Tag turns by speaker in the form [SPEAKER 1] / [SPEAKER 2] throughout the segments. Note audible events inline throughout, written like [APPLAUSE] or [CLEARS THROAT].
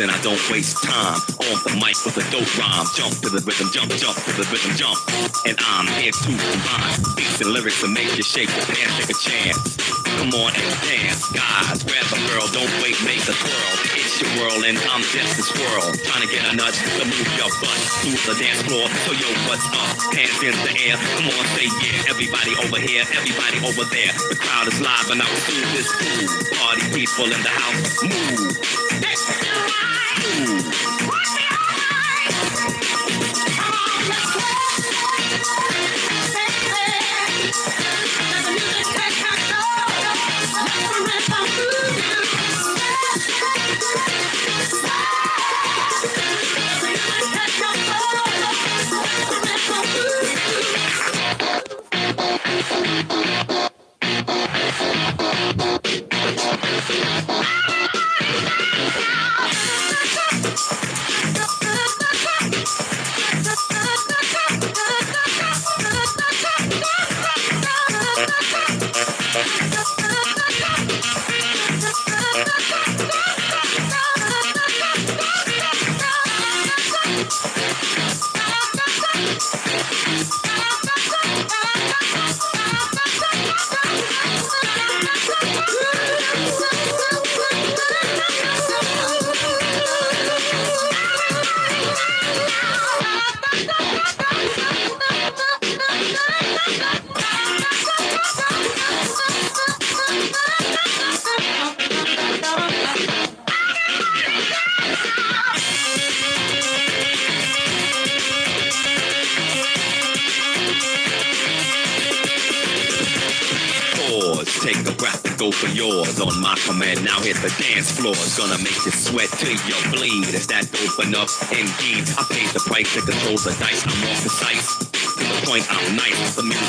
[SPEAKER 1] and I don't waste time. On the mic with a dope rhyme. Jump to the rhythm, jump, jump to the rhythm, jump. And I'm here to combine beats and lyrics to make you shake your pants, take a chance. Come on and dance, guys. Grab a girl, don't wait, make a twirl. It's your world, and I'm just a swirl. Trying to get a nut to move your butt to the dance floor. So yo, what's up? Hands in the air. Come on, say yeah. Everybody over here, everybody over there. The crowd is live, and I'm through this cool. Party people in the house, move. Ooh.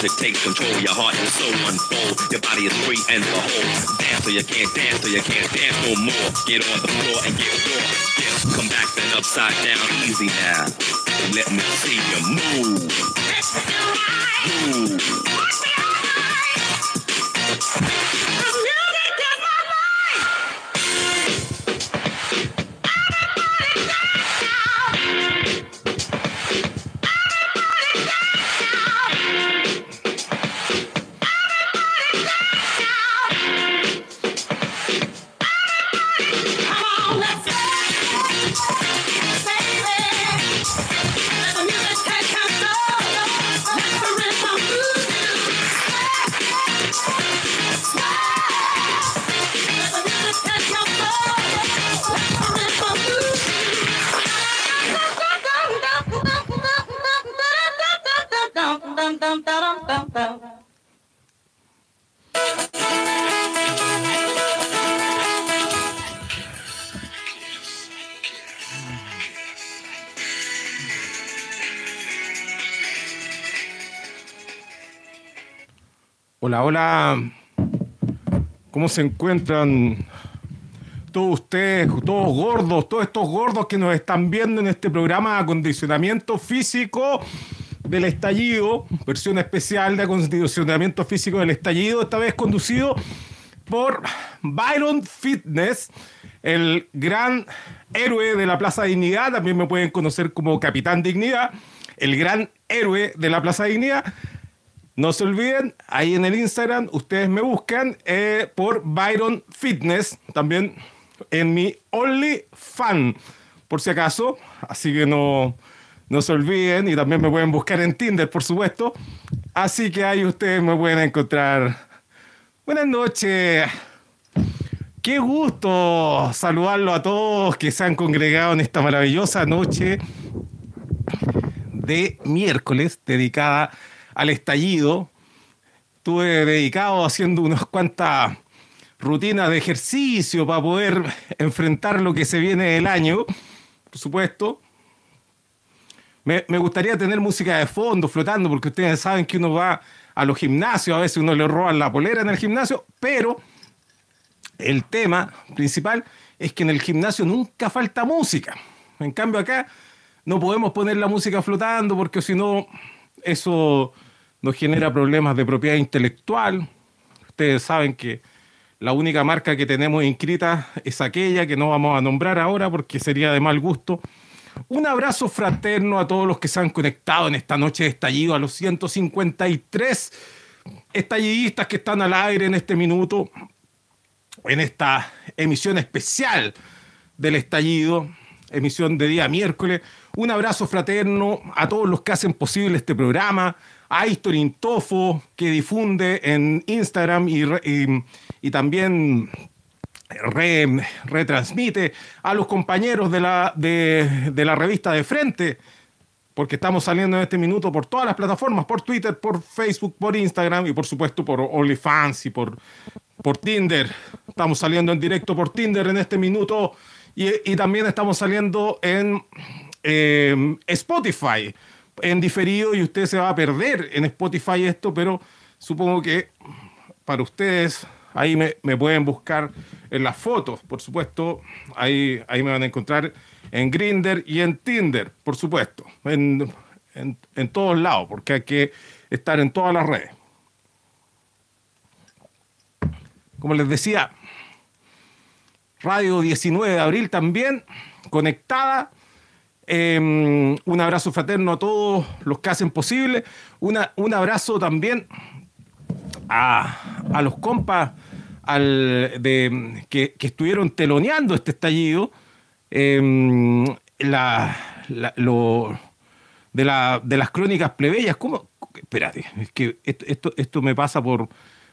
[SPEAKER 1] Music takes control. Your heart and soul unfold. Your body is free and the whole. Dance or you can't dance or you can't dance no more. Get on the floor and get raw. Yeah, come back then upside down. Easy now. Let me see you move. Move.
[SPEAKER 2] Hola, hola. ¿Cómo se encuentran todos ustedes, todos gordos, todos estos gordos que nos están viendo en este programa de acondicionamiento físico del estallido, versión especial de acondicionamiento físico del estallido, esta vez conducido por Byron Fitness, el gran héroe de la Plaza Dignidad, también me pueden conocer como Capitán Dignidad, el gran héroe de la Plaza Dignidad. No se olviden, ahí en el Instagram ustedes me buscan eh, por Byron Fitness, también en mi Only Fan, por si acaso. Así que no, no se olviden y también me pueden buscar en Tinder, por supuesto. Así que ahí ustedes me pueden encontrar. Buenas noches. Qué gusto saludarlo a todos que se han congregado en esta maravillosa noche de miércoles dedicada al estallido. Estuve dedicado haciendo unas cuantas rutinas de ejercicio para poder enfrentar lo que se viene del año, por supuesto. Me, gustaría tener música de fondo flotando, porque ustedes saben que uno va a los gimnasios, a veces uno le roban la polera en el gimnasio, pero el tema principal es que en el gimnasio nunca falta música. En cambio acá no podemos poner la música flotando porque si no eso nos genera problemas de propiedad intelectual. Ustedes saben que La única marca que tenemos inscrita es aquella que no vamos a nombrar ahora porque sería de mal gusto. Un abrazo fraterno a todos los que se han conectado en esta noche de estallido, a los 153 estallidistas que están al aire en este minuto, en esta emisión especial del estallido, emisión de día miércoles. Un abrazo fraterno a todos los que hacen posible este programa, a History Tofo, que difunde en Instagram y, también retransmite a los compañeros de la, de, la revista de frente, porque estamos saliendo en este minuto por todas las plataformas, por Twitter, por Facebook, por Instagram y por supuesto por OnlyFans y por, por Tinder. Estamos saliendo en directo por Tinder en este minuto y también estamos saliendo en eh, Spotify. En diferido y usted se va a perder en Spotify esto, pero supongo que para ustedes ahí me, pueden buscar en las fotos, por supuesto, ahí, ahí me van a encontrar en Grinder y en Tinder, por supuesto, en, en todos lados, porque hay que estar en todas las redes. Como les decía, Radio 19 de abril también conectada Em, un abrazo fraterno a todos los que hacen posible. Una, un abrazo también a, los compas de, que, estuvieron teloneando este estallido. Em, la, de, de las crónicas plebeyas. ¿Cómo? Espérate, es que esto, esto me pasa por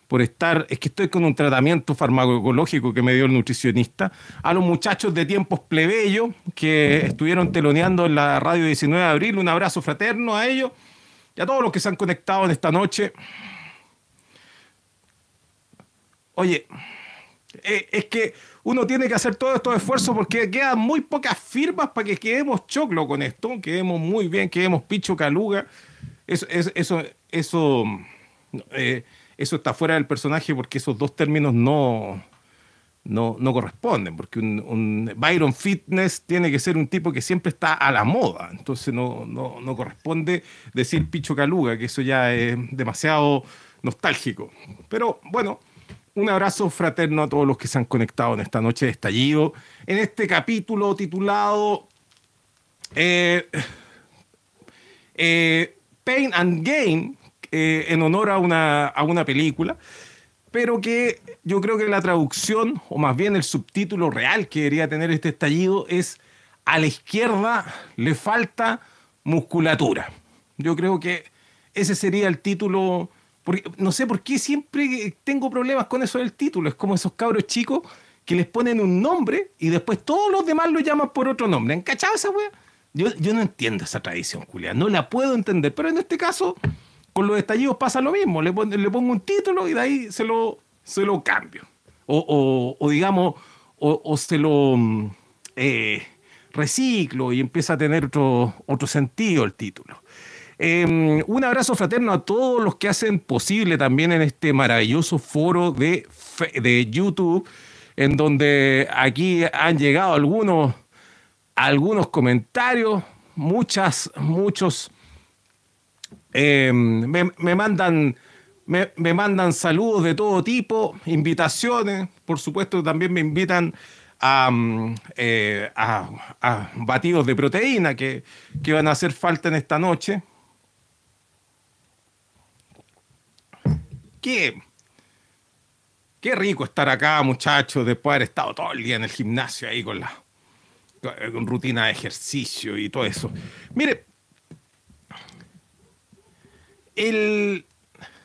[SPEAKER 2] por estar, es que estoy con un tratamiento farmacológico que me dio el nutricionista, a los muchachos de tiempos plebeyos que estuvieron teloneando en la radio 19 de abril, un abrazo fraterno a ellos y a todos los que se han conectado en esta noche. Oye, eh, es que uno tiene que hacer todos estos esfuerzos porque quedan muy pocas firmas para que quedemos choclo con esto, quedemos muy bien, quedemos picho caluga. Eso, eso, eso, eso eh, eso está fuera del personaje porque esos dos términos no, no, no corresponden, porque un, Byron Fitness tiene que ser un tipo que siempre está a la moda, entonces no, no, no corresponde decir Picho Caluga, que eso ya es demasiado nostálgico. Pero bueno, un abrazo fraterno a todos los que se han conectado en esta noche de estallido, en este capítulo titulado eh, eh, Pain and Gain, eh, en honor a una, a una película, pero que yo creo que la traducción, o más bien el subtítulo real que debería tener este estallido es a la izquierda le falta musculatura. Yo creo que ese sería el título, porque no sé por qué siempre tengo problemas con eso del título, es como esos cabros chicos que les ponen un nombre y después todos los demás lo llaman por otro nombre. ¿Han cachado esa wea? Yo, yo no entiendo esa tradición, Julia, no la puedo entender, pero en este caso con los estallidos pasa lo mismo. Le, pongo un título y de ahí se lo, se lo cambio. O, digamos, o, se lo mm, eh, reciclo y empieza a tener otro, otro sentido el título. Em, un abrazo fraterno a todos los que hacen posible también en este maravilloso foro de, de YouTube, en donde aquí han llegado algunos, algunos comentarios, muchas, muchos eh, me, mandan, me, mandan saludos de todo tipo, invitaciones, por supuesto también me invitan a, mm, eh, batidos de proteína que, van a hacer falta en esta noche. Qué, qué rico estar acá, muchachos, después de haber estado todo el día en el gimnasio ahí con la rutina de ejercicio y todo eso. Mire, el,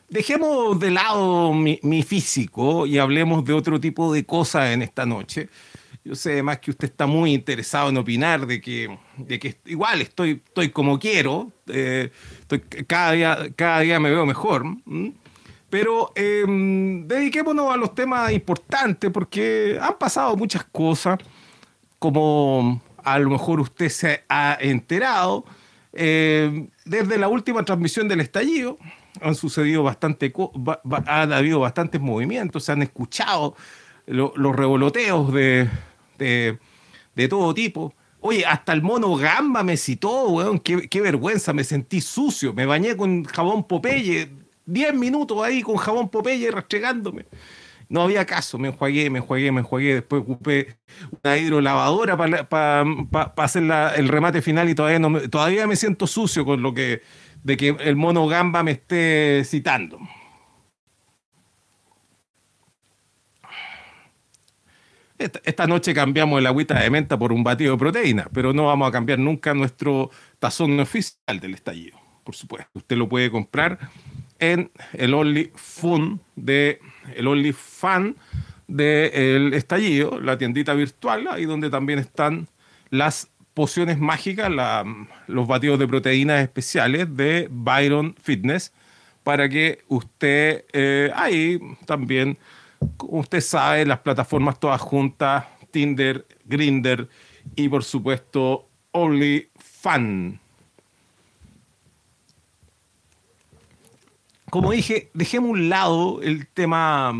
[SPEAKER 2] dejemos de lado mi, físico y hablemos de otro tipo de cosas en esta noche. Yo sé además que usted está muy interesado en opinar de que, de que igual estoy, estoy como quiero, eh, cada, día, cada día me veo mejor. Pero em, dediquémonos a los temas importantes porque han pasado muchas cosas, como a lo mejor usted se ha enterado eh, desde la última transmisión del estallido han sucedido bastante, ha habido bastantes movimientos, se han escuchado los revoloteos de, de, todo tipo. Oye, hasta el mono Gamba me citó, weón, qué, qué, vergüenza, me sentí sucio, me bañé con jabón Popeye, 10 minutos ahí con jabón Popeye rastregándome. No había caso, me enjuagué, me enjuagué, me enjuagué. Después ocupé una hidrolavadora para hacer el remate final y todavía, me, siento sucio con lo que de que el mono gamba me esté citando. Esta, noche cambiamos el agüita de menta por un batido de proteína, pero no vamos a cambiar nunca nuestro tazón oficial del estallido, por supuesto. Usted lo puede comprar en el Only de el Only Fan del estallido, la tiendita virtual, ahí donde también están las pociones mágicas, los batidos de proteínas especiales de Byron Fitness, para que usted eh, ahí también usted sabe, las plataformas todas juntas, Tinder, Grinder y por supuesto OnlyFan. Como dije, dejemos un lado el tema,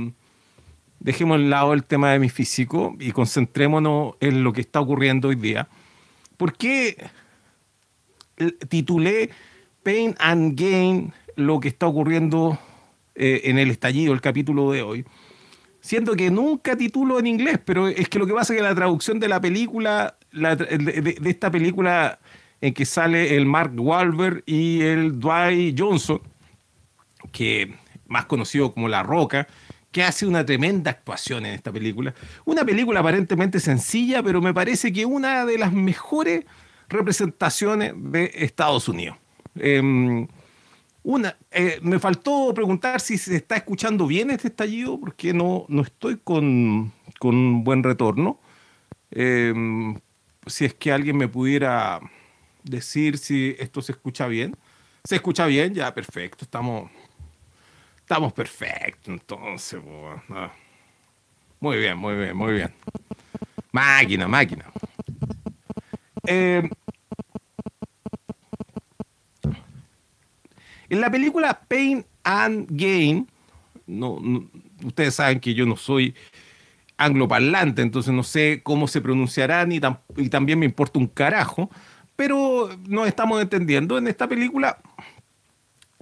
[SPEAKER 2] dejemos un lado el tema de mi físico y concentrémonos en lo que está ocurriendo hoy día. ¿Por qué titulé Pain and Gain lo que está ocurriendo eh, en el estallido, el capítulo de hoy? siento que nunca titulo en inglés, pero es que lo que pasa es que la traducción de la película, de, esta película en que sale el Mark Wahlberg y el Dwight Johnson, que más conocido como La Roca, que hace una tremenda actuación en esta película. Una película aparentemente sencilla, pero me parece que una de las mejores representaciones de Estados Unidos. Em, una, eh, me faltó preguntar si se está escuchando bien este estallido, porque no, no estoy con, con buen retorno. Em, si es que alguien me pudiera decir si esto se escucha bien. ¿Se escucha bien? Ya, perfecto. Estamos, estamos perfectos, entonces. Muy bien, muy bien, muy bien. Máquina, máquina. Eh, En la película Pain and Gain, no, ustedes saben que yo no soy angloparlante, entonces no sé cómo se pronunciará ni y también me importa un carajo, pero nos estamos entendiendo. En esta película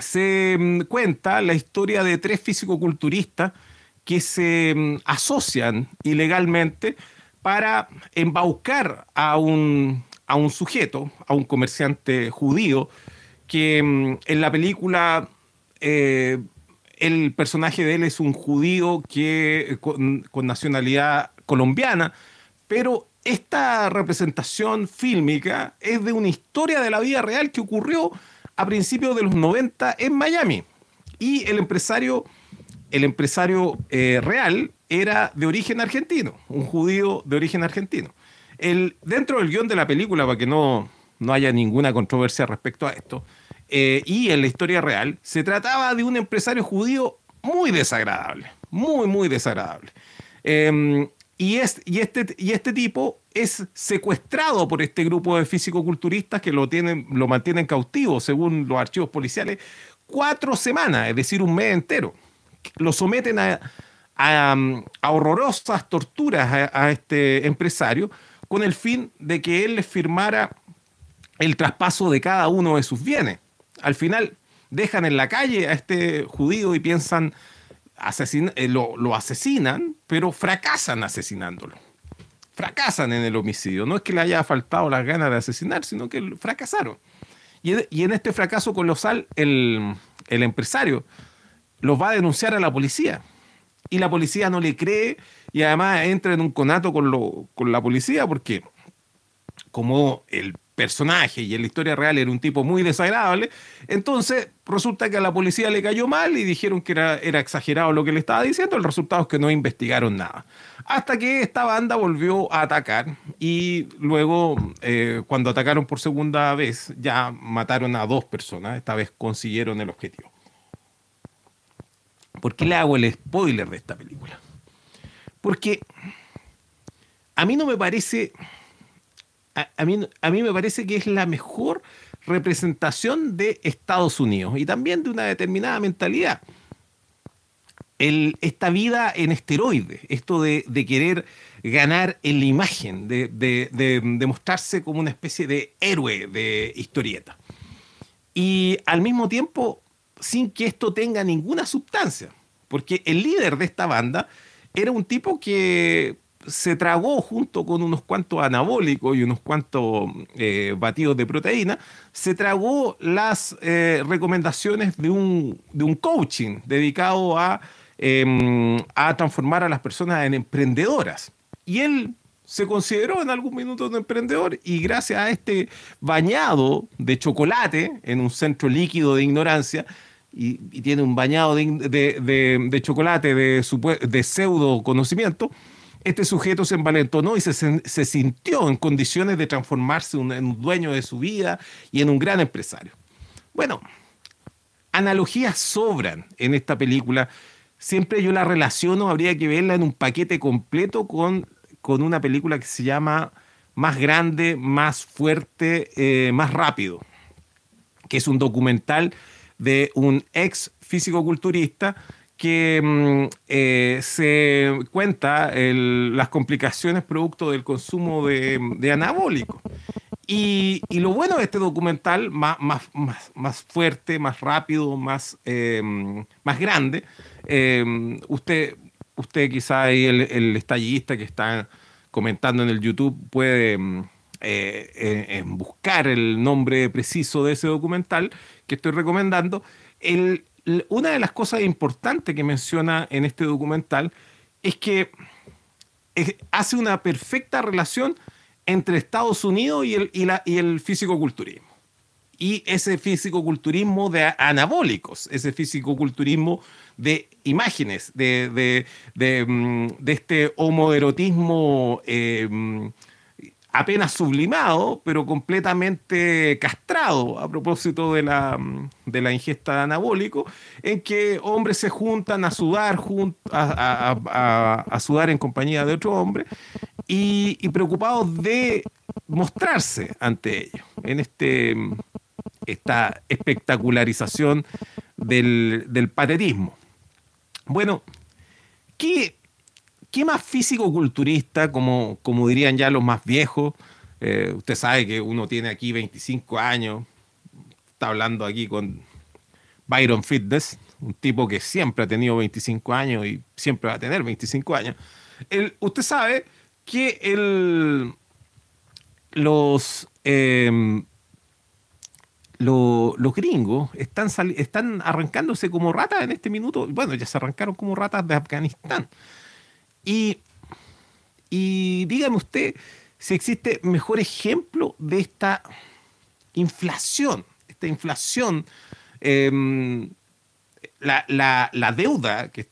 [SPEAKER 2] se mm, cuenta la historia de tres fisicoculturistas que se mm, asocian ilegalmente para embaucar a un, a un sujeto, a un comerciante judío, que mm, en la película eh, el personaje de él es un judío que, con, nacionalidad colombiana, pero esta representación fílmica es de una historia de la vida real que ocurrió a principios de los 90 en Miami. Y el empresario, el empresario eh, real era de origen argentino, un judío de origen argentino. El, dentro del guion de la película, para que no, no haya ninguna controversia respecto a esto, eh, y en la historia real, se trataba de un empresario judío muy desagradable, muy, muy desagradable. Em, y, es, y, este, y este tipo es secuestrado por este grupo de físico-culturistas que lo, tienen, lo mantienen cautivo, según los archivos policiales, cuatro semanas, es decir, un mes entero. Lo someten a, a, horrorosas torturas a, este empresario con el fin de que él les firmara el traspaso de cada uno de sus bienes al final dejan en la calle a este judío y piensan, eh, lo, asesinan, pero fracasan asesinándolo. Fracasan en el homicidio. No es que le haya faltado las ganas de asesinar, sino que fracasaron. Y, en este fracaso colosal, el, el empresario los va a denunciar a la policía. Y la policía no le cree y además entra en un conato con, la policía porque como el personaje y en la historia real era un tipo muy desagradable, entonces resulta que a la policía le cayó mal y dijeron que era, era exagerado lo que le estaba diciendo, el resultado es que no investigaron nada. Hasta que esta banda volvió a atacar y luego eh, cuando atacaron por segunda vez ya mataron a dos personas, esta vez consiguieron el objetivo. ¿Por qué le hago el spoiler de esta película? Porque a mí no me parece a, mí, a mí me parece que es la mejor representación de Estados Unidos y también de una determinada mentalidad. Esta vida en esteroide, esto de, querer ganar en la imagen, de, de, mostrarse como una especie de héroe de historieta. Y al mismo tiempo, sin que esto tenga ninguna sustancia, porque el líder de esta banda era un tipo que se tragó junto con unos cuantos anabólicos y unos cuantos eh, batidos de proteína, se tragó las eh, recomendaciones de un, de un coaching dedicado a, em, a transformar a las personas en emprendedoras. Y él se consideró en algún minuto un emprendedor y gracias a este bañado de chocolate en un centro líquido de ignorancia, y, tiene un bañado de, de, de chocolate de, de pseudo conocimiento, este sujeto se envalentonó y se, se sintió en condiciones de transformarse en un dueño de su vida y en un gran empresario. Bueno, analogías sobran en esta película. Siempre yo la relaciono, habría que verla en un paquete completo con, con una película que se llama Más grande, más fuerte, eh, más rápido, que es un documental de un ex físico-culturista que mm, eh, se cuenta las complicaciones producto del consumo de, de anabólicos. Y, lo bueno de este documental, más, más, más, fuerte, más rápido, más, eh, más grande, eh, usted, usted quizá el, el, estallista que está comentando en el YouTube puede mm, buscar el nombre preciso de ese documental que estoy recomendando. El, una de las cosas importantes que menciona en este documental es que hace una perfecta relación entre Estados Unidos y el, y el físico-culturismo. Y ese físico-culturismo de anabólicos, ese físico-culturismo de imágenes, de, de, mm, este homoerotismo eh, apenas sublimado, pero completamente castrado a propósito de la, de la ingesta de anabólico, en que hombres se juntan a sudar, a, a, sudar en compañía de otro hombre y, preocupados de mostrarse ante ellos en este, esta espectacularización del, del patetismo. Bueno, ¿qué ¿qué más físico-culturista, como, como dirían ya los más viejos? Eh, usted sabe que uno tiene aquí 25 años, está hablando aquí con Byron Fitness, un tipo que siempre ha tenido 25 años y siempre va a tener 25 años. usted sabe que el, los, em, los gringos están, están arrancándose como ratas en este minuto. Bueno, ya se arrancaron como ratas de Afganistán. Y, dígame usted si existe mejor ejemplo de esta inflación, esta inflación, em, la, deuda que,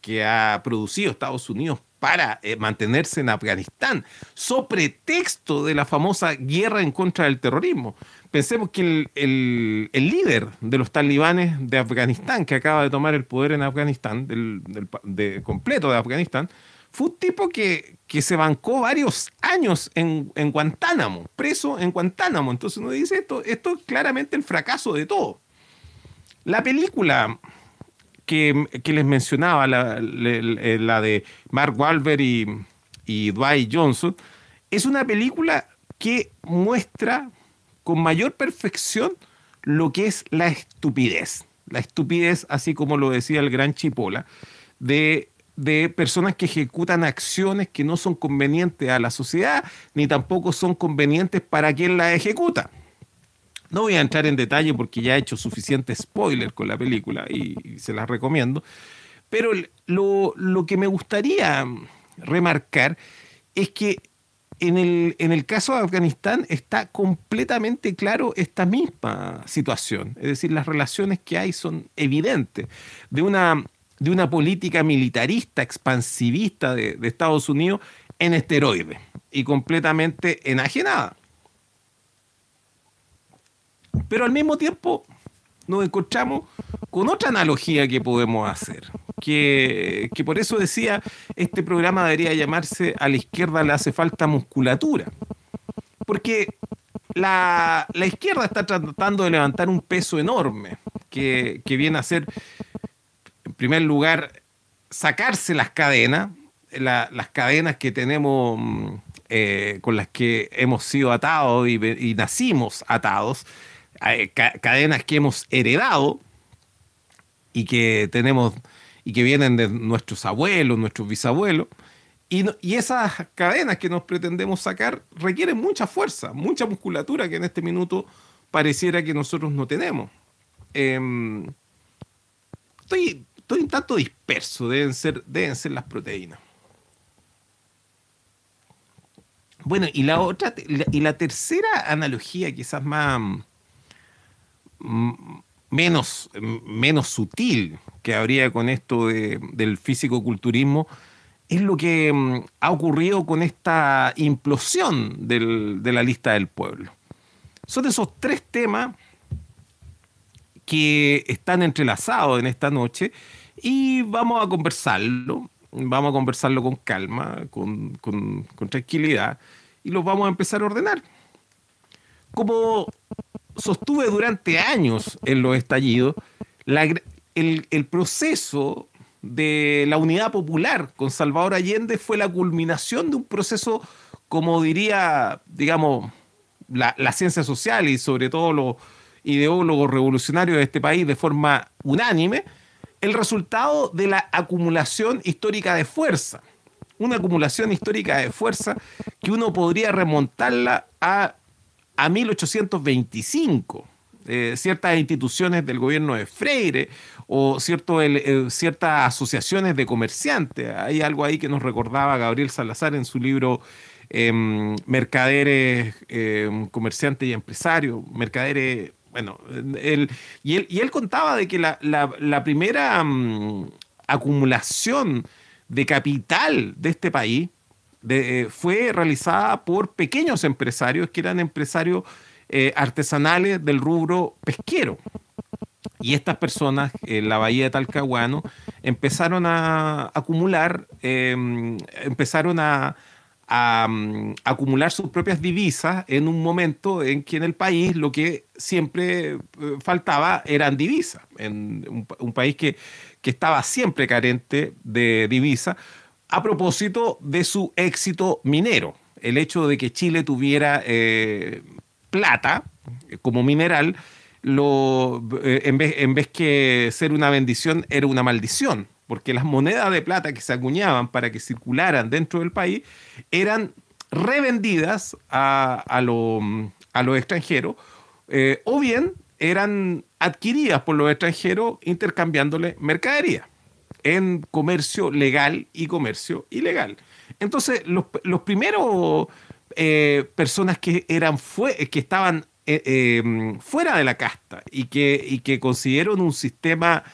[SPEAKER 2] que, ha producido Estados Unidos para eh, mantenerse en Afganistán, sobre texto de la famosa guerra en contra del terrorismo. Pensemos que el, líder de los talibanes de Afganistán, que acaba de tomar el poder en Afganistán, del, de, completo de Afganistán, fue un tipo que, que se bancó varios años en, en, Guantánamo, preso en Guantánamo. Entonces uno dice, esto, esto es claramente el fracaso de todo. La película que, que les mencionaba, la, la, de Mark Wahlberg y, y Dwight Johnson, es una película que muestra con mayor perfección lo que es la estupidez. La estupidez, así como lo decía el gran Chipola, de, de personas que ejecutan acciones que no son convenientes a la sociedad, ni tampoco son convenientes para quien la ejecuta. No voy a entrar en detalle porque ya he hecho suficiente spoiler con la película y, se la recomiendo. Pero lo, lo, que me gustaría remarcar es que en el, en el caso de Afganistán está completamente claro esta misma situación. Es decir, las relaciones que hay son evidentes. De una, de una política militarista, expansivista de, de Estados Unidos en esteroide y completamente enajenada. Pero al mismo tiempo nos encontramos con otra analogía que podemos hacer, que, por eso decía, este programa debería llamarse A la izquierda le hace falta musculatura, porque la, izquierda está tratando de levantar un peso enorme, que, viene a ser, en primer lugar, sacarse las cadenas, las cadenas que tenemos, eh, con las que hemos sido atados y nacimos atados, cadenas que hemos heredado y que tenemos y que vienen de nuestros abuelos, nuestros bisabuelos. Y, y, esas cadenas que nos pretendemos sacar requieren mucha fuerza, mucha musculatura que en este minuto pareciera que nosotros no tenemos. Em, estoy, estoy un tanto disperso, deben ser, deben ser las proteínas. Bueno, y la otra, y la tercera analogía, quizás más menos, menos sutil que habría con esto del físico-culturismo, es lo que mm, ha ocurrido con esta implosión de la lista del pueblo. Son esos tres temas que están entrelazados en esta noche y vamos a conversarlo, vamos a conversarlo con calma, con, tranquilidad y los vamos a empezar a ordenar. Como sostuve durante años en los estallidos, el, proceso de la unidad popular con Salvador Allende fue la culminación de un proceso, como diría, digamos, la, ciencia social y sobre todo los ideólogos revolucionarios de este país de forma unánime, el resultado de la acumulación histórica de fuerza. Una acumulación histórica de fuerza que uno podría remontarla a, a 1825. Eh, ciertas instituciones del gobierno de Freire o cierto, ciertas asociaciones de comerciantes. Hay algo ahí que nos recordaba Gabriel Salazar en su libro Em, mercaderes, em, comerciantes y empresarios, mercaderes, bueno, él, y, él, y él contaba de que la, primera mm, acumulación de capital de este país eh, fue realizada por pequeños empresarios que eran empresarios eh, artesanales del rubro pesquero. Y estas personas en la bahía de Talcahuano empezaron a acumular, em, empezaron a, mm, acumular sus propias divisas en un momento en que en el país lo que siempre eh, faltaba eran divisas, en un, país que, que, estaba siempre carente de divisas, a propósito de su éxito minero. El hecho de que Chile tuviera eh, plata eh, como mineral, lo, en, vez, en que ser una bendición, era una maldición porque las monedas de plata que se acuñaban para que circularan dentro del país eran revendidas a, los extranjeros eh, o bien eran adquiridas por los extranjeros intercambiándole mercadería en comercio legal y comercio ilegal. Entonces, los, primeros eh, personas que, eran fue, que estaban eh, fuera de la casta y que, y que consiguieron un sistema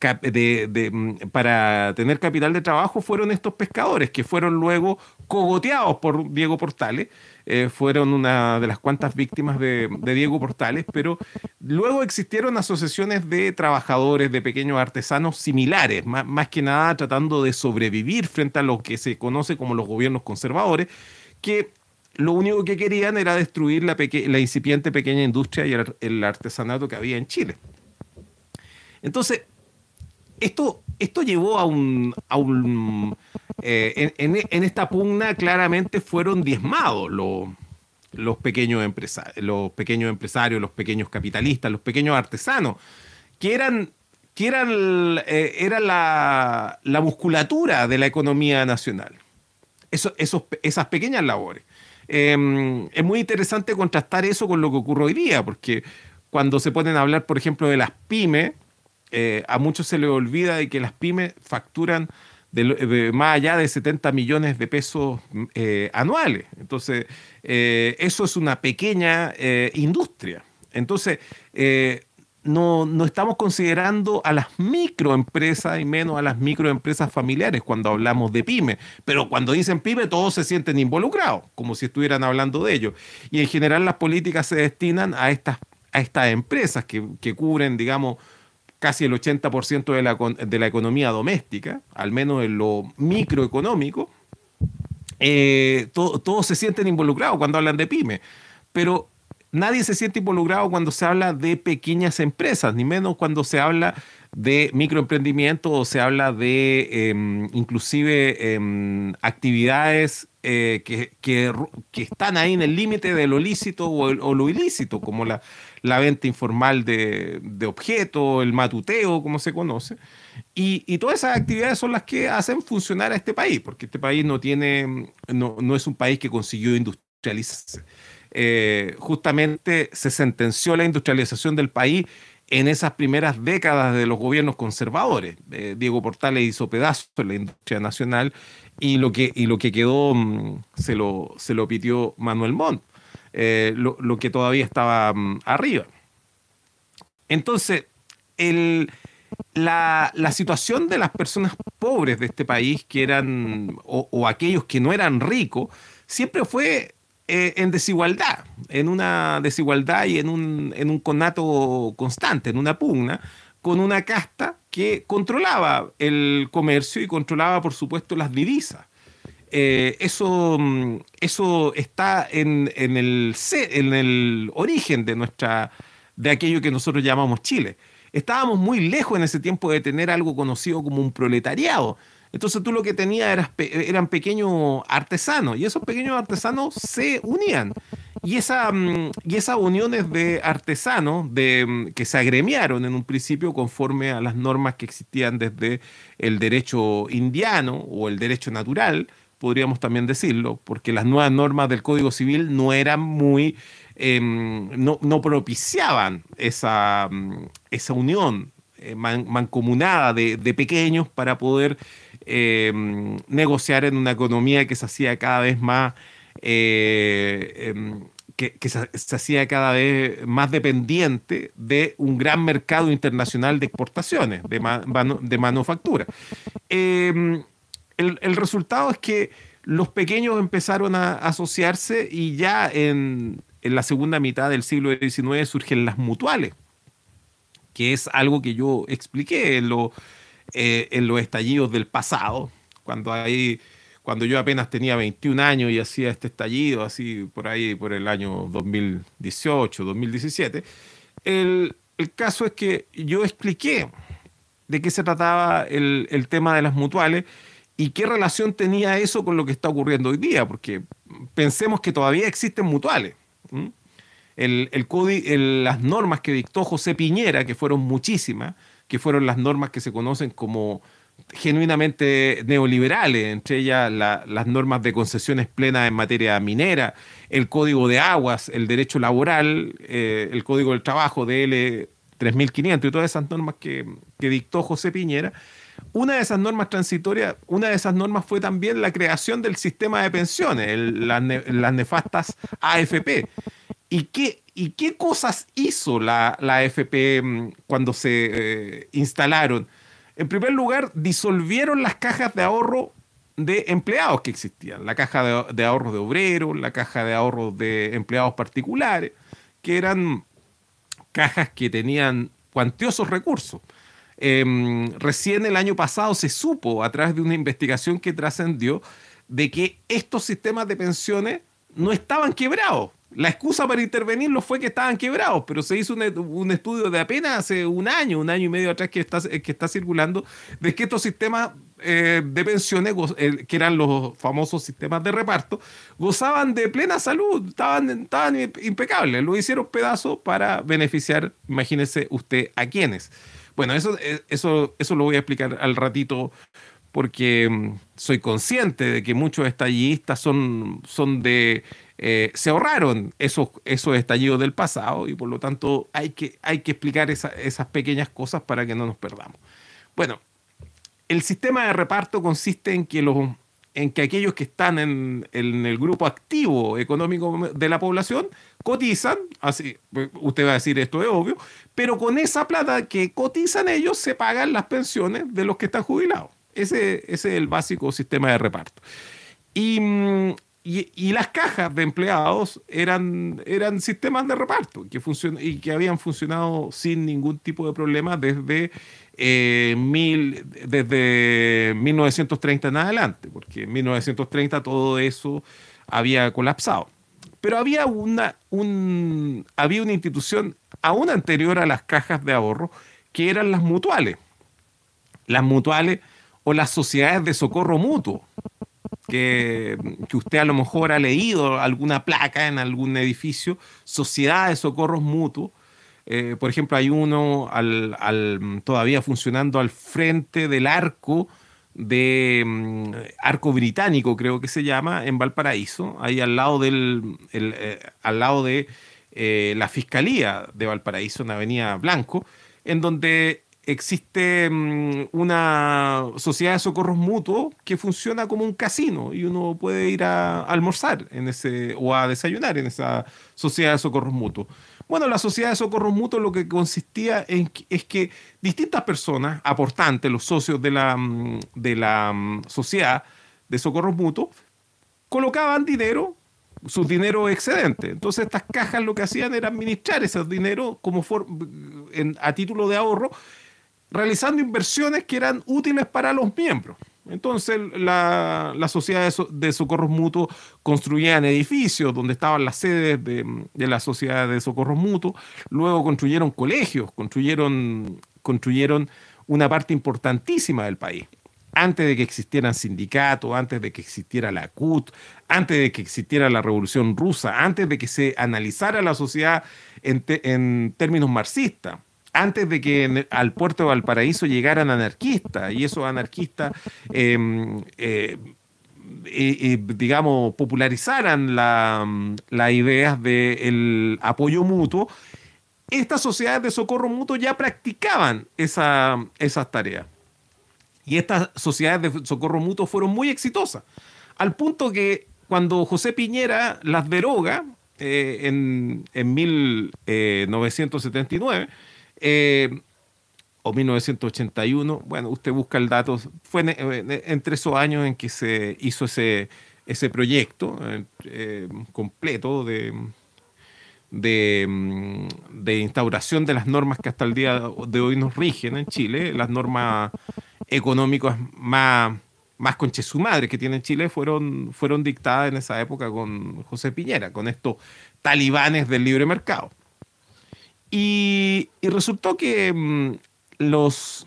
[SPEAKER 2] de, mm, para tener capital de trabajo fueron estos pescadores que fueron luego cogoteados por Diego Portales. Eh, fueron una de las cuantas víctimas de, Diego Portales, pero luego existieron asociaciones de trabajadores, de pequeños artesanos similares, más, que nada tratando de sobrevivir frente a lo que se conoce como los gobiernos conservadores, que lo único que querían era destruir la, la incipiente pequeña industria y el artesanato que había en Chile. Entonces, esto, esto llevó a un... Eh, en, esta pugna claramente fueron diezmados los, los, pequeños los pequeños empresarios, los pequeños capitalistas, los pequeños artesanos, que eran, que eran, eh, era la, musculatura de la economía nacional. Eso, esos, esas pequeñas labores. Em, es muy interesante contrastar eso con lo que ocurre hoy día, porque cuando se ponen a hablar, por ejemplo, de las pymes, eh, a muchos se les olvida de que las pymes facturan más allá de 70 millones de pesos eh, anuales. Entonces, eh, eso es una pequeña industria. Entonces, no, no, estamos considerando a las microempresas y menos a las microempresas familiares cuando hablamos de pyme. Pero cuando dicen pyme, todos se sienten involucrados, como si estuvieran hablando de ellos. Y en general las políticas se destinan a estas, a estas empresas que, que cubren, digamos, casi el 80% de la, de la economía doméstica, al menos en lo microeconómico, eh, todos se sienten involucrados cuando hablan de pyme, pero nadie se siente involucrado cuando se habla de pequeñas empresas, ni menos cuando se habla de microemprendimiento o se habla de em, inclusive em, actividades eh, que, que, están ahí en el límite de lo lícito o, lo ilícito, como la, la venta informal de, objetos, el matuteo, como se conoce. Y, todas esas actividades son las que hacen funcionar a este país, porque este país no tiene, no, es un país que consiguió industrializarse. Eh, justamente se sentenció la industrialización del país en esas primeras décadas de los gobiernos conservadores. Eh, Diego Portales hizo pedazos en la industria nacional y lo que, y lo que quedó mm, se, lo, se lo pitió Manuel Montt, eh, lo, que todavía estaba mm, arriba. Entonces, la, situación de las personas pobres de este país, que eran, o aquellos que no eran ricos, siempre fue eh, en desigualdad, en una desigualdad y en un, en un conato constante, en una pugna, con una casta que controlaba el comercio y controlaba, por supuesto, las divisas. Eh, eso, mm, eso está en, en, el, en el origen de, nuestra, de aquello que nosotros llamamos Chile. Estábamos muy lejos en ese tiempo de tener algo conocido como un proletariado entonces tú lo que tenías eran pequeños artesanos y esos pequeños artesanos se unían. Y, esa, mm, y esas uniones de artesanos de, mm, que se agremiaron en un principio conforme a las normas que existían desde el derecho indiano o el derecho natural, podríamos también decirlo, porque las nuevas normas del Código Civil no eran muy, em, no, propiciaban esa, mm, esa unión eh, mancomunada de, pequeños para poder eh, negociar en una economía que se hacía cada vez más, eh, em, que, se, hacía cada vez más dependiente de un gran mercado internacional de exportaciones, de, de manufactura. Em, el, resultado es que los pequeños empezaron a asociarse y ya en, en la segunda mitad del siglo XIX surgen las mutuales, que es algo que yo expliqué en lo eh, en los estallidos del pasado, cuando, ahí, cuando yo apenas tenía 21 años y hacía este estallido, así por ahí, por el año 2018, 2017, el, el caso es que yo expliqué de qué se trataba el, el, tema de las mutuales y qué relación tenía eso con lo que está ocurriendo hoy día, porque pensemos que todavía existen mutuales. El, el, las normas que dictó José Piñera, que fueron muchísimas, que fueron las normas que se conocen como genuinamente neoliberales, entre ellas las normas de concesiones plenas en materia minera, el código de aguas, el derecho laboral, eh, el código del trabajo, DL 3500 y todas esas normas que, dictó José Piñera. Una de esas normas transitorias, una de esas normas fue también la creación del sistema de pensiones, las, las nefastas AFP. ¿Y qué, ¿Y qué cosas hizo la, la AFP mm, cuando se eh, instalaron? En primer lugar, disolvieron las cajas de ahorro de empleados que existían, la caja de, de ahorros de obreros, la caja de ahorros de empleados particulares, que eran cajas que tenían cuantiosos recursos. Em, recién el año pasado se supo, a través de una investigación que trascendió, de que estos sistemas de pensiones no estaban quebrados, la excusa para intervenirlo fue que estaban quebrados, pero se hizo un, estudio de apenas hace un año, un año y medio atrás que está, circulando, de que estos sistemas eh, de pensiones, eh, que eran los famosos sistemas de reparto, gozaban de plena salud, estaban, impecables, lo hicieron pedazos para beneficiar, imagínese usted, a quiénes. Bueno, eso, eh, eso, eso lo voy a explicar al ratito porque mm, soy consciente de que muchos estallistas son, son de eh, se ahorraron esos, esos estallidos del pasado y por lo tanto hay que, hay que explicar esas pequeñas cosas para que no nos perdamos. Bueno, el sistema de reparto consiste en que, los, en que aquellos que están en, el grupo activo económico de la población cotizan, así, usted va a decir esto es obvio, pero con esa plata que cotizan ellos se pagan las pensiones de los que están jubilados. Ese, es el básico sistema de reparto. Y y, las cajas de empleados eran, eran sistemas de reparto que y que habían funcionado sin ningún tipo de problema desde, eh, mil, desde 1930 en adelante, porque en 1930 todo eso había colapsado. Pero había una, un, había una institución aún anterior a las cajas de ahorro que eran las mutuales. Las mutuales o las sociedades de socorro mutuo que, usted a lo mejor ha leído alguna placa en algún edificio, Sociedad de Socorros Mutuos, Eh, por ejemplo, hay uno al, todavía funcionando al frente del arco de mm, Arco Británico, creo que se llama, en Valparaíso, ahí al lado del eh, al lado de eh, la Fiscalía de Valparaíso, en Avenida Blanco, en donde existe mm, una sociedad de socorros mutuos que funciona como un casino y uno puede ir a almorzar en ese o a desayunar en esa sociedad de socorros mutuos. Bueno, la sociedad de socorros mutuos lo que consistía en, es que distintas personas, aportantes, los socios de la, mm, de la mm, sociedad de socorros mutuos, colocaban dinero, su dinero excedente. Entonces estas cajas lo que hacían era administrar ese dinero como a título de ahorro, realizando inversiones que eran útiles para los miembros. Entonces la, la sociedad de, socorros mutuos construían edificios donde estaban las sedes de, de la sociedad de socorros mutuos, luego construyeron colegios, construyeron, construyeron una parte importantísima del país. Antes de que existieran sindicatos, antes de que existiera la CUT, antes de que existiera la Revolución Rusa, antes de que se analizara la sociedad en, en términos marxistas antes de que al puerto de Valparaíso llegaran anarquistas y esos anarquistas, em, eh, digamos, popularizaran las la ideas del apoyo mutuo, estas sociedades de socorro mutuo ya practicaban esa, esas tareas. Y estas sociedades de socorro mutuo fueron muy exitosas, al punto que cuando José Piñera las deroga eh, en 1979, eh, o 1981, bueno, usted busca el dato, fue entre esos años en que se hizo ese, ese proyecto eh, completo de, de, de, instauración de las normas que hasta el día de hoy nos rigen en Chile, las normas económicas más, más su madre que tiene en Chile fueron, fueron dictadas en esa época con José Piñera, con estos talibanes del libre mercado. Y, resultó que mm, los,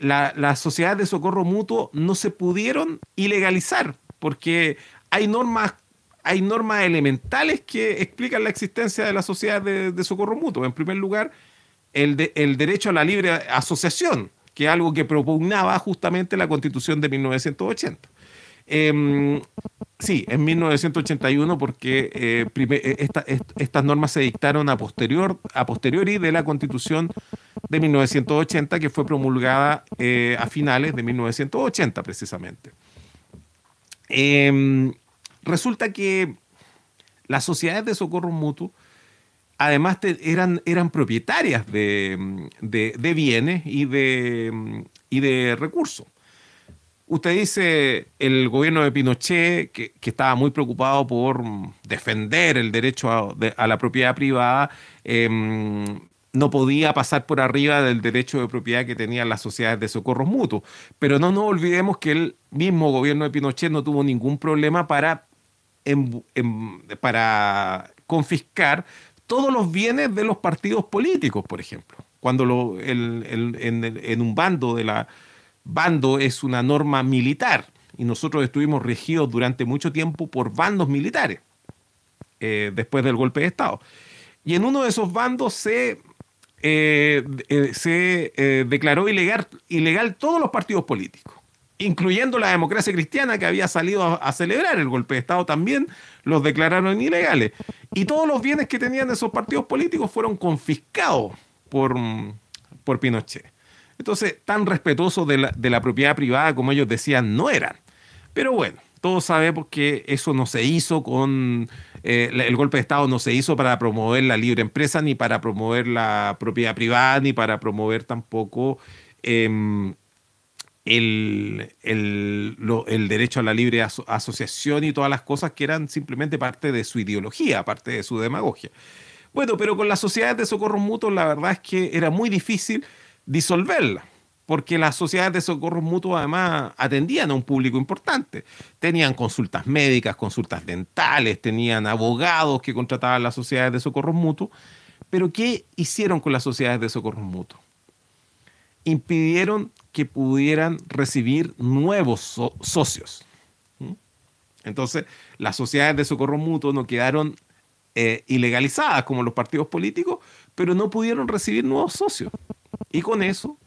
[SPEAKER 2] las sociedades de socorro mutuo no se pudieron ilegalizar porque hay normas, hay normas elementales que explican la existencia de la sociedad de, socorro mutuo. En primer lugar, el, el derecho a la libre asociación, que es algo que propugnaba justamente la constitución de 1980. Em, sí, en 1981 porque eh, eh, estas normas se dictaron a, posterior, a posteriori de la constitución de 1980 que fue promulgada eh, a finales de 1980 precisamente. Em, resulta que las sociedades de socorro mutuo además eran, eran propietarias de, de, bienes y de, y de recursos. Usted dice el gobierno de Pinochet, que, estaba muy preocupado por defender el derecho a, la propiedad privada, em, no podía pasar por arriba del derecho de propiedad que tenían las sociedades de socorros mutuos. Pero no nos olvidemos que el mismo gobierno de Pinochet no tuvo ningún problema para, em, para confiscar todos los bienes de los partidos políticos, por ejemplo. Cuando lo, en un bando de la bando es una norma militar y nosotros estuvimos regidos durante mucho tiempo por bandos militares eh, después del golpe de Estado. Y en uno de esos bandos se, eh, eh, se declaró ilegal, ilegal todos los partidos políticos, incluyendo la democracia cristiana que había salido a, a, celebrar el golpe de Estado también, los declararon ilegales. Y todos los bienes que tenían esos partidos políticos fueron confiscados por, por Pinochet. Entonces, tan respetuosos de la, propiedad privada como ellos decían, no eran. Pero bueno, todos sabemos que eso no se hizo con eh, el golpe de Estado no se hizo para promover la libre empresa, ni para promover la propiedad privada, ni para promover tampoco em, el, derecho a la libre asociación y todas las cosas que eran simplemente parte de su ideología, parte de su demagogia. Bueno, pero con las sociedades de socorro mutuos la verdad es que era muy difícil disolverla, porque las sociedades de socorro mutuo además atendían a un público importante. Tenían consultas médicas, consultas dentales, tenían abogados que contrataban las sociedades de socorro mutuo. Pero ¿qué hicieron con las sociedades de socorro mutuo? Impidieron que pudieran recibir nuevos socios. Entonces, las sociedades de socorro mutuo no quedaron eh, ilegalizadas como los partidos políticos, pero no pudieron recibir nuevos socios. Y con eso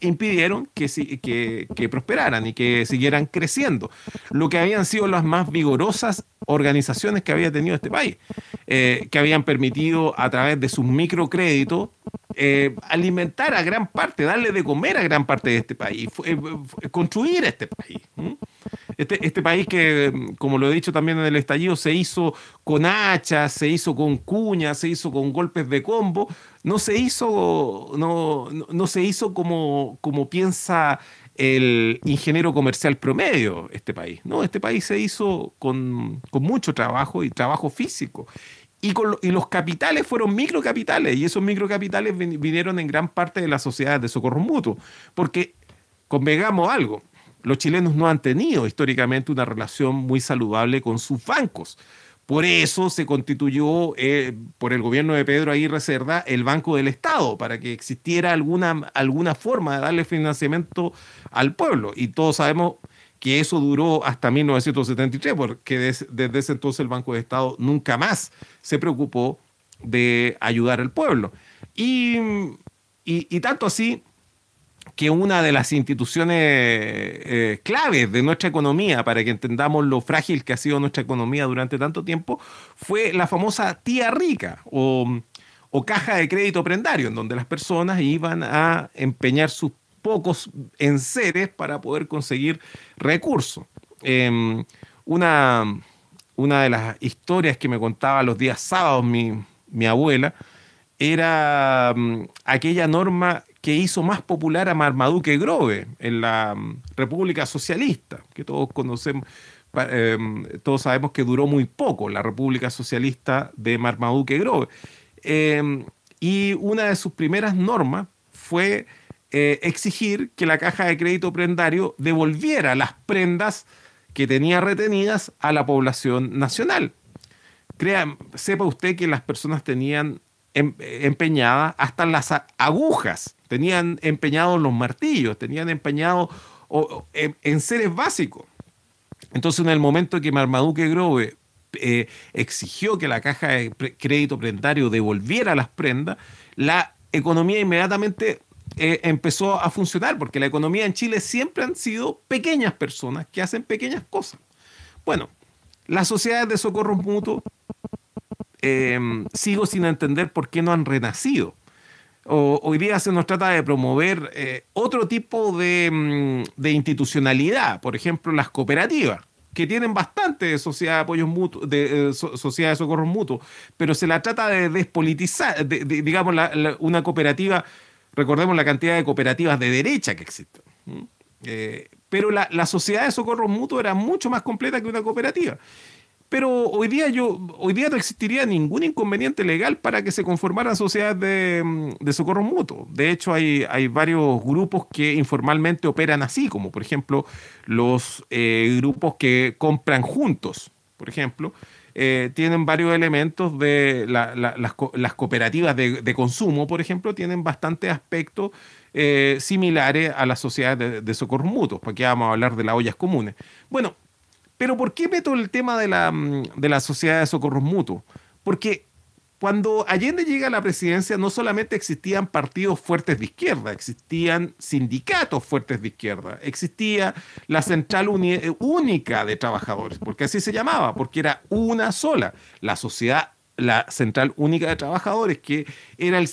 [SPEAKER 2] impidieron que, que, que, prosperaran y que siguieran creciendo, lo que habían sido las más vigorosas organizaciones que había tenido este país, eh, que habían permitido a través de sus microcréditos eh, alimentar a gran parte, darle de comer a gran parte de este país, eh, construir este país. Este, este, país que, como lo he dicho también en el estallido, se hizo con hachas, se hizo con cuñas, se hizo con golpes de combo, no se hizo, no, no, se hizo como, como piensa el ingeniero comercial promedio este país. No, este país se hizo con, con mucho trabajo y trabajo físico. Y, con, y, los capitales fueron microcapitales, y esos microcapitales vinieron en gran parte de las sociedades de socorro mutuo. Porque, convengamos algo, los chilenos no han tenido históricamente una relación muy saludable con sus bancos. Por eso se constituyó eh, por el gobierno de Pedro Aguirre Cerda el Banco del Estado, para que existiera alguna, alguna forma de darle financiamiento al pueblo. Y todos sabemos que eso duró hasta 1973, porque desde ese entonces el Banco del Estado nunca más se preocupó de ayudar al pueblo. y, y tanto así que una de las instituciones eh, claves de nuestra economía, para que entendamos lo frágil que ha sido nuestra economía durante tanto tiempo, fue la famosa tía rica o, caja de crédito prendario, en donde las personas iban a empeñar sus pocos enseres para poder conseguir recursos. Em, una, una de las historias que me contaba los días sábados mi, mi abuela era mm, aquella norma que hizo más popular a Marmaduke Grove en la mm, República Socialista, que todos conocemos, em, todos sabemos que duró muy poco la República Socialista de Marmaduke Grove. Em, y una de sus primeras normas fue eh, exigir que la caja de crédito prendario devolviera las prendas que tenía retenidas a la población nacional. Crea, sepa usted que las personas tenían em, empeñadas hasta las agujas tenían empeñados los martillos, tenían empeñados en, seres básicos. Entonces, en el momento que Marmaduke Grove eh, exigió que la caja de crédito prendario devolviera las prendas, la economía inmediatamente eh, empezó a funcionar, porque la economía en Chile siempre han sido pequeñas personas que hacen pequeñas cosas. Bueno, las sociedades de socorro mutuo eh, sigo sin entender por qué no han renacido hoy día se nos trata de promover eh, otro tipo mm, de, institucionalidad, por ejemplo, las cooperativas que tienen bastante sociedad de apoyos mutuos, de, eh, de socorros mutuos, pero se la trata de despolitizar, digamos, una cooperativa, recordemos la cantidad de cooperativas de derecha que existen. Eh, pero la, la, sociedad de socorros mutuos era mucho más completa que una cooperativa. Pero hoy día yo, hoy día no existiría ningún inconveniente legal para que se conformaran sociedades de, socorro mutuo. De hecho, hay, hay, varios grupos que informalmente operan así, como por ejemplo los eh, grupos que compran juntos, por ejemplo. Eh, tienen varios elementos de las, cooperativas de, consumo, por ejemplo, tienen bastantes aspectos eh, similares a las sociedades de, de socorro mutuos, porque vamos a hablar de las ollas comunes. Bueno, pero ¿por qué meto el tema de la, mm, de la sociedad de socorros mutuos? Porque cuando Allende llega a la presidencia, no solamente existían partidos fuertes de izquierda, existían sindicatos fuertes de izquierda, existía la central única de trabajadores, porque así se llamaba, porque era una sola, la sociedad, la central única de trabajadores, que era, el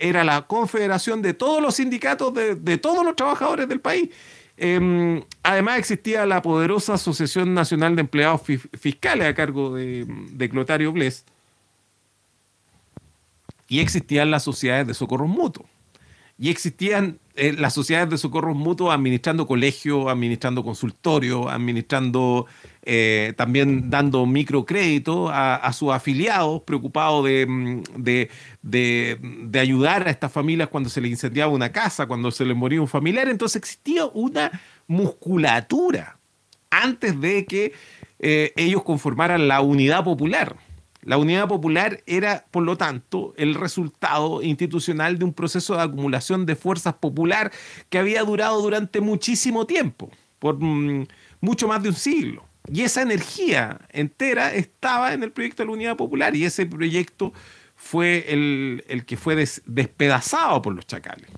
[SPEAKER 2] era la confederación de todos los sindicatos de, de todos los trabajadores del país. Em, además existía la poderosa Asociación Nacional de Empleados Fiscales a cargo de, Clotario Bles y existían las sociedades de socorros mutuos y existían eh, las sociedades de socorros mutuos administrando colegios, administrando consultorios, administrando eh, también dando microcrédito a, sus afiliados, preocupados mm, de, de, ayudar a estas familias cuando se les incendiaba una casa, cuando se les moría un familiar. Entonces existía una musculatura antes de que eh, ellos conformaran la unidad popular. La unidad popular era, por lo tanto, el resultado institucional de un proceso de acumulación de fuerzas popular que había durado durante muchísimo tiempo, por mm, mucho más de un siglo. y esa energía entera estaba en el proyecto de la Unidad Popular y ese proyecto fue el, que fue despedazado por los chacales.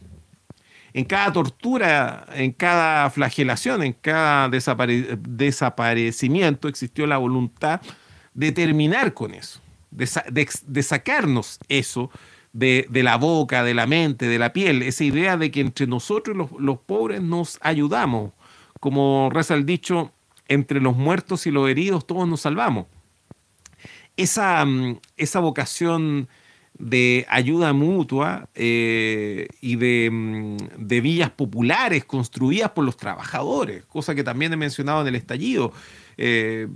[SPEAKER 2] En cada tortura, en cada flagelación, en cada desaparecimiento existió la voluntad de terminar con eso, de, sacarnos eso de, la boca, de la mente, de la piel, esa idea de que entre nosotros los, los pobres nos ayudamos. Como reza el dicho, entre los muertos y los heridos todos nos salvamos. Esa, mm, vocación de ayuda mutua eh, y mm, de, villas populares construidas por los trabajadores, cosa que también he mencionado en el estallido. Eh,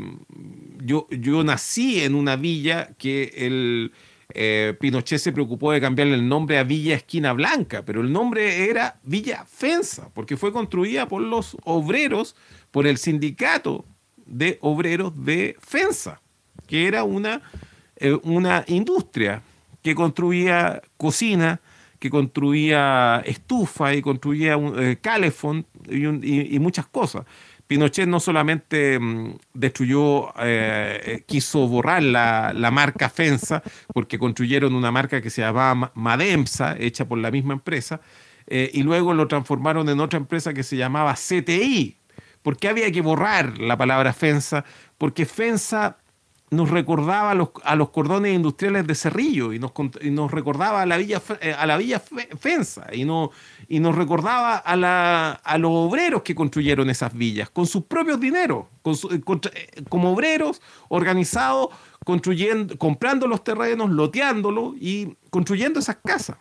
[SPEAKER 2] yo, yo nací en una villa que el eh, Pinochet se preocupó de cambiarle el nombre a Villa Esquina Blanca, pero el nombre era Villa Fensa, porque fue construida por los obreros por el sindicato de obreros de FENSA, que era una, eh, una industria que construía cocina, que construía estufa y construía eh, calefón y, muchas cosas. Pinochet no solamente mm, destruyó, eh, quiso borrar la, la, marca FENSA, porque construyeron una marca que se llamaba Mademsa, hecha por la misma empresa, y luego lo transformaron en otra empresa que se llamaba CTI, ¿Por qué había que borrar la palabra FENSA? Porque FENSA nos recordaba a los, cordones industriales de Cerrillo y nos, nos recordaba a la villa, eh, a la villa Fensa y, no, y nos recordaba a, los obreros que construyeron esas villas con sus propios dineros, eh, eh, como obreros organizados, construyendo, comprando los terrenos, loteándolos y construyendo esas casas.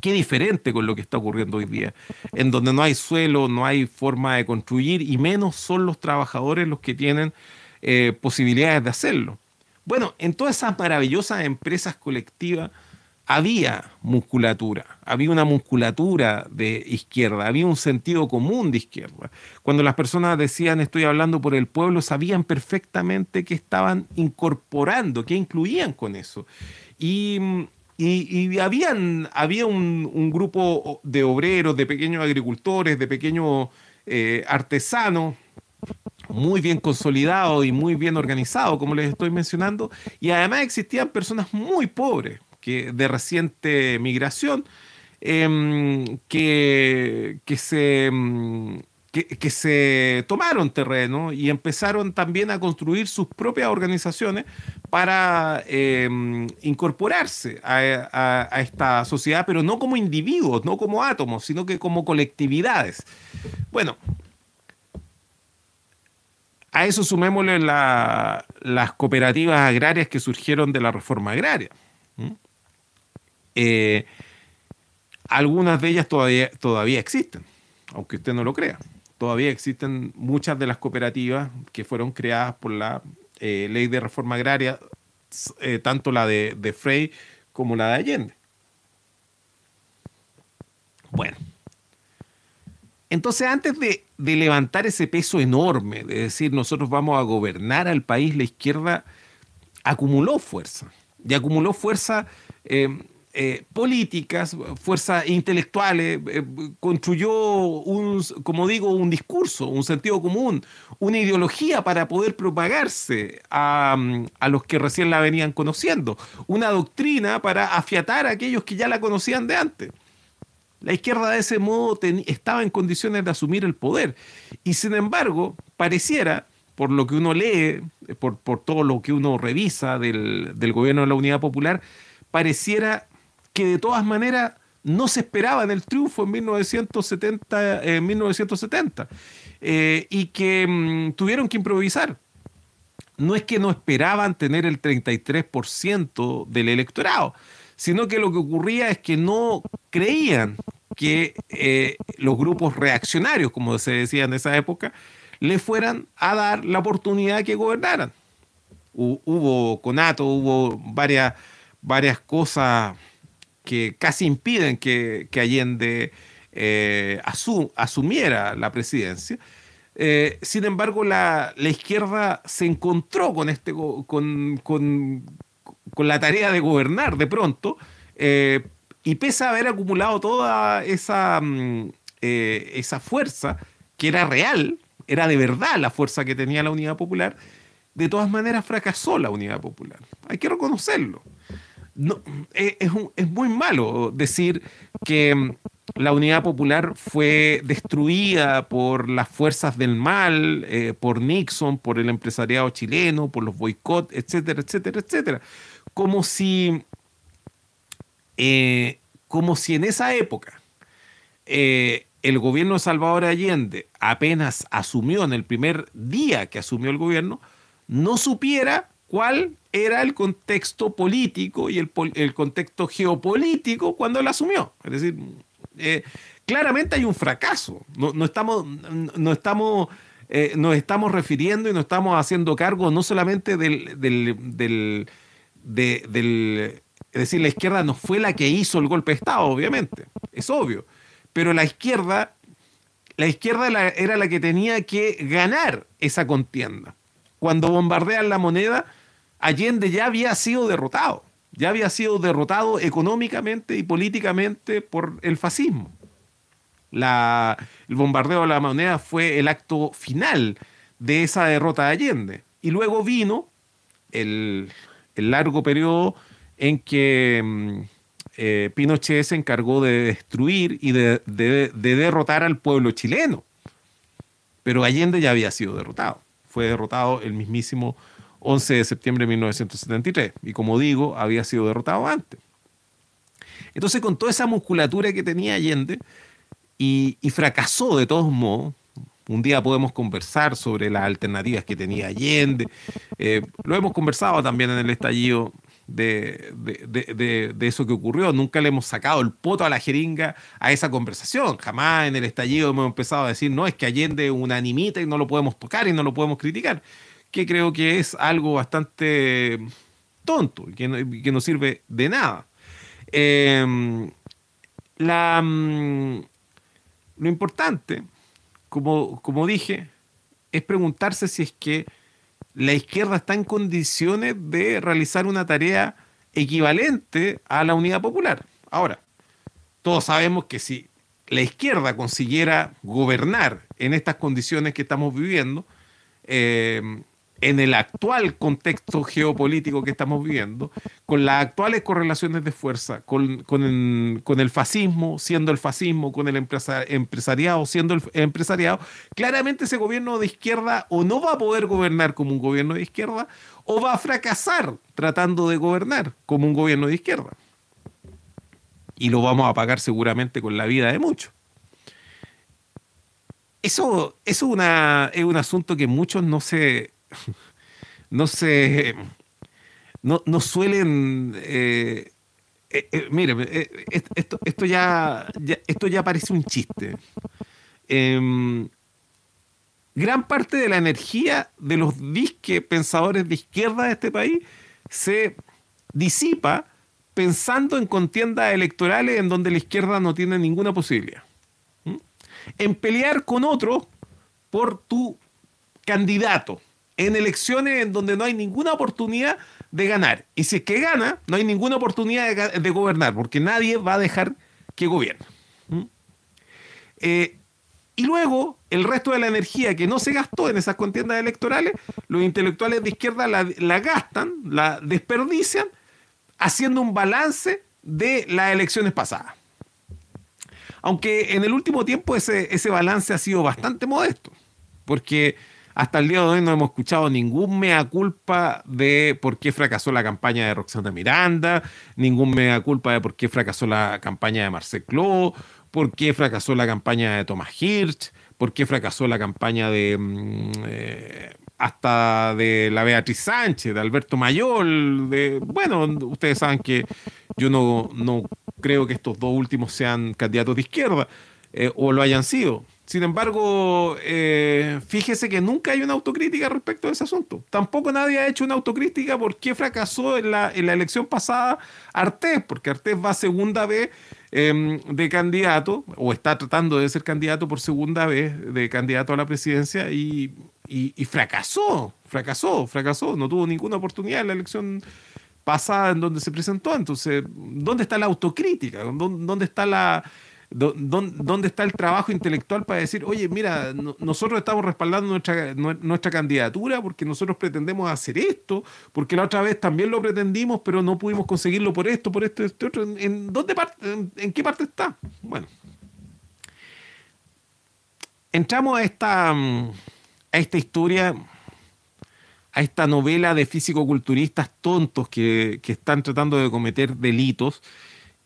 [SPEAKER 2] Qué diferente con lo que está ocurriendo hoy día, en donde no hay suelo, no hay forma de construir y menos son los trabajadores los que tienen eh, posibilidades de hacerlo. Bueno, en todas esas maravillosas empresas colectivas había musculatura, había una musculatura de izquierda, había un sentido común de izquierda. Cuando las personas decían estoy hablando por el pueblo, sabían perfectamente que estaban incorporando, que incluían con eso. Y y, habían, había un, grupo de obreros, de pequeños agricultores, de pequeños eh, artesanos, muy bien consolidado y muy bien organizado, como les estoy mencionando, y además existían personas muy pobres, que, de reciente migración, em, que, que, se, em, que, se tomaron terreno y empezaron también a construir sus propias organizaciones para em, incorporarse a, esta sociedad, pero no como individuos, no como átomos, sino que como colectividades. Bueno, a eso sumémosle las cooperativas agrarias que surgieron de la reforma agraria. Eh, algunas de ellas todavía, todavía existen, aunque usted no lo crea todavía existen muchas de las cooperativas que fueron creadas por la eh, ley de reforma agraria, eh, tanto la de, Frey como la de Allende. Bueno, entonces antes de, levantar ese peso enorme, de decir nosotros vamos a gobernar al país, la izquierda acumuló fuerza. Y acumuló fuerza eh, políticas, fuerzas intelectuales, eh, construyó un, como digo, un discurso, un sentido común, una ideología para poder propagarse a, los que recién la venían conociendo, una doctrina para afiatar a aquellos que ya la conocían de antes. La izquierda de ese modo estaba en condiciones de asumir el poder y sin embargo pareciera por lo que uno lee, por, todo lo que uno revisa del, del, gobierno de la Unidad Popular, pareciera que de todas maneras no se esperaba en el triunfo en 1970, en 1970 eh, y que mm, tuvieron que improvisar. No es que no esperaban tener el 33% del electorado, sino que lo que ocurría es que no creían que eh, los grupos reaccionarios, como se decía en esa época, le fueran a dar la oportunidad que gobernaran. Hubo conato, hubo varias, varias cosas que casi impiden que, Allende eh, asumiera la presidencia. Eh, sin embargo, la, izquierda se encontró con, este, con, con, la tarea de gobernar de pronto, eh, y pese a haber acumulado toda esa, mm, esa fuerza que era real, era de verdad la fuerza que tenía la Unidad Popular, de todas maneras fracasó la Unidad Popular. Hay que reconocerlo. No, es, es, muy malo decir que mm, la Unidad Popular fue destruida por las fuerzas del mal, eh, por Nixon, por el empresariado chileno, por los boicots, etcétera, etcétera, etcétera. Como si, eh, como si en esa época eh, el gobierno de Salvador Allende apenas asumió en el primer día que asumió el gobierno, no supiera cuál era el contexto político y el, contexto geopolítico cuando él asumió. Es decir, eh, claramente hay un fracaso. No, estamos, no estamos, eh, nos estamos refiriendo y nos estamos haciendo cargo no solamente del, del, es decir, la izquierda no fue la que hizo el golpe de Estado, obviamente, es obvio pero la izquierda, la izquierda era la que tenía que ganar esa contienda. Cuando bombardean la moneda, Allende ya había sido derrotado, ya había sido derrotado económicamente y políticamente por el fascismo. el bombardeo de la moneda fue el acto final de esa derrota de Allende. Y luego vino el, largo periodo en que mm, eh, Pinochet se encargó de destruir y de, derrotar al pueblo chileno. Pero Allende ya había sido derrotado. Fue derrotado el mismísimo 11 de septiembre de 1973. Y como digo, había sido derrotado antes. Entonces, con toda esa musculatura que tenía Allende, y, fracasó de todos modos, un día podemos conversar sobre las alternativas que tenía Allende. Eh, lo hemos conversado también en el estallido de, eso que ocurrió. Nunca le hemos sacado el poto a la jeringa a esa conversación. Jamás en el estallido hemos empezado a decir, no, es que Allende unanimita y no lo podemos tocar y no lo podemos criticar. Que creo que es algo bastante tonto y que no, sirve de nada. Em, la, mm, lo importante, como, como dije, es preguntarse si es que la izquierda está en condiciones de realizar una tarea equivalente a la unidad popular. Ahora, todos sabemos que si la izquierda consiguiera gobernar en estas condiciones que estamos viviendo, eh, en el actual contexto geopolítico que estamos viviendo, con las actuales correlaciones de fuerza, con, el, fascismo siendo el fascismo, con el empresariado siendo el empresariado, claramente ese gobierno de izquierda o no va a poder gobernar como un gobierno de izquierda o va a fracasar tratando de gobernar como un gobierno de izquierda. Y lo vamos a pagar seguramente con la vida de muchos. Eso, eso una, es un asunto que muchos no se, [LAUGHS] no se, no, no suelen, eh, eh, eh, mire, esto, esto ya, esto ya parece un chiste. Em, gran parte de la energía de los disque pensadores de izquierda de este país se disipa pensando en contiendas electorales en donde la izquierda no tiene ninguna posibilidad. En pelear con otro por tu candidato en elecciones en donde no hay ninguna oportunidad de ganar. Y si es que gana, no hay ninguna oportunidad de, gobernar, porque nadie va a dejar que gobierne. ¿Mm? Eh, y luego, el resto de la energía que no se gastó en esas contiendas electorales, los intelectuales de izquierda la, gastan, la desperdician, haciendo un balance de las elecciones pasadas. Aunque en el último tiempo ese, ese balance ha sido bastante modesto, porque hasta el día de hoy no hemos escuchado ningún mea culpa de por qué fracasó la campaña de Roxana Miranda, ningún mea culpa de por qué fracasó la campaña de Marcel por qué fracasó la campaña de Thomas Hirsch, por qué fracasó la campaña de mm, eh, hasta de la Beatriz Sánchez, de Alberto Mayol, de bueno, ustedes saben que yo no, no creo que estos dos últimos sean candidatos de izquierda eh, o lo hayan sido. Sin embargo, eh, fíjese que nunca hay una autocrítica respecto a ese asunto. Tampoco nadie ha hecho una autocrítica por qué fracasó en la, elección pasada Artés, porque Artés va segunda vez em, de candidato, o está tratando de ser candidato por segunda vez de candidato a la presidencia y, fracasó, fracasó, fracasó, no tuvo ninguna oportunidad en la elección pasada en donde se presentó. Entonces, ¿dónde está la autocrítica? ¿Dónde está la ¿Dónde está el trabajo intelectual para decir, oye, mira, nosotros estamos respaldando nuestra, nuestra candidatura porque nosotros pretendemos hacer esto, porque la otra vez también lo pretendimos, pero no pudimos conseguirlo por esto, por esto, este otro? ¿En, dónde en, qué parte está? Bueno. Entramos a esta, a esta historia a esta novela de físico-culturistas tontos que, que, están tratando de cometer delitos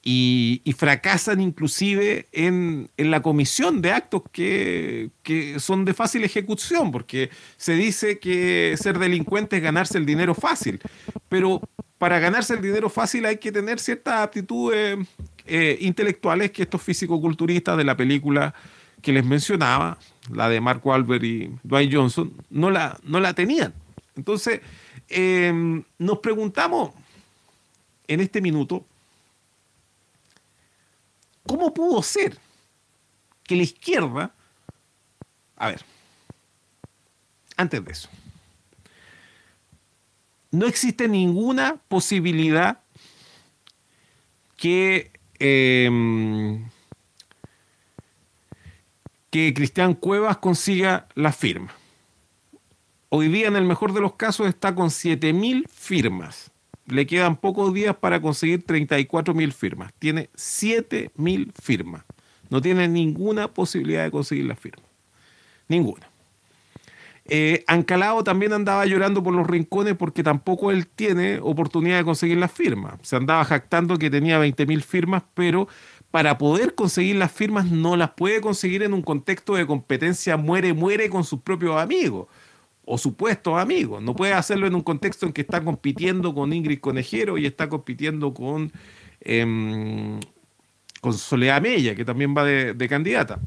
[SPEAKER 2] y, fracasan inclusive en, la comisión de actos que, son de fácil ejecución, porque se dice que ser delincuente es ganarse el dinero fácil, pero para ganarse el dinero fácil hay que tener ciertas aptitudes eh, intelectuales que estos físico-culturistas de la película que les mencionaba, la de Mark Wahlberg y Dwayne Johnson, no la, no la tenían. Entonces, em, nos preguntamos en este minuto, ¿Cómo pudo ser que la izquierda... A ver, antes de eso, no existe ninguna posibilidad que, em, que Cristian Cuevas consiga la firma. Hoy día, en el mejor de los casos, está con 7.000 firmas le quedan pocos días para conseguir 34 mil firmas. Tiene 7 mil firmas. No tiene ninguna posibilidad de conseguir la firma. Ninguna. Eh, Ancalao también andaba llorando por los rincones porque tampoco él tiene oportunidad de conseguir las firmas. Se andaba jactando que tenía 20 mil firmas, pero para poder conseguir las firmas no las puede conseguir en un contexto de competencia muere, muere con sus propios amigos o supuestos amigos. No puede hacerlo en un contexto en que está compitiendo con Ingrid Conejero y está compitiendo con, em, con Soledad Mella, que también va de, candidata.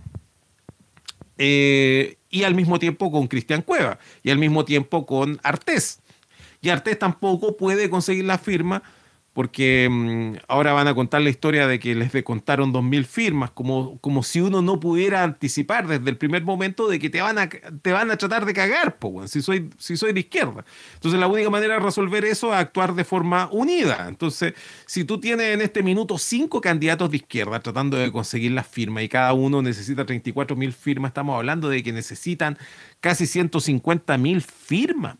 [SPEAKER 2] Eh, y al mismo tiempo con Cristian Cueva, y al mismo tiempo con Artés. Y Artés tampoco puede conseguir la firma porque mm, ahora van a contar la historia de que les contaron 2.000 firmas, como, como si uno no pudiera anticipar desde el primer momento de que te van a, te van a tratar de cagar, si, soy, si soy de izquierda. Entonces la única manera de resolver eso es actuar de forma unida. Entonces, si tú tienes en este minuto cinco candidatos de izquierda tratando de conseguir las firmas y cada uno necesita 34.000 firmas, estamos hablando de que necesitan casi 150.000 firmas.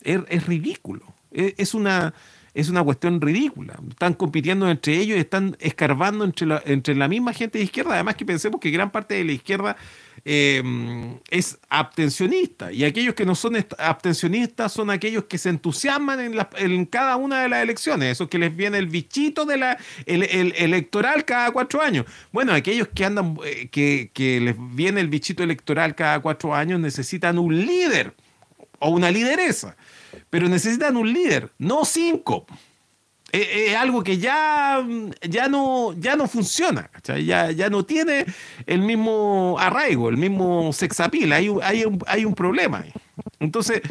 [SPEAKER 2] Es, es ridículo. es una es una cuestión ridícula. Están compitiendo entre ellos están escarbando entre la, entre la misma gente de izquierda. Además que pensemos que gran parte de la izquierda em, es abstencionista y aquellos que no son abstencionistas son aquellos que se entusiasman en, en, cada una de las elecciones, esos que les viene el bichito de la, el, electoral cada cuatro años. Bueno, aquellos que andan, eh, que, que les viene el bichito electoral cada cuatro años necesitan un líder o una lideresa pero necesitan un líder, no cinco. Es, algo que ya, ya, no, ya no funciona, ya, ya no tiene el mismo arraigo, el mismo sexapil, hay, hay, un, hay un problema. Entonces,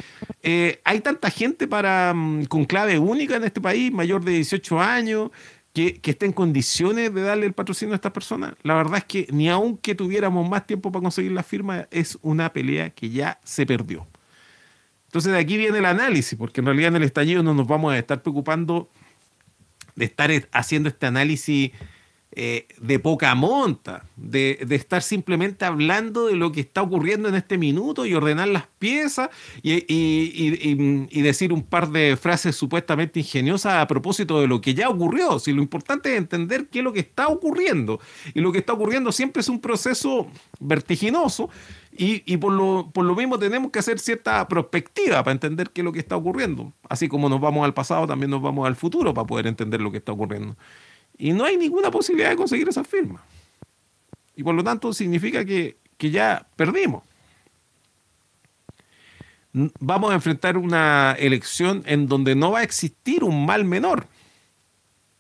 [SPEAKER 2] eh, hay tanta gente para, mm, con clave única en este país, mayor de 18 años, que, que, esté en condiciones de darle el patrocinio a estas personas. La verdad es que ni aunque tuviéramos más tiempo para conseguir la firma, es una pelea que ya se perdió. Entonces de aquí viene el análisis, porque en realidad en el estallido no nos vamos a estar preocupando de estar haciendo este análisis eh, de poca monta, de, estar simplemente hablando de lo que está ocurriendo en este minuto y ordenar las piezas y, decir un par de frases supuestamente ingeniosas a propósito de lo que ya ocurrió. Si lo importante es entender qué es lo que está ocurriendo. Y lo que está ocurriendo siempre es un proceso vertiginoso y, por, lo, por lo mismo tenemos que hacer cierta perspectiva para entender qué es lo que está ocurriendo. Así como nos vamos al pasado, también nos vamos al futuro para poder entender lo que está ocurriendo. Y no hay ninguna posibilidad de conseguir esa firma. Y por lo tanto significa que, ya perdimos. Vamos a enfrentar una elección en donde no va a existir un mal menor.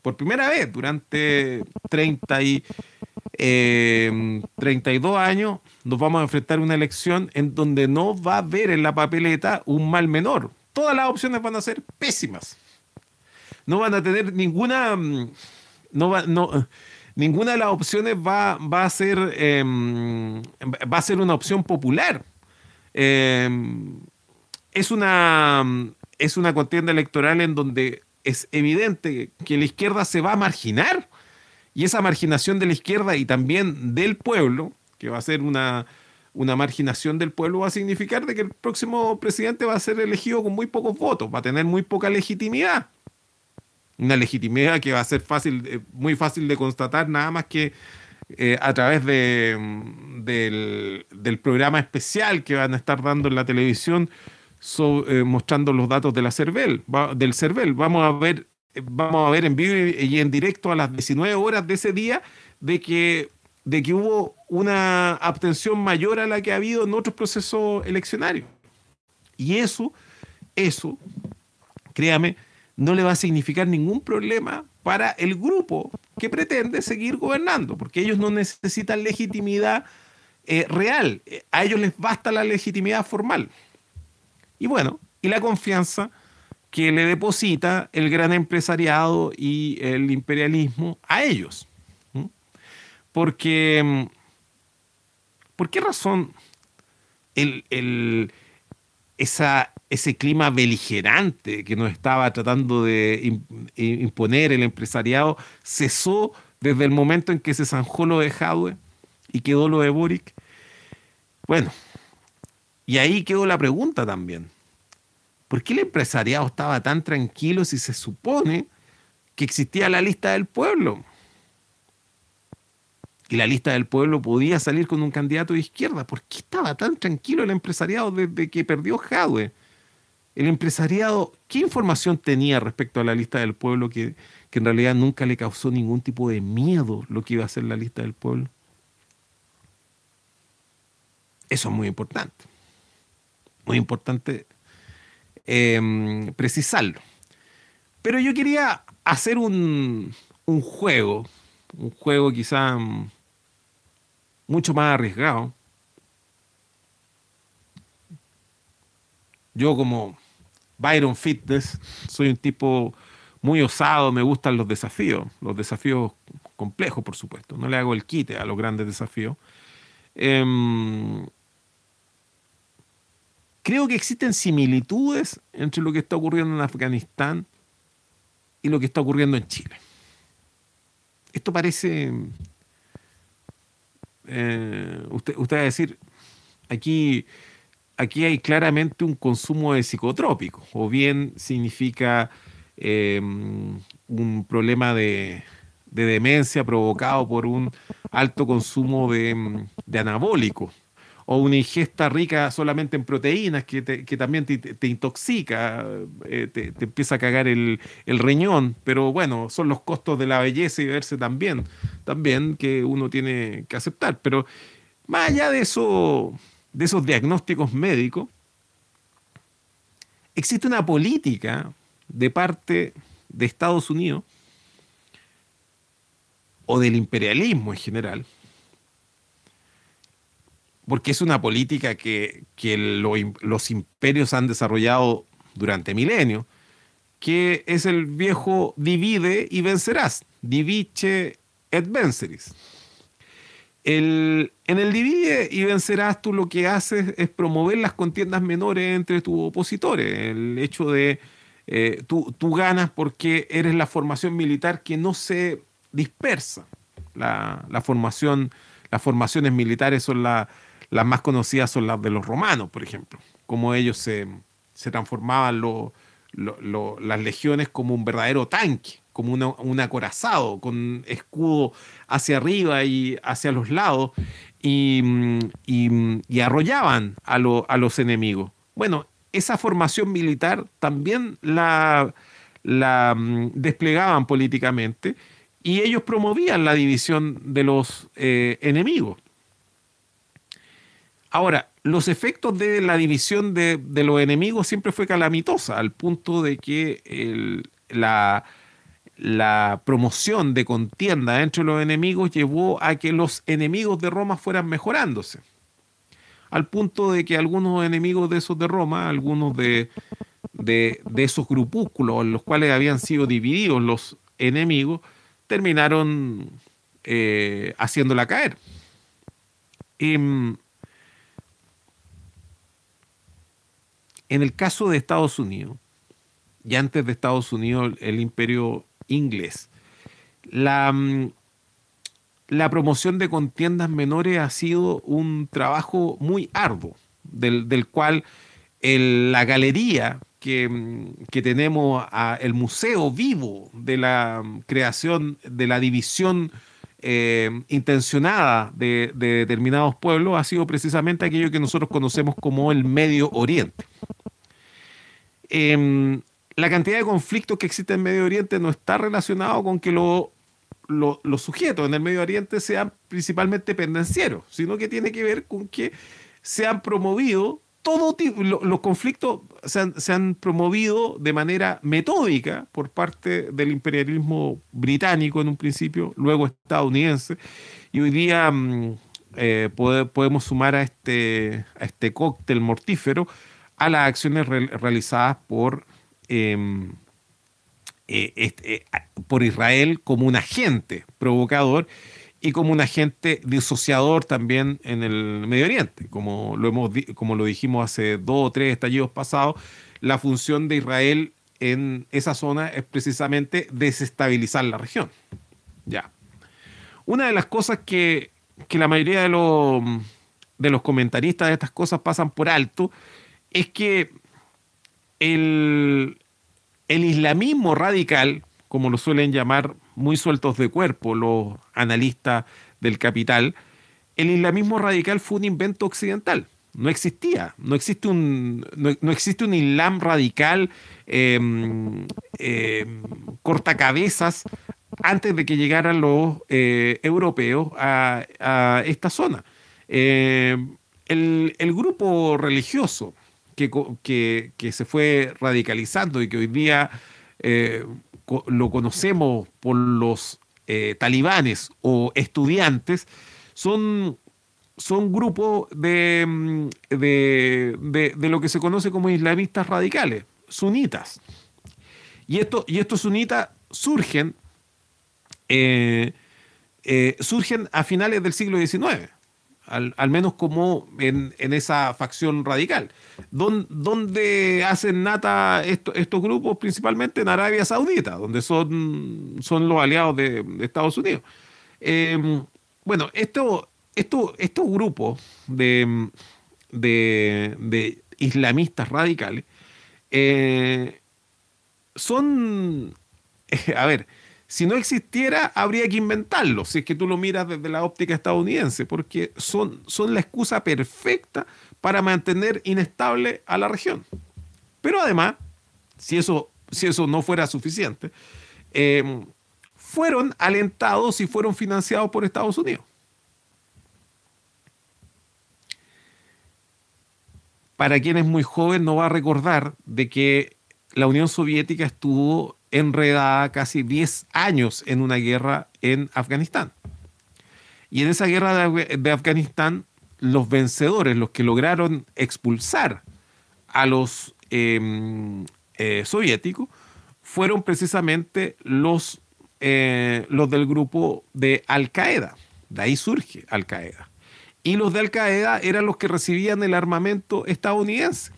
[SPEAKER 2] Por primera vez durante 30 y, 32 em, años nos vamos a enfrentar una elección en donde no va a haber en la papeleta un mal menor. Todas las opciones van a ser pésimas. No van a tener ninguna mm, no va, no, ninguna de las opciones va, a em, a ser una opción popular. Em, es, una, es una contienda electoral en donde es evidente que la izquierda se va a marginar Y esa marginación de la izquierda y también del pueblo, que va a ser una, una marginación del pueblo, va a significar de que el próximo presidente va a ser elegido con muy pocos votos, va a tener muy poca legitimidad. Una legitimidad que va a ser fácil, eh, muy fácil de constatar, nada más que eh, a través de, mm, del, programa especial que van a estar dando en la televisión eh, mostrando los datos de la CERVEL, del CERVEL. Vamos a ver vamos a ver en vivo y en directo a las 19 horas de ese día de que, de que hubo una abstención mayor a la que ha habido en otros procesos eleccionarios. Y eso, eso, créame, no le va a significar ningún problema para el grupo que pretende seguir gobernando, porque ellos no necesitan legitimidad eh, real, a ellos les basta la legitimidad formal. Y bueno, y la confianza que le deposita el gran empresariado y el imperialismo a ellos. Porque, mm, ¿por qué razón el, esa, ese clima beligerante que nos estaba tratando de imponer el empresariado cesó desde el momento en que se zanjó lo de Jadwe y quedó lo de Boric? Bueno, y ahí quedó la pregunta también. ¿Por qué el empresariado estaba tan tranquilo si se supone que existía la lista del pueblo? Y la lista del pueblo podía salir con un candidato de izquierda. ¿Por qué estaba tan tranquilo el empresariado desde que perdió Jadwe? El empresariado, ¿qué información tenía respecto a la lista del pueblo que, que en realidad nunca le causó ningún tipo de miedo lo que iba a ser la lista del pueblo? Eso es muy importante. Muy importante Em, precisarlo. Pero yo quería hacer un, un juego, un juego quizá mm, mucho más arriesgado. Yo como Byron Fitness soy un tipo muy osado, me gustan los desafíos, los desafíos complejos, por supuesto. No le hago el quite a los grandes desafíos. Em, Creo que existen similitudes entre lo que está ocurriendo en Afganistán y lo que está ocurriendo en Chile. Esto parece, eh, usted, usted va a decir, aquí, aquí hay claramente un consumo de psicotrópicos, o bien significa eh, un problema de, demencia provocado por un alto consumo de, de anabólicos o una ingesta rica solamente en proteínas que, también te, intoxica, eh, te, empieza a cagar el, riñón, pero bueno, son los costos de la belleza y verse también, también que uno tiene que aceptar. Pero más allá de, eso, de esos diagnósticos médicos, existe una política de parte de Estados Unidos o del imperialismo en general, porque es una política que, los imperios han desarrollado durante milenios, que es el viejo divide y vencerás, diviche et venceris. en el divide y vencerás tú lo que haces es promover las contiendas menores entre tus opositores, el hecho de eh, tú, ganas porque eres la formación militar que no se dispersa. La, formación, las formaciones militares son la, las más conocidas son las de los romanos, por ejemplo, cómo ellos se, transformaban las legiones como un verdadero tanque, como un acorazado, con escudo hacia arriba y hacia los lados, y, arrollaban a, a, los enemigos. Bueno, esa formación militar también la, la mm, desplegaban políticamente y ellos promovían la división de los eh, enemigos. Ahora, los efectos de la división de, los enemigos siempre fue calamitosa, al punto de que la, promoción de contienda entre los enemigos llevó a que los enemigos de Roma fueran mejorándose. Al punto de que algunos enemigos de esos de Roma, algunos de, esos grupúsculos en los cuales habían sido divididos los enemigos, terminaron eh, haciéndola caer. Y, En el caso de Estados Unidos, y antes de Estados Unidos el imperio inglés, la, mm, promoción de contiendas menores ha sido un trabajo muy arduo, del, cual la galería que, tenemos, el museo vivo de la creación de la división eh, intencionada de, determinados pueblos ha sido precisamente aquello que nosotros conocemos como el Medio Oriente. Em, la cantidad de conflictos que existe en Medio Oriente no está relacionado con que los sujetos en el Medio Oriente sean principalmente pendencieros, sino que tiene que ver con que se han promovido todo tipo, los conflictos se han, promovido de manera metódica por parte del imperialismo británico en un principio, luego estadounidense, y hoy día mm, eh, podemos sumar a este, a este cóctel mortífero a las acciones realizadas por, em, este, eh, por Israel como un agente provocador y como un agente disociador también en el Medio Oriente. Como lo, hemos, como lo dijimos hace dos o tres estallidos pasados, la función de Israel en esa zona es precisamente desestabilizar la región. Ya. Una de las cosas que, la mayoría de de los comentaristas de estas cosas pasan por alto es que el, islamismo radical, como lo suelen llamar muy sueltos de cuerpo los analistas del capital, el islamismo radical fue un invento occidental. No existía, no existe un, no, existe un islam radical eh, cortacabezas antes de que llegaran los eh, europeos a, esta zona. Em, el, grupo religioso que, que, se fue radicalizando y que hoy día eh, lo conocemos por los eh, talibanes o estudiantes, son, son grupos mm, de, de, lo que se conoce como islamistas radicales, sunitas. Y, esto, y estos sunitas surgen, eh, surgen a finales del siglo XIX al, menos como en, esa facción radical. ¿Dónde hacen nata estos grupos? Principalmente en Arabia Saudita, donde son, son los aliados de, Estados Unidos. Em, bueno, esto, esto, estos grupos de, de, islamistas radicales eh, son, [LAUGHS] a ver, si no existiera, habría que inventarlo, si es que tú lo miras desde la óptica estadounidense, porque son, son la excusa perfecta para mantener inestable a la región. Pero además, si eso, si eso no fuera suficiente, em, fueron alentados y fueron financiados por Estados Unidos. Para quien es muy joven no va a recordar de que la Unión Soviética estuvo enredada casi 10 años en una guerra en Afganistán. Y en esa guerra de, Afganistán, los vencedores, los que lograron expulsar a los em, eh, soviéticos, fueron precisamente los, eh, los del grupo de Al-Qaeda. De ahí surge Al-Qaeda. Y los de Al-Qaeda eran los que recibían el armamento estadounidense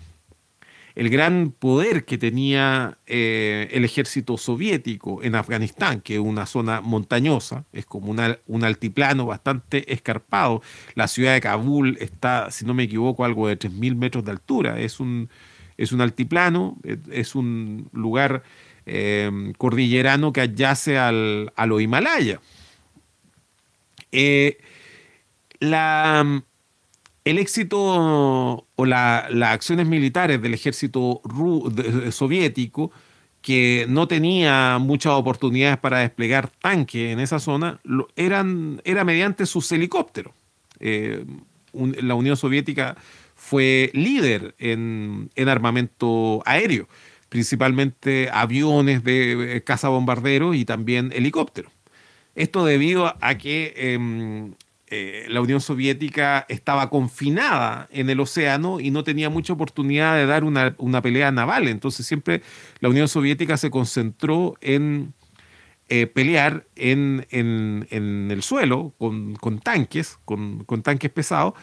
[SPEAKER 2] el gran poder que tenía eh, el ejército soviético en Afganistán, que es una zona montañosa, es como un altiplano bastante escarpado. La ciudad de Kabul está, si no me equivoco, algo de 3.000 metros de altura. Es un, es un altiplano, es un lugar eh, cordillerano que adyace al, a los Himalaya. Eh, la el éxito o las acciones militares del ejército soviético, que no tenía muchas oportunidades para desplegar tanques en esa zona, eran, era mediante sus helicópteros. Eh, la Unión Soviética fue líder en, armamento aéreo, principalmente aviones de cazabombarderos y también helicópteros. Esto debido a que em, eh, la Unión Soviética estaba confinada en el océano y no tenía mucha oportunidad de dar una, pelea naval. Entonces siempre la Unión Soviética se concentró en eh, pelear en, el suelo con, tanques, con, tanques pesados,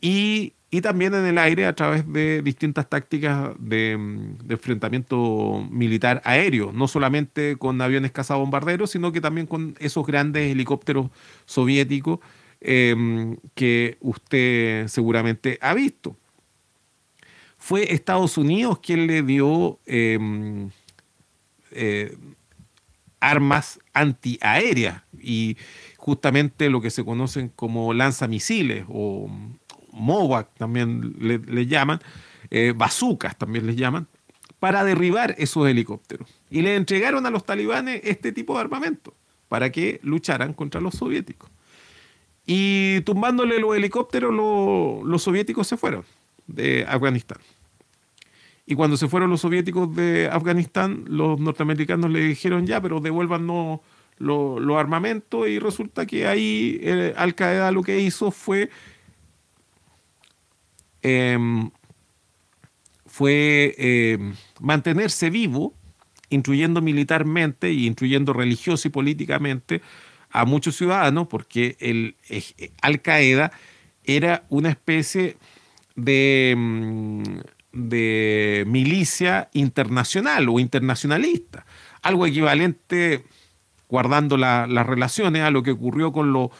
[SPEAKER 2] y y también en el aire a través de distintas tácticas de, enfrentamiento militar aéreo, no solamente con aviones cazabombarderos, sino que también con esos grandes helicópteros soviéticos em, que usted seguramente ha visto. Fue Estados Unidos quien le dio em, eh, armas antiaéreas y justamente lo que se conocen como lanzamisiles o MOVAC también le, llaman, eh, bazucas también les llaman, para derribar esos helicópteros. Y le entregaron a los talibanes este tipo de armamento para que lucharan contra los soviéticos. Y tumbándole los helicópteros, los soviéticos se fueron de Afganistán. Y cuando se fueron los soviéticos de Afganistán, los norteamericanos le dijeron ya, pero devuélvanos los armamentos y resulta que ahí Al Qaeda lo que hizo fue Em, fue em, mantenerse vivo, instruyendo militarmente y religioso y políticamente a muchos ciudadanos, porque el, eh, Al Qaeda era una especie de, em, de milicia internacional o internacionalista, algo equivalente, guardando las relaciones, a lo que ocurrió con los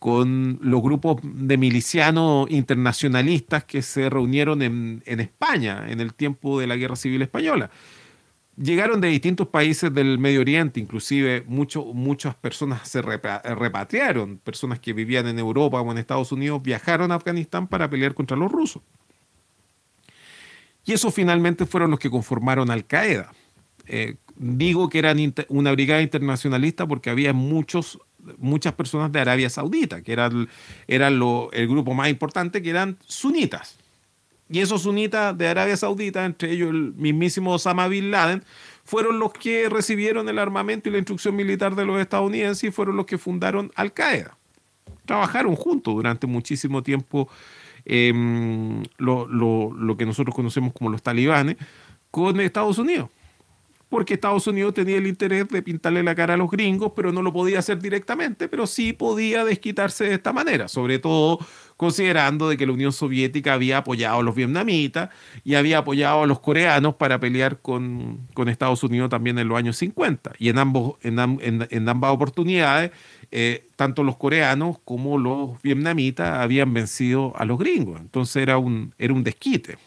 [SPEAKER 2] con los grupos de milicianos internacionalistas que se reunieron en, España en el tiempo de la Guerra Civil Española. Llegaron de distintos países del Medio Oriente, inclusive muchas personas se repatriaron, personas que vivían en Europa o en Estados Unidos viajaron a Afganistán para pelear contra los rusos. Y esos finalmente fueron los que conformaron Al Qaeda. Eh, digo que eran una brigada internacionalista porque había muchos muchas personas de Arabia Saudita, que eran, el grupo más importante, que eran sunitas. Y esos sunitas de Arabia Saudita, entre ellos el mismísimo Osama Bin Laden, fueron los que recibieron el armamento y la instrucción militar de los estadounidenses y fueron los que fundaron Al Qaeda. Trabajaron juntos durante muchísimo tiempo em, lo, lo que nosotros conocemos como los talibanes con Estados Unidos porque Estados Unidos tenía el interés de pintarle la cara a los gringos, pero no lo podía hacer directamente, pero sí podía desquitarse de esta manera, sobre todo considerando de que la Unión Soviética había apoyado a los vietnamitas y había apoyado a los coreanos para pelear con, Estados Unidos también en los años 50. Y en, ambos, en, ambas oportunidades, eh, tanto los coreanos como los vietnamitas habían vencido a los gringos. Entonces era un, era un desquite.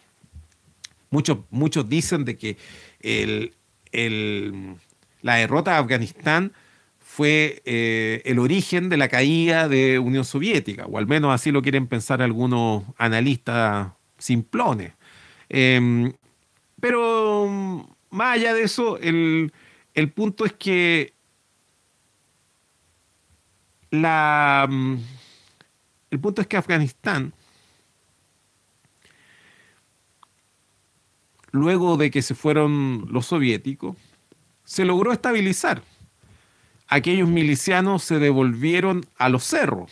[SPEAKER 2] Muchos, muchos dicen de que el, la derrota de Afganistán fue eh, el origen de la caída de Unión Soviética, o al menos así lo quieren pensar algunos analistas simplones. Em, pero más allá de eso, el, punto es que la, el punto es que Afganistán, luego de que se fueron los soviéticos, se logró estabilizar. Aquellos milicianos se devolvieron a los cerros.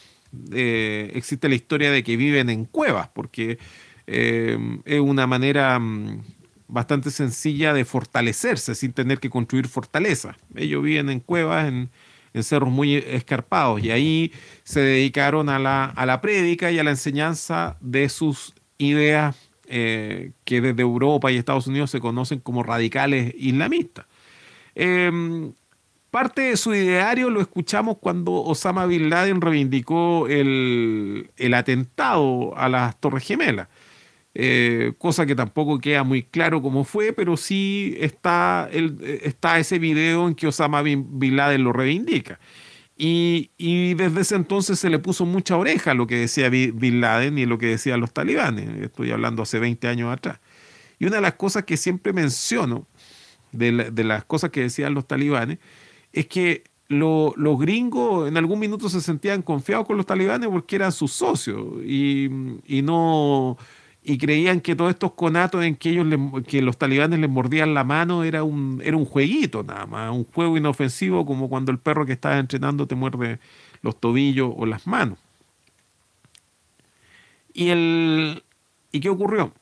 [SPEAKER 2] Eh, existe la historia de que viven en cuevas, porque eh, es una manera mm, bastante sencilla de fortalecerse sin tener que construir fortalezas. Ellos viven en cuevas, en, cerros muy escarpados, y ahí se dedicaron a la, a la prédica y a la enseñanza de sus ideas eh, que desde Europa y Estados Unidos se conocen como radicales islamistas. Em, parte de su ideario lo escuchamos cuando Osama Bin Laden reivindicó el, atentado a las Torres Gemelas. Eh, cosa que tampoco queda muy claro cómo fue, pero sí está, está ese video en que Osama Bin Laden lo reivindica. Y, desde ese entonces se le puso mucha oreja a lo que decía Bin Laden y lo que decían los talibanes. Estoy hablando hace 20 años atrás. Y una de las cosas que siempre menciono, de, las cosas que decían los talibanes, es que los gringos en algún minuto se sentían confiados con los talibanes porque eran sus socios y, y no y creían que todos estos conatos en que ellos que los talibanes les mordían la mano era un, era un jueguito nada más, un juego inofensivo como cuando el perro que estás entrenando te muerde los tobillos o las manos. ¿Y, el, ¿y qué ocurrió?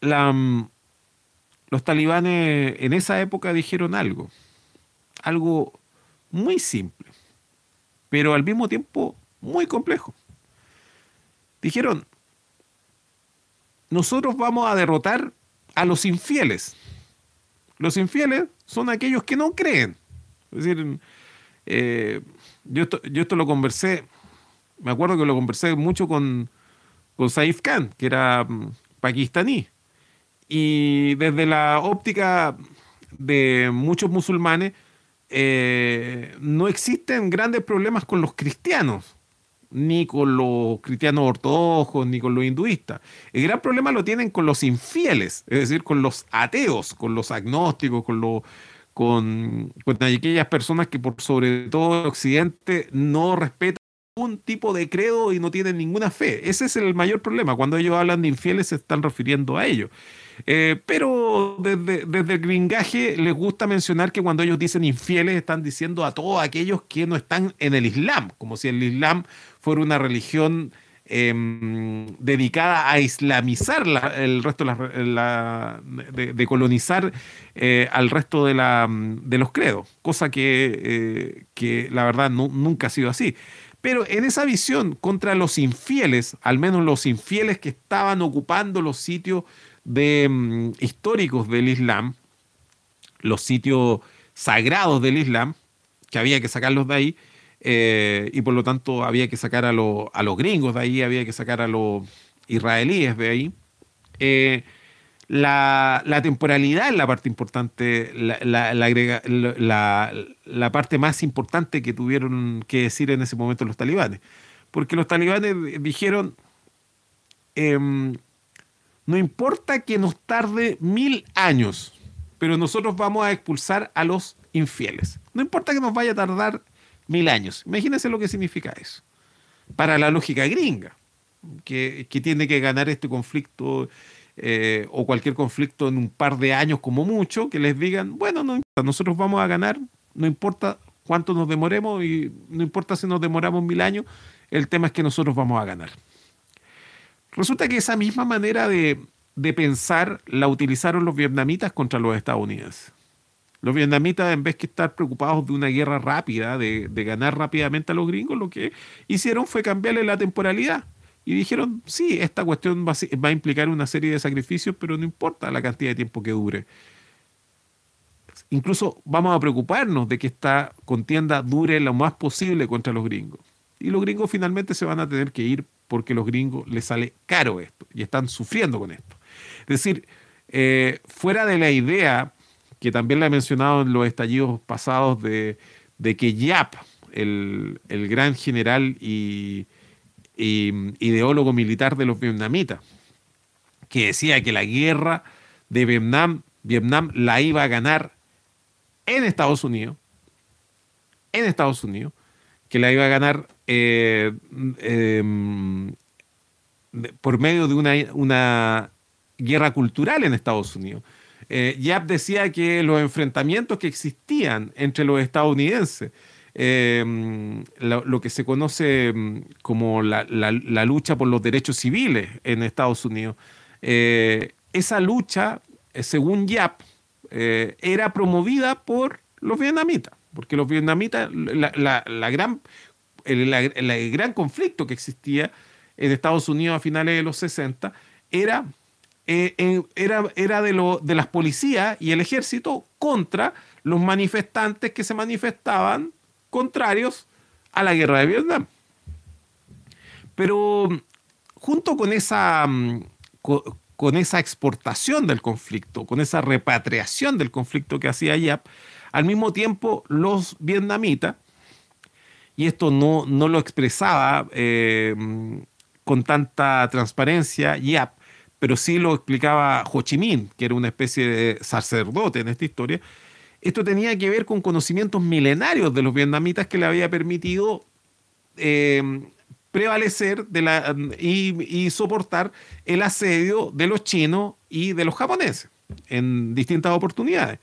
[SPEAKER 2] La, los talibanes en esa época dijeron algo, algo muy simple, pero al mismo tiempo muy complejo. Dijeron, nosotros vamos a derrotar a los infieles. Los infieles son aquellos que no creen. Es decir, eh, yo, esto, lo conversé, me acuerdo que lo conversé mucho con, con Saif Khan, que era mm, pakistaní. Y desde la óptica de muchos musulmanes, eh, no existen grandes problemas con los cristianos, ni con los cristianos ortodoxos, ni con los hinduistas. El gran problema lo tienen con los infieles, es decir, con los ateos, con los agnósticos, con los con, aquellas personas que por sobre todo en Occidente no respetan ningún tipo de credo y no tienen ninguna fe. Ese es el mayor problema. Cuando ellos hablan de infieles se están refiriendo a ellos. Eh, pero desde, desde, el gringaje les gusta mencionar que cuando ellos dicen infieles están diciendo a todos aquellos que no están en el Islam, como si el Islam fuera una religión em, dedicada a islamizar el resto de, colonizar eh, al resto de, los credos, cosa que, eh, que la verdad nunca ha sido así. Pero en esa visión contra los infieles, al menos los infieles que estaban ocupando los sitios de, mm, históricos del Islam, los sitios sagrados del Islam, que había que sacarlos de ahí, eh, y por lo tanto había que sacar a, a, los gringos de ahí, había que sacar a los israelíes de ahí. Eh, la, temporalidad es la parte importante, la, la, parte más importante que tuvieron que decir en ese momento los talibanes. Porque los talibanes dijeron, em, no importa que nos tarde mil años, pero nosotros vamos a expulsar a los infieles. No importa que nos vaya a tardar mil años. Imagínense lo que significa eso. Para la lógica gringa, que, tiene que ganar este conflicto eh, o cualquier conflicto en un par de años como mucho, que les digan, bueno, no importa, nosotros vamos a ganar, no importa cuánto nos demoremos y no importa si nos demoramos mil años, el tema es que nosotros vamos a ganar. Resulta que esa misma manera de, pensar la utilizaron los vietnamitas contra los estadounidenses. Los vietnamitas, en vez que estar preocupados de una guerra rápida, de, ganar rápidamente a los gringos, lo que hicieron fue cambiarle la temporalidad. Y dijeron, sí, esta cuestión va, a implicar una serie de sacrificios, pero no importa la cantidad de tiempo que dure. Incluso vamos a preocuparnos de que esta contienda dure lo más posible contra los gringos. Y los gringos finalmente se van a tener que ir porque los gringos les sale caro esto y están sufriendo con esto. Es decir, eh, fuera de la idea, que también la he mencionado en los estallidos pasados, de, que Yap, el, gran general y, ideólogo militar de los vietnamitas, que decía que la guerra de Vietnam, Vietnam la iba a ganar en Estados Unidos, en Estados Unidos, que la iba a ganar eh, em, por medio de una, una, guerra cultural en Estados Unidos. Eh, Yap decía que los enfrentamientos que existían entre los estadounidenses, em, lo, que se conoce em, como la, lucha por los derechos civiles en Estados Unidos, eh, esa lucha, según Yap, era promovida por los vietnamitas, porque los vietnamitas, la, gran el, gran conflicto que existía en Estados Unidos a finales de los 60 era, eh, era, era de, lo, de las policías y el ejército contra los manifestantes que se manifestaban contrarios a la guerra de Vietnam. Pero junto con esa, mm, con, esa exportación del conflicto, con esa repatriación del conflicto que hacía Yap, al mismo tiempo los vietnamitas y esto no, no lo expresaba eh, con tanta transparencia Yap, pero sí lo explicaba Ho Chi Minh, que era una especie de sacerdote en esta historia. Esto tenía que ver con conocimientos milenarios de los vietnamitas que le había permitido eh, prevalecer y, soportar el asedio de los chinos y de los japoneses en distintas oportunidades.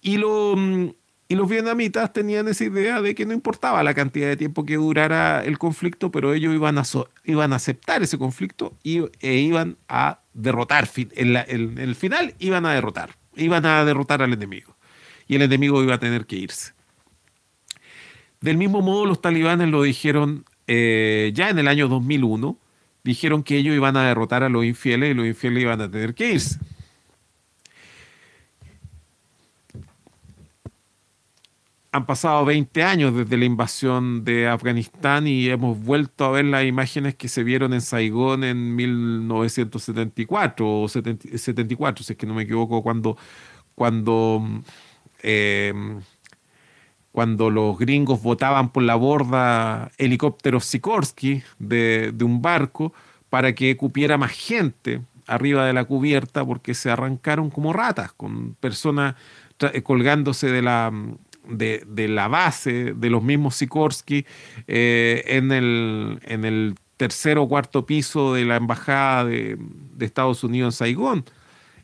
[SPEAKER 2] Y lo, y los vietnamitas tenían esa idea de que no importaba la cantidad de tiempo que durara el conflicto, pero ellos iban a, iban a aceptar ese conflicto y, e iban a derrotar. En, el final iban a derrotar. Iban a derrotar al enemigo. Y el enemigo iba a tener que irse. Del mismo modo, los talibanes lo dijeron eh, ya en el año 2001, dijeron que ellos iban a derrotar a los infieles y los infieles iban a tener que irse. Han pasado 20 años desde la invasión de Afganistán y hemos vuelto a ver las imágenes que se vieron en Saigón en 1974 o 74, si es que no me equivoco, cuando, cuando, eh, cuando los gringos votaban por la borda helicópteros Sikorsky de, de un barco para que cupiera más gente arriba de la cubierta porque se arrancaron como ratas con personas colgándose de la de, la base de los mismos Sikorsky eh, en, el, en el tercer o cuarto piso de la embajada de, Estados Unidos en Saigón.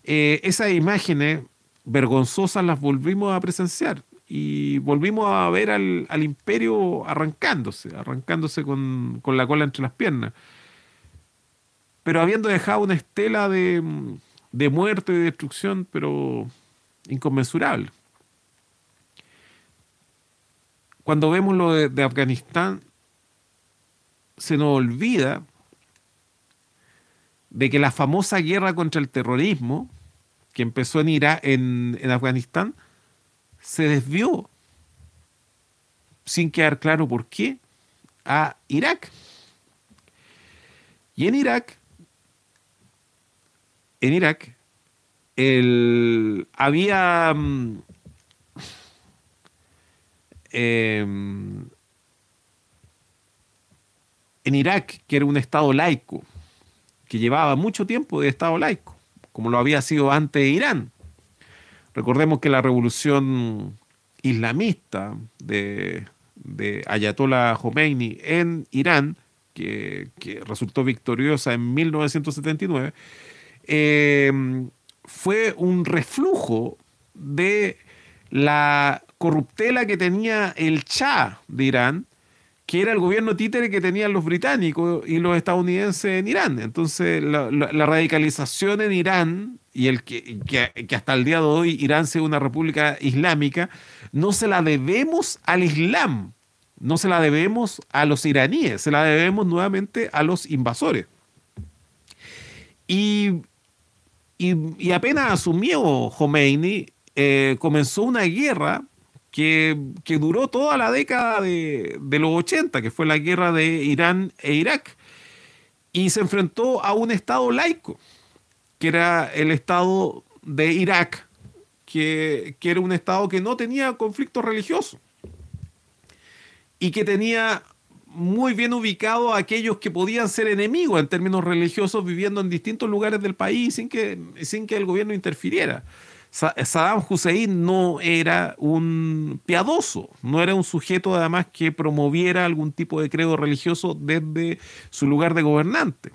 [SPEAKER 2] Eh, esas imágenes vergonzosas las volvimos a presenciar y volvimos a ver al, imperio arrancándose, arrancándose con, con, la cola entre las piernas. Pero habiendo dejado una estela de, de muerte y destrucción, pero inconmensurable cuando vemos lo de, Afganistán, se nos olvida de que la famosa guerra contra el terrorismo, que empezó en, Irak, en, Afganistán, se desvió, sin quedar claro por qué, a Irak. Y en Irak, en Irak, el, había Em, en Irak, que era un Estado laico, que llevaba mucho tiempo de Estado laico, como lo había sido antes de Irán. Recordemos que la revolución islamista de, Ayatollah Khomeini en Irán, que, resultó victoriosa en 1979, em, fue un reflujo de la corruptela que tenía el Shah de Irán, que era el gobierno títere que tenían los británicos y los estadounidenses en Irán. Entonces, la, radicalización en Irán y el que, que, hasta el día de hoy Irán sea una república islámica, no se la debemos al Islam, no se la debemos a los iraníes, se la debemos nuevamente a los invasores. Y, y, y apenas asumió Khomeini, eh, comenzó una guerra que, duró toda la década de, los 80, que fue la guerra de Irán e Irak, y se enfrentó a un Estado laico, que era el Estado de Irak, que, que era un Estado que no tenía conflicto religioso y que tenía muy bien ubicado a aquellos que podían ser enemigos en términos religiosos viviendo en distintos lugares del país sin que, sin que el gobierno interfiriera. Saddam Hussein no era un piadoso, no era un sujeto además que promoviera algún tipo de credo religioso desde su lugar de gobernante.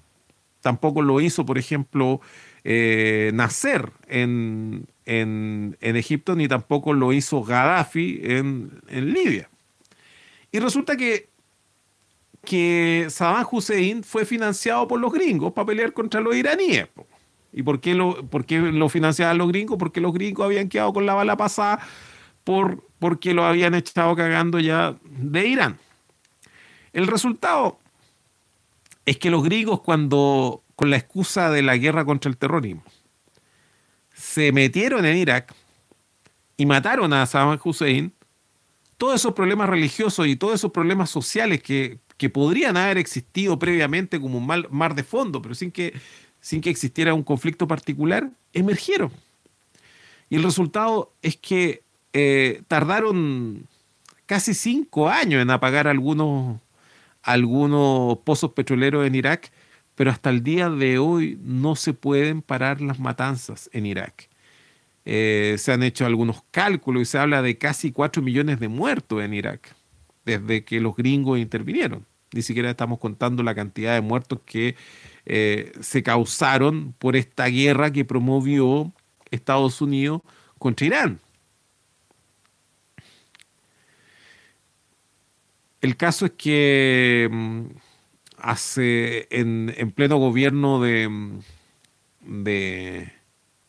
[SPEAKER 2] Tampoco lo hizo, por ejemplo, eh, Nasser en, en, Egipto, ni tampoco lo hizo Gaddafi en, Libia. Y resulta que, que Saddam Hussein fue financiado por los gringos para pelear contra los iraníes. ¿Y por qué lo, por lo financiaban los gringos? Porque los gringos habían quedado con la bala pasada por, porque lo habían echado cagando ya de Irán. El resultado es que los gringos cuando, con la excusa de la guerra contra el terrorismo, se metieron en Irak y mataron a Saddam Hussein, todos esos problemas religiosos y todos esos problemas sociales que, que podrían haber existido previamente como un mal, mar de fondo, pero sin que sin que existiera un conflicto particular, emergieron. Y el resultado es que eh, tardaron casi cinco años en apagar algunos, algunos pozos petroleros en Irak, pero hasta el día de hoy no se pueden parar las matanzas en Irak. Eh, se han hecho algunos cálculos y se habla de casi cuatro millones de muertos en Irak desde que los gringos intervinieron. Ni siquiera estamos contando la cantidad de muertos que eh, se causaron por esta guerra que promovió Estados Unidos contra Irán. El caso es que mm, hace en, pleno gobierno de, mm, de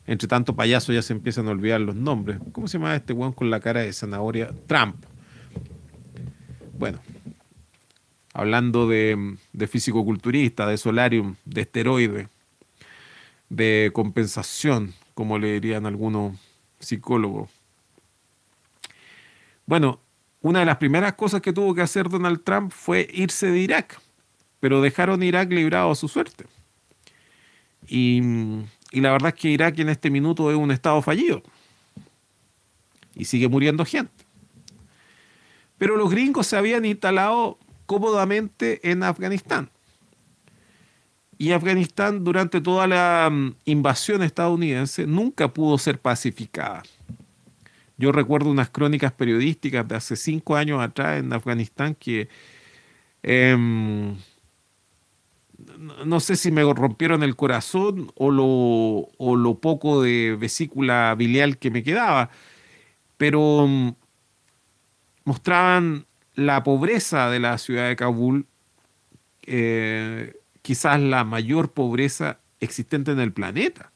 [SPEAKER 2] entre tanto payaso ya se empiezan a olvidar los nombres. ¿Cómo se llama este weón con la cara de zanahoria? Trump. Bueno, hablando de, de fisicoculturista, de solarium, de esteroide, de compensación, como le dirían algunos psicólogos. Bueno, una de las primeras cosas que tuvo que hacer Donald Trump fue irse de Irak, pero dejaron Irak librado a su suerte. Y, y la verdad es que Irak en este minuto es un estado fallido y sigue muriendo gente. Pero los gringos se habían instalado cómodamente en Afganistán. Y Afganistán durante toda la mm, invasión estadounidense nunca pudo ser pacificada. Yo recuerdo unas crónicas periodísticas de hace cinco años atrás en Afganistán que em, no sé si me rompieron el corazón o lo, o lo poco de vesícula biliar que me quedaba, pero mm, mostraban la pobreza de la ciudad de Kabul, eh, quizás la mayor pobreza existente en el planeta,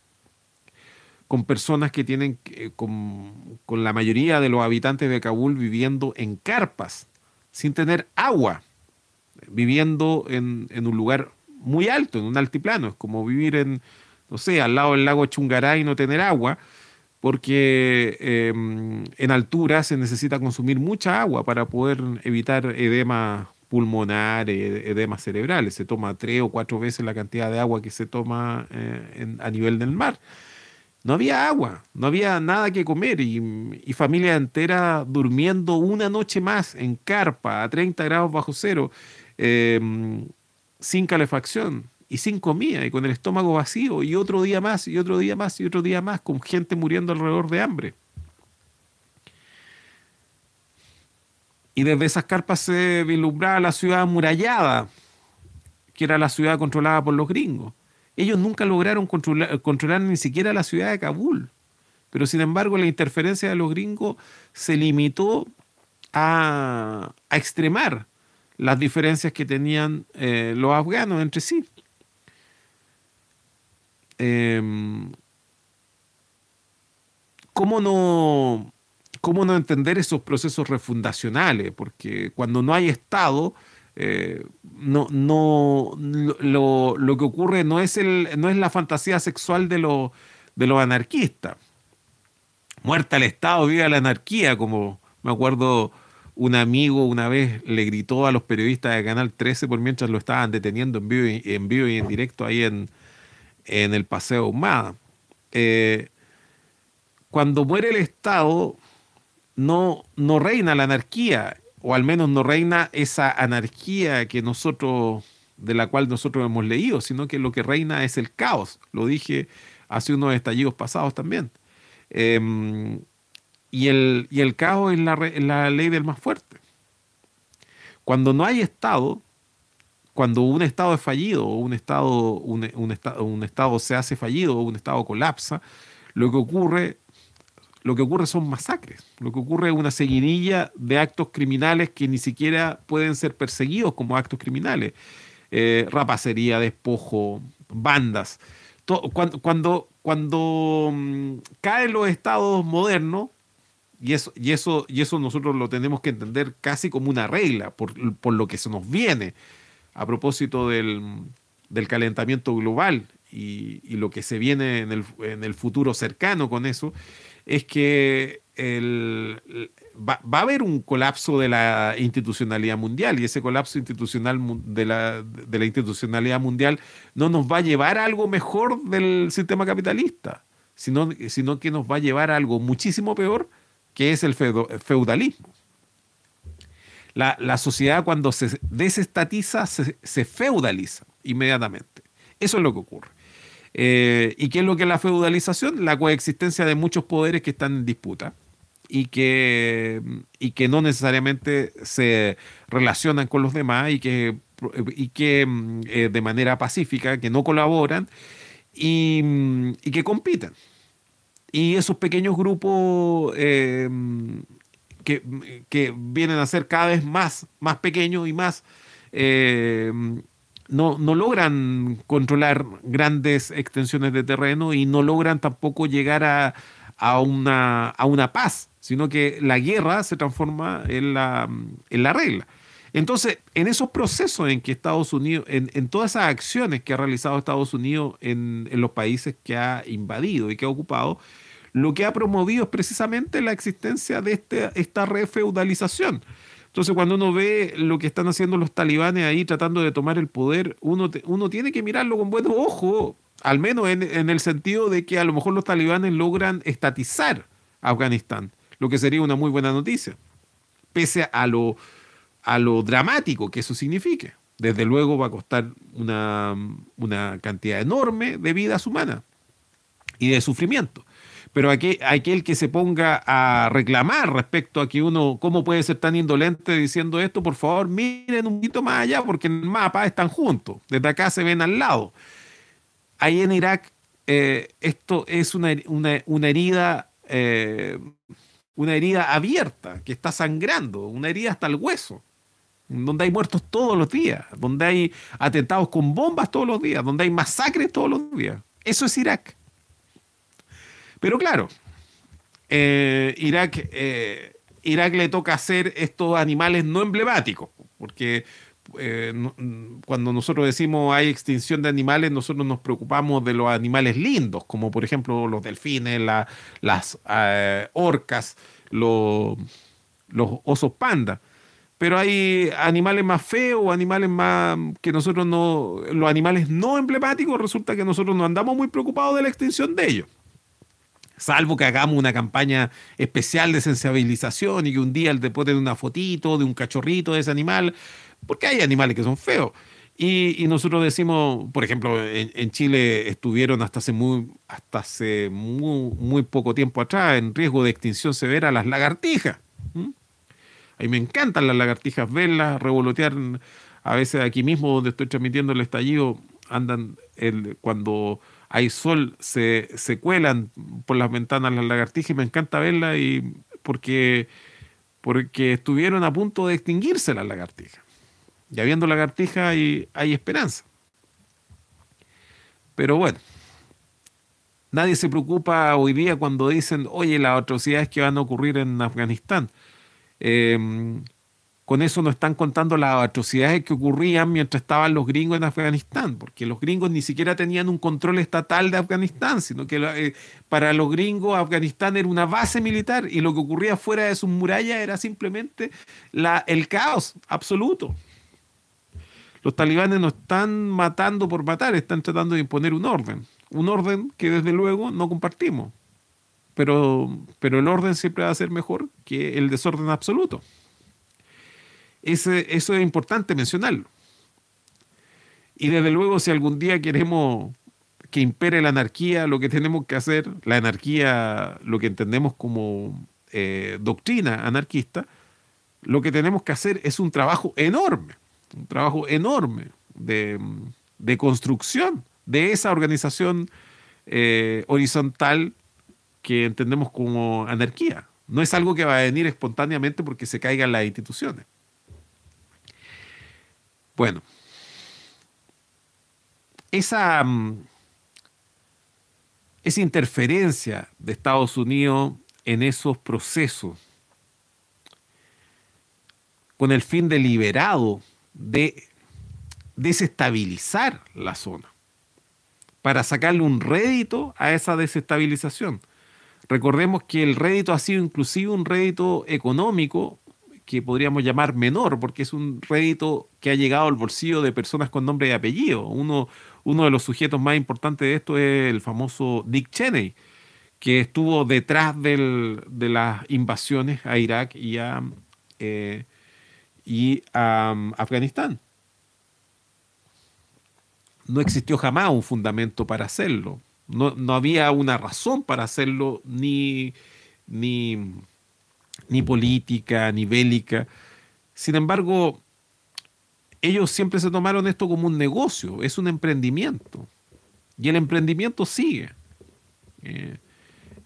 [SPEAKER 2] con personas que tienen, eh, con, la mayoría de los habitantes de Kabul viviendo en carpas, sin tener agua, viviendo en, un lugar muy alto, en un altiplano, es como vivir en, no sé, al lado del lago Chungaray y no tener agua porque em, en altura se necesita consumir mucha agua para poder evitar edema pulmonar, edema cerebrales. Se toma tres o cuatro veces la cantidad de agua que se toma eh, a nivel del mar. No había agua, no había nada que comer y, y, familia entera durmiendo una noche más en carpa a 30 grados bajo cero, em, sin calefacción y sin comida y con el estómago vacío y otro día más y otro día más y otro día más con gente muriendo alrededor de hambre. Y desde esas carpas se vislumbraba la ciudad amurallada, que era la ciudad controlada por los gringos. Ellos nunca lograron controlar, controlar ni siquiera la ciudad de Kabul. Pero sin embargo la interferencia de los gringos se limitó a, extremar las diferencias que tenían eh, los afganos entre sí. Em, ¿cómo, no, ¿cómo no entender esos procesos refundacionales? Porque cuando no hay Estado, eh, no, no, lo, lo, que ocurre no es, el, no es la fantasía sexual de, lo, de los anarquistas. Muerta el Estado, viva la anarquía, como me acuerdo un amigo una vez le gritó a los periodistas de Canal 13 por mientras lo estaban deteniendo en vivo en, vivo y en directo ahí en, en el Paseo Humada. Eh, cuando muere el Estado, no, no reina la anarquía, o al menos no reina esa anarquía que nosotros, de la cual nosotros hemos leído, sino que lo que reina es el caos. Lo dije hace unos estallidos pasados también. Em, y, el, y, el, caos es la, la ley del más fuerte. Cuando no hay Estado, cuando un Estado es fallido un Estado, un, un, estado se hace fallido un Estado colapsa, lo que ocurre lo que ocurre son masacres, lo que ocurre es una seguidilla de actos criminales que ni siquiera pueden ser perseguidos como actos criminales. Eh, rapacería, despojo, bandas. cuando, cuando, cuando mm, caen los estados modernos, y eso, y, eso, y eso nosotros lo tenemos que entender casi como una regla, por lo que se nos viene a propósito del, calentamiento global y, lo que se viene en el, futuro cercano con eso, es que va, a haber un colapso de la institucionalidad mundial y ese colapso institucional de la, de la institucionalidad mundial no nos va a llevar a algo mejor del sistema capitalista, sino, sino que nos va a llevar a algo muchísimo peor que es el feudalismo. La, sociedad cuando se desestatiza se, feudaliza inmediatamente. Eso es lo que ocurre. Eh, ¿Y qué es lo que es la feudalización? La coexistencia de muchos poderes que están en disputa y que, y que no necesariamente se relacionan con los demás y que, y que eh, de manera pacífica, que no colaboran y, que compiten. Y esos pequeños grupos eh, que, vienen a ser cada vez más, más pequeños y más... Eh, no, no, logran controlar grandes extensiones de terreno y no logran tampoco llegar a, a, una, a una paz, sino que la guerra se transforma en la, en la regla. Entonces, en esos procesos en que Estados Unidos, en, todas esas acciones que ha realizado Estados Unidos en, los países que ha invadido y que ha ocupado, lo que ha promovido es precisamente la existencia de este, esta refeudalización. Entonces, cuando uno ve lo que están haciendo los talibanes ahí tratando de tomar el poder, uno, uno tiene que mirarlo con buenos ojos, al menos en, en, el sentido de que a lo mejor los talibanes logran estatizar Afganistán, lo que sería una muy buena noticia, pese a lo, a lo dramático que eso signifique. Desde luego va a costar una, una cantidad enorme de vidas humanas y de sufrimiento pero aquel, aquel que se ponga a reclamar respecto a que uno, ¿cómo puede ser tan indolente diciendo esto? Por favor, miren un poquito más allá, porque en el mapa están juntos, desde acá se ven al lado. Ahí en Irak, eh, esto es una, herida, eh, una herida abierta, que está sangrando, una herida hasta el hueso donde hay muertos todos los días, donde hay atentados con bombas todos los días, donde hay masacres todos los días. Eso es Irak. Pero claro, eh, Irak, eh, Irak le toca hacer estos animales no emblemáticos, porque eh, cuando nosotros decimos hay extinción de animales, nosotros nos preocupamos de los animales lindos, como por ejemplo los delfines, las orcas, los osos panda. Pero hay animales más feos, animales más que nosotros no, los animales no emblemáticos, resulta que nosotros no andamos muy preocupados de la extinción de ellos salvo que hagamos una campaña especial de sensibilización y que un día después de una fotito de un cachorrito de ese animal, porque hay animales que son feos. Y, nosotros decimos, por ejemplo, en, Chile estuvieron hasta hace, muy, hasta hace muy, poco tiempo atrás en riesgo de extinción severa las lagartijas. A mí me encantan las lagartijas, verlas, revolotear. A veces aquí mismo donde estoy transmitiendo el estallido, andan el, cuando hay sol, se, se cuelan por las ventanas las lagartijas y me encanta verlas y porque, porque estuvieron a punto de extinguirse las lagartijas. Y habiendo lagartijas hay, hay esperanza. Pero bueno, nadie se preocupa hoy día cuando dicen, oye, las atrocidades que van a ocurrir en Afganistán. Eh, con eso no están contando las atrocidades que ocurrían mientras estaban los gringos en Afganistán, porque los gringos ni siquiera tenían un control estatal de Afganistán, sino que eh, para los gringos Afganistán era una base militar y lo que ocurría fuera de sus murallas era simplemente el caos absoluto. Los talibanes no están matando por matar, están tratando de imponer un orden, un orden que desde luego no compartimos, pero, pero el orden siempre va a ser mejor que el desorden absoluto eso es importante mencionarlo. Y desde luego, si algún día queremos que impere la anarquía, lo que tenemos que hacer, la anarquía, lo que entendemos como eh, doctrina anarquista, lo que tenemos que hacer es un trabajo enorme, un trabajo enorme de, construcción de esa organización eh, horizontal que entendemos como anarquía. No es algo que va a venir espontáneamente porque se caigan las instituciones. Bueno, esa, mm, esa interferencia de Estados Unidos en esos procesos con el fin deliberado de desestabilizar la zona, para sacarle un rédito a esa desestabilización. Recordemos que el rédito ha sido inclusive un rédito económico que podríamos llamar menor, porque es un rédito que ha llegado al bolsillo de personas con nombre y apellido. Uno, uno de los sujetos más importantes de esto es el famoso Dick Cheney, que estuvo detrás de las invasiones a Irak y a, eh, y a um, Afganistán. No existió jamás un fundamento para hacerlo. No, no había una razón para hacerlo, ni, ni ni política, ni bélica. Sin embargo, ellos siempre se tomaron esto como un negocio, es un emprendimiento. Y el emprendimiento sigue. Eh,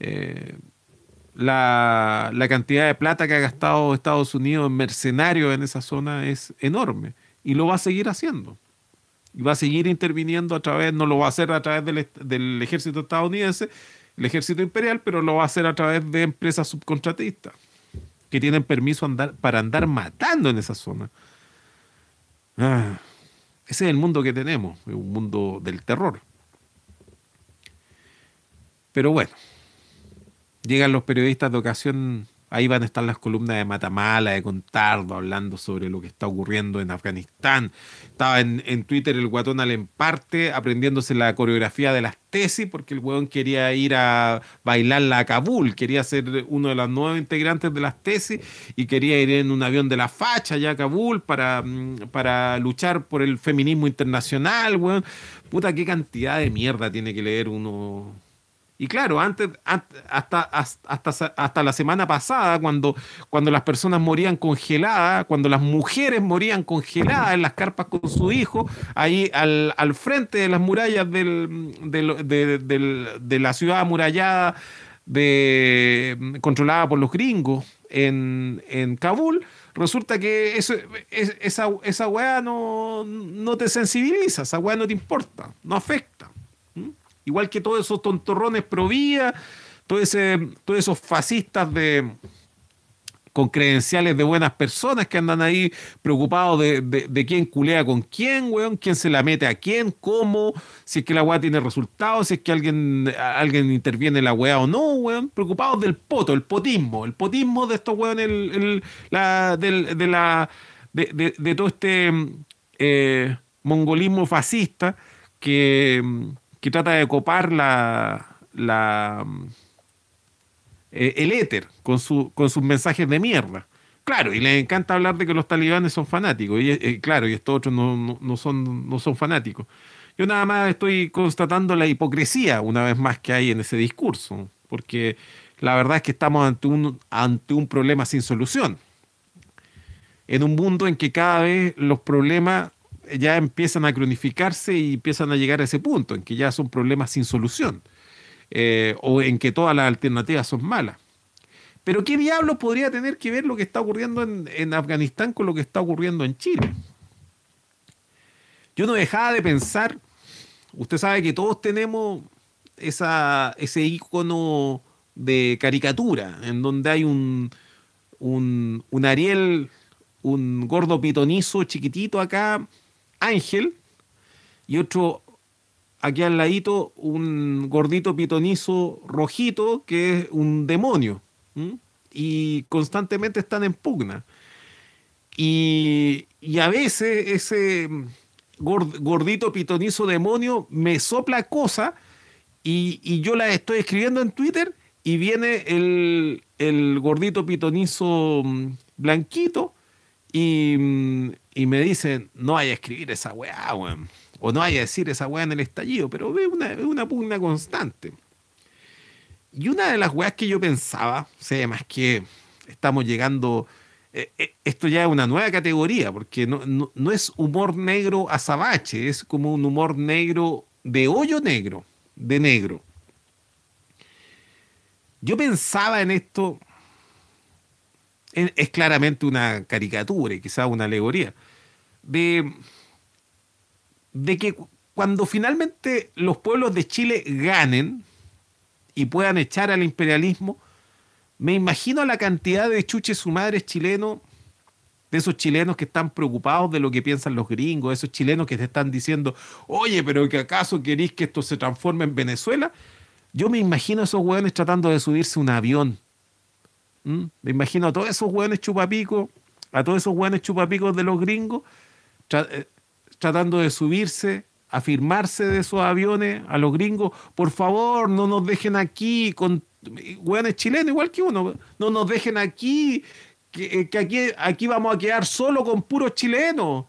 [SPEAKER 2] eh, la, cantidad de plata que ha gastado Estados Unidos en mercenarios en esa zona es enorme y lo va a seguir haciendo. Y va a seguir interviniendo a través, no lo va a hacer a través del, del ejército estadounidense, el ejército imperial, pero lo va a hacer a través de empresas subcontratistas que tienen permiso para andar matando en esa zona. Ah, ese es el mundo que tenemos, un mundo del terror. Pero bueno, llegan los periodistas de ocasión Ahí van a estar las columnas de Matamala, de Contardo, hablando sobre lo que está ocurriendo en Afganistán. Estaba en, Twitter el guatón Alemparte aprendiéndose la coreografía de las tesis porque el hueón quería ir a bailarla a Kabul, quería ser uno de los nuevos integrantes de las tesis y quería ir en un avión de la facha allá a Kabul para, mm, para luchar por el feminismo internacional, weón. Puta, qué cantidad de mierda tiene que leer uno y claro, antes, hasta, hasta, hasta la semana pasada, cuando, cuando las personas morían congeladas, cuando las mujeres morían congeladas en las carpas con su hijo, ahí al, al frente de las murallas del, de la ciudad amurallada de, controlada por los gringos en, en Kabul, resulta que eso, esa, esa weá no, no te sensibiliza, esa weá no te importa, no afecta. Igual que todos esos tontorrones pro vía, todos esos fascistas de, con credenciales de buenas personas que andan ahí preocupados de, quién culea con quién, weón, quién se la mete a quién, cómo, si es que la weá tiene resultados, si es que alguien, alguien interviene en la weá o no, weón, preocupados del poto, el potismo, el potismo de estos weón, el, la, de, la, de, todo este eh, mongolismo fascista que que trata de copar la, eh, el éter con, su, con sus mensajes de mierda. Claro, y le encanta hablar de que los talibanes son fanáticos. Y eh, claro, y estos otros no, no, son, no son fanáticos. Yo nada más estoy constatando la hipocresía, una vez más, que hay en ese discurso. Porque la verdad es que estamos ante un, ante un problema sin solución. En un mundo en que cada vez los problemas ya empiezan a cronificarse y empiezan a llegar a ese punto, en que ya son problemas sin solución, eh, o en que todas las alternativas son malas. Pero ¿qué diablos podría tener que ver lo que está ocurriendo en, Afganistán con lo que está ocurriendo en Chile? Yo no dejaba de pensar, usted sabe que todos tenemos esa, ese icono de caricatura, en donde hay un, un, un Ariel, un gordo pitonizo chiquitito acá, ángel y otro aquí al ladito un gordito pitonizo rojito que es un demonio y constantemente están en pugna. Y, a veces ese gordito pitonizo demonio me sopla cosa y, yo la estoy escribiendo en Twitter y viene el, el gordito pitonizo mm, blanquito y, mm, y me dicen, no vaya a escribir esa weá, weón. O no vaya a decir esa weá en el estallido, pero ve una, una pugna constante. Y una de las weas que yo pensaba, o más que estamos llegando, eh, eh, esto ya es una nueva categoría, porque no, no, es humor negro azabache, es como un humor negro de hoyo negro, de negro. Yo pensaba en esto es claramente una caricatura y quizás una alegoría, de, de que cuando finalmente los pueblos de Chile ganen y puedan echar al imperialismo, me imagino la cantidad de chuches su madres chilenos, de esos chilenos que están preocupados de lo que piensan los gringos, de esos chilenos que te están diciendo, oye, pero que acaso queréis que esto se transforme en Venezuela. Yo me imagino a esos hueones tratando de subirse un avión ¿Mm? Me imagino a todos esos hueones chupapicos, a todos esos hueones chupapicos de los gringos, eh, tratando de subirse, afirmarse de esos aviones a los gringos. Por favor, no nos dejen aquí con hueones chilenos, igual que uno. No nos dejen aquí, que, que aquí, aquí vamos a quedar solo con puros chilenos.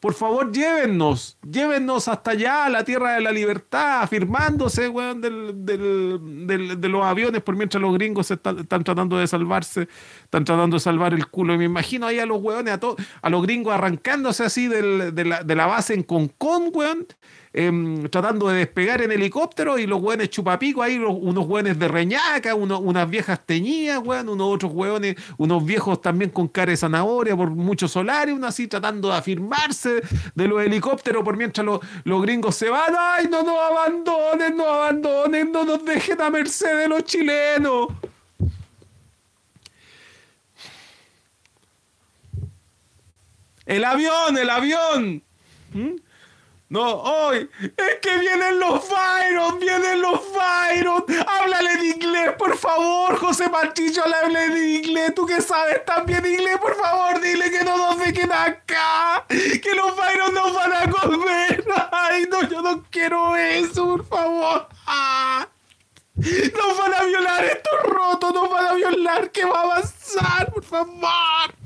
[SPEAKER 2] Por favor, llévennos, llévennos hasta allá, a la tierra de la libertad, afirmándose, weón, de los aviones, por mientras los gringos están, tratando de salvarse, están tratando de salvar el culo. Y me imagino ahí a los weones, a, a los gringos arrancándose así de, la, de la base en Concón, weón, Em, tratando de despegar en helicóptero y los hueones chupapicos ahí, unos hueones de reñaca, unas viejas teñidas, unos otros hueones, unos viejos también con cara de zanahoria por mucho solar y uno así tratando de afirmarse de los helicópteros por mientras los, los gringos se van. ¡Ay, no nos abandonen, no abandonen, no nos dejen a merced de los chilenos! El avión, el avión. ¿Mm? No, hoy es que vienen los Byron, vienen los Byron. Háblale en inglés, por favor, José Martillo, háblale en inglés. Tú que sabes también inglés, por favor, dile que no nos dejen acá. Que los Byron nos van a comer. [LAUGHS] Ay, no, yo no quiero eso, por favor. Ah. Nos van a violar estos rotos, nos van a violar. ¿Qué va a pasar, por favor?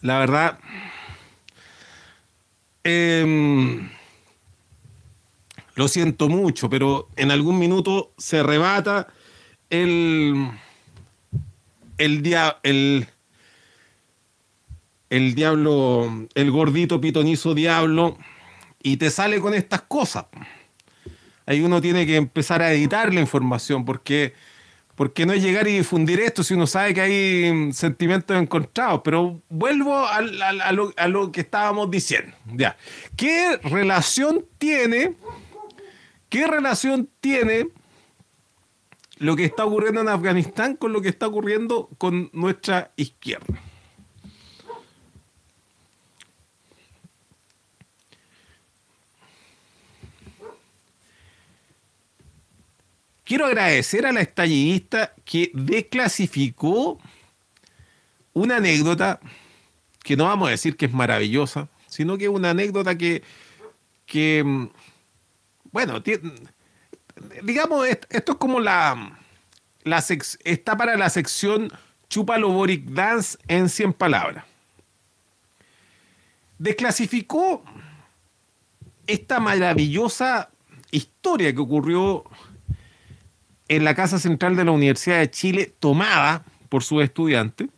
[SPEAKER 2] La verdad, em, lo siento mucho, pero en algún minuto se rebata el, el, el, el diablo, el gordito pitonizo diablo, y te sale con estas cosas. Ahí uno tiene que empezar a editar la información, porque, porque no es llegar y difundir esto si uno sabe que hay mm, sentimientos encontrados. Pero vuelvo a, lo, a lo que estábamos diciendo. Ya. ¿Qué relación tiene? ¿Qué relación tiene lo que está ocurriendo en Afganistán con lo que está ocurriendo con nuestra izquierda? Quiero agradecer a la estallidista que desclasificó una anécdota que no vamos a decir que es maravillosa, sino que es una anécdota que, que mm, bueno, digamos, est- esto es como la, la sec- está para la sección Chúpalo Boric Dance en 100 palabras. Desclasificó esta maravillosa historia que ocurrió en la Casa Central de la Universidad de Chile, tomada por sus estudiantes,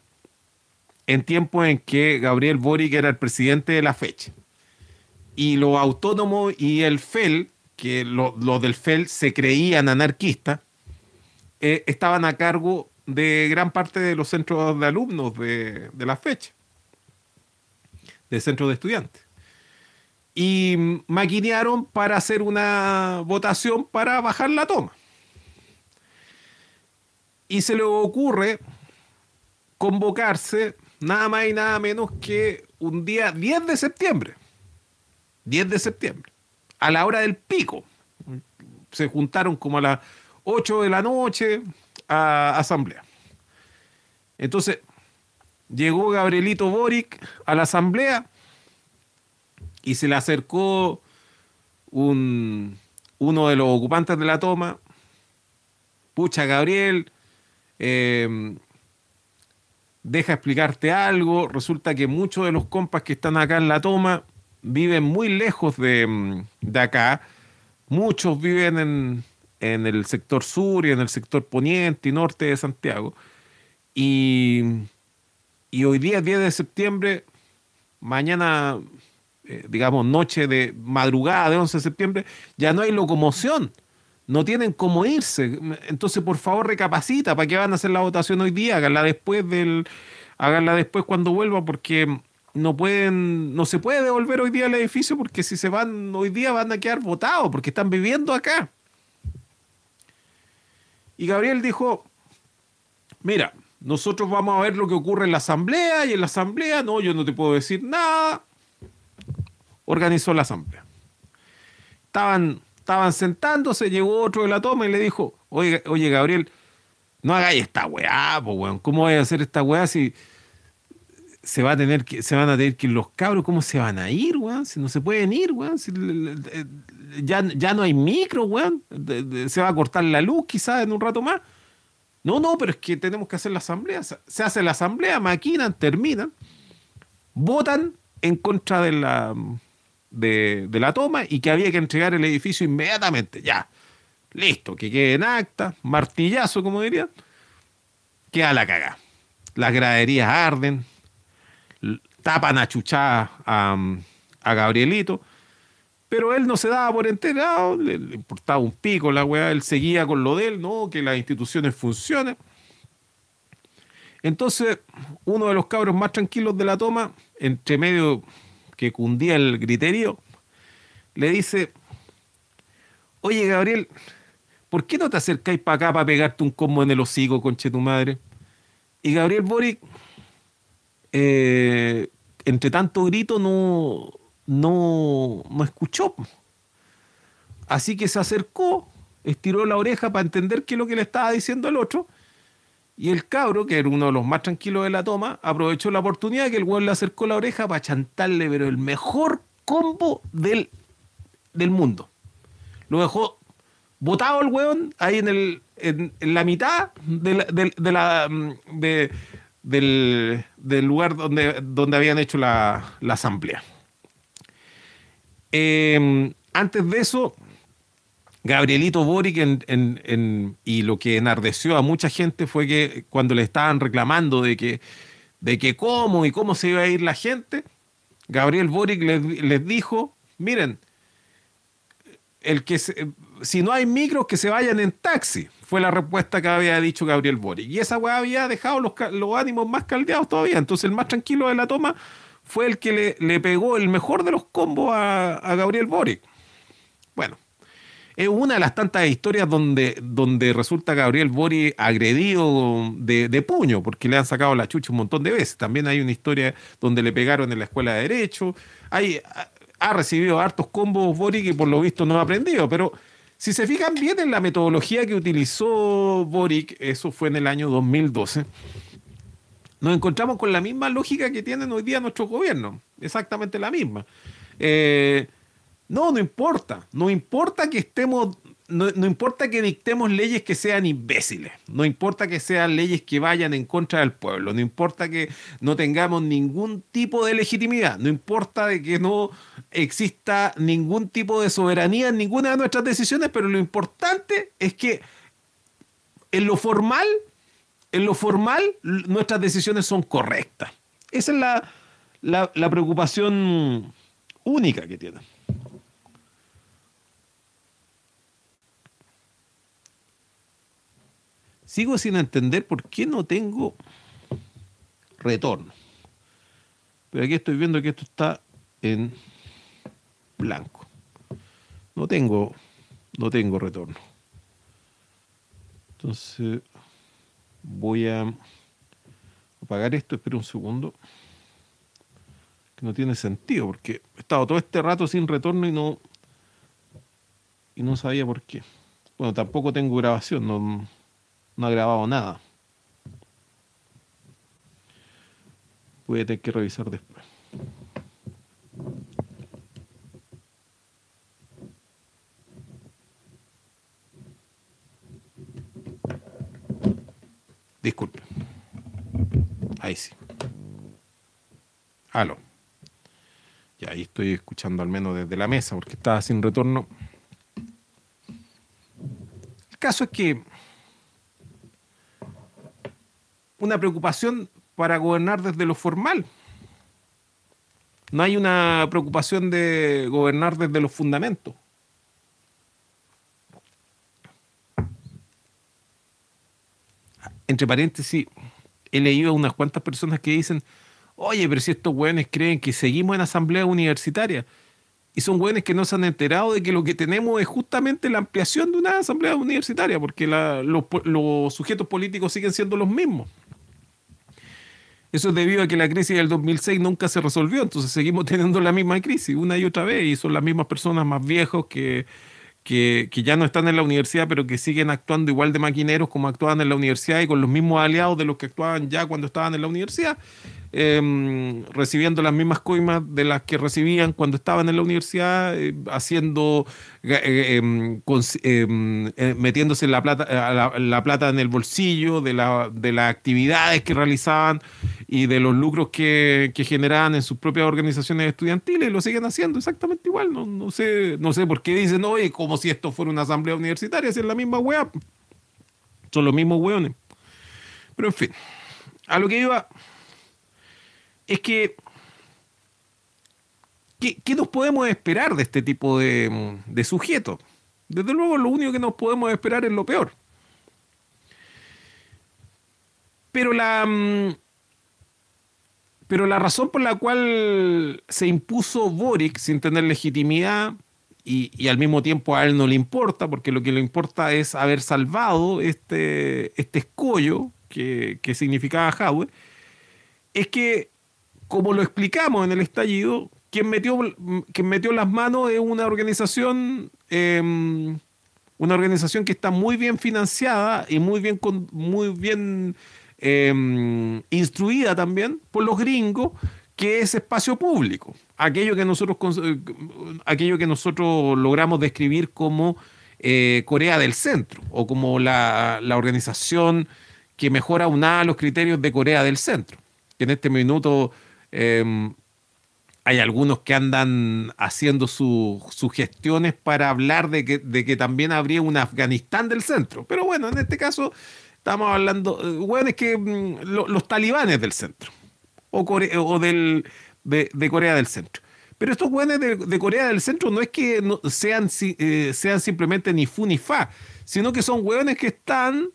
[SPEAKER 2] en tiempos en que Gabriel Boric era el presidente de la fecha. Y los autónomos y el FEL, que lo- los del FEL se creían anarquistas, eh, estaban a cargo de gran parte de los centros de alumnos de, de la fecha, de centros de estudiantes. Y maquinearon para hacer una votación para bajar la toma y se le ocurre convocarse nada más y nada menos que un día 10 de septiembre. 10 de septiembre. A la hora del pico. Se juntaron como a las 8 de la noche a asamblea. Entonces, llegó Gabrielito Boric a la asamblea y se le acercó un, uno de los ocupantes de la toma. Pucha, Gabriel, eh, deja explicarte algo. Resulta que muchos de los compas que están acá en la toma viven muy lejos de, mm, de acá. Muchos viven en, en el sector sur y en el sector poniente y norte de Santiago. Y, y hoy día, 10 de septiembre, mañana, eh, digamos, noche de madrugada de 11 de septiembre, ya no hay locomoción no tienen cómo irse. Entonces, por favor, recapacita. ¿Para qué van a hacer la votación hoy día? Háganla después del. Háganla después cuando vuelva, porque no pueden, no se puede devolver hoy día al edificio, porque si se van hoy día van a quedar votados, porque están viviendo acá. Y Gabriel dijo: Mira, nosotros vamos a ver lo que ocurre en la asamblea, y en la asamblea, no, yo no te puedo decir nada. Organizó la asamblea. Estaban estaban sentándose, llegó otro de la toma y le dijo, oye, oye Gabriel, no hagáis esta weá, po, weón. ¿Cómo vais a hacer esta weá si se va a tener se van a tener que ir los cabros, ¿cómo se van a ir, weón? Si no se pueden ir, weón. Le- ya, ya no hay micro, weón. Se va a cortar la luz quizás en un rato más. No, no, pero es que tenemos que hacer la asamblea. Se hace la asamblea, maquinan, terminan, votan en contra de la, de, la toma y que había que entregar el edificio inmediatamente. Ya, listo, que quede en acta, martillazo, como dirían. Queda la cagada. Las graderías arden, tapan a chuchá a, a Gabrielito, pero él no se daba por enterado, le, le importaba un pico la weá, él seguía con lo de él, no, que las instituciones funcionen. Entonces, uno de los cabros más tranquilos de la toma, entre medio que cundía el griterío, le dice, oye Gabriel, ¿por qué no te acercáis para acá para pegarte un combo en el hocico, conche tu madre? y Gabriel Boric, eh, entre tanto grito, no, no, no escuchó. Así que se acercó, estiró la oreja para entender qué es lo que le estaba diciendo el otro. Y el cabro, que era uno de los más tranquilos de la toma, aprovechó la oportunidad que el weón le acercó la oreja para chantarle, pero el mejor combo del, del mundo. Lo dejó botado el weón ahí en, el, en, la mitad de la, de, la, mm, de, del, del, lugar donde, donde habían hecho la, la asamblea. Eh, antes de eso, Gabrielito Boric y lo que enardeció a mucha gente fue que cuando le estaban reclamando de que, de que cómo y cómo se iba a ir la gente, Gabriel Boric les, dijo, miren, el que si no hay micros que se vayan en taxi, fue la respuesta que había dicho Gabriel Boric. Y esa weá había dejado los, ánimos más caldeados todavía. Entonces el más tranquilo de la toma fue el que le, pegó el mejor de los combos a, a Gabriel Boric. Es una de las tantas historias donde, donde resulta Gabriel Bori agredido de, puño, porque le han sacado la chucha un montón de veces. También hay una historia donde le pegaron en la escuela de Derecho. Ha recibido hartos combos Bori que por lo visto no ha aprendido, pero si se fijan bien en la metodología que utilizó Boric, eso fue en el año 2012, nos encontramos con la misma lógica que tienen hoy día nuestro gobierno, exactamente la misma. Eh, no, no importa. No importa que estemos, no, importa que dictemos leyes que sean imbéciles. No importa que sean leyes que vayan en contra del pueblo. No importa que no tengamos ningún tipo de legitimidad. No importa de que no exista ningún tipo de soberanía en ninguna de nuestras decisiones. Pero lo importante es que en lo formal, en lo formal, nuestras decisiones son correctas. Esa es la, la, la preocupación única que tienen. Sigo sin entender por qué no tengo retorno. Pero aquí estoy viendo que esto está en blanco. No tengo, no tengo retorno. Entonces voy a apagar esto, espera un segundo. Que no tiene sentido, porque he estado todo este rato sin retorno y no. Y no sabía por qué. Bueno, tampoco tengo grabación, no ha grabado nada. Voy a tener que revisar después. Disculpe. Ahí sí. Aló. Ya ahí estoy escuchando al menos desde la mesa porque estaba sin retorno. El caso es que una preocupación para gobernar desde lo formal. No hay una preocupación de gobernar desde los fundamentos. Entre paréntesis, he leído a unas cuantas personas que dicen, oye, pero si estos hueones creen que seguimos en asamblea universitaria, y son hueones que no se han enterado de que lo que tenemos es justamente la ampliación de una asamblea universitaria, porque los sujetos políticos siguen siendo los mismos. Eso es debido a que la crisis del 2006 nunca se resolvió, entonces seguimos [LAUGHS] teniendo la misma crisis una y otra vez y son las mismas personas más viejos que, que, que, ya no están en la universidad, pero que siguen actuando igual de maquineros como actuaban en la universidad y con los mismos aliados de los que actuaban ya cuando estaban en la universidad. Em, recibiendo las mismas coimas de las que recibían cuando estaban en la universidad, eh, haciendo, eh, em, em, eh, metiéndose la plata, la, plata en el bolsillo de, la, de las actividades que realizaban y de los lucros que, que, generaban en sus propias organizaciones estudiantiles, lo siguen haciendo exactamente igual. No, no, sé, no sé por qué dicen, oye, como si esto fuera una asamblea universitaria, si es la misma wea. Son los mismos weones. Pero en fin, a lo que iba es que, ¿qué, nos podemos esperar de este tipo de, de sujetos? Desde luego, lo único que nos podemos esperar es lo peor. Pero la, mm, pero la razón por la cual se impuso Boric sin tener legitimidad y, y, al mismo tiempo a él no le importa, porque lo que le importa es haber salvado este, este escollo que, que significaba Howe, es que, como lo explicamos en el estallido, quien metió, quien metió las manos es una organización, em, una organización que está muy bien financiada y muy bien, muy bien em, instruida también por los gringos, que es espacio público, aquello que nosotros, eh, aquello que nosotros logramos describir como eh, Corea del Centro o como la, la organización que mejora una los criterios de Corea del Centro, que en este minuto em, hay algunos que andan haciendo sus gestiones para hablar de que, también habría un Afganistán del centro. Pero bueno, en este caso estamos hablando, bueno, eh, es que mm, los talibanes del centro o, del, de, Corea del Centro. Pero estos buenos de, Corea del Centro no es que sean, eh, sean simplemente ni fu ni fa, sino que son hueones que están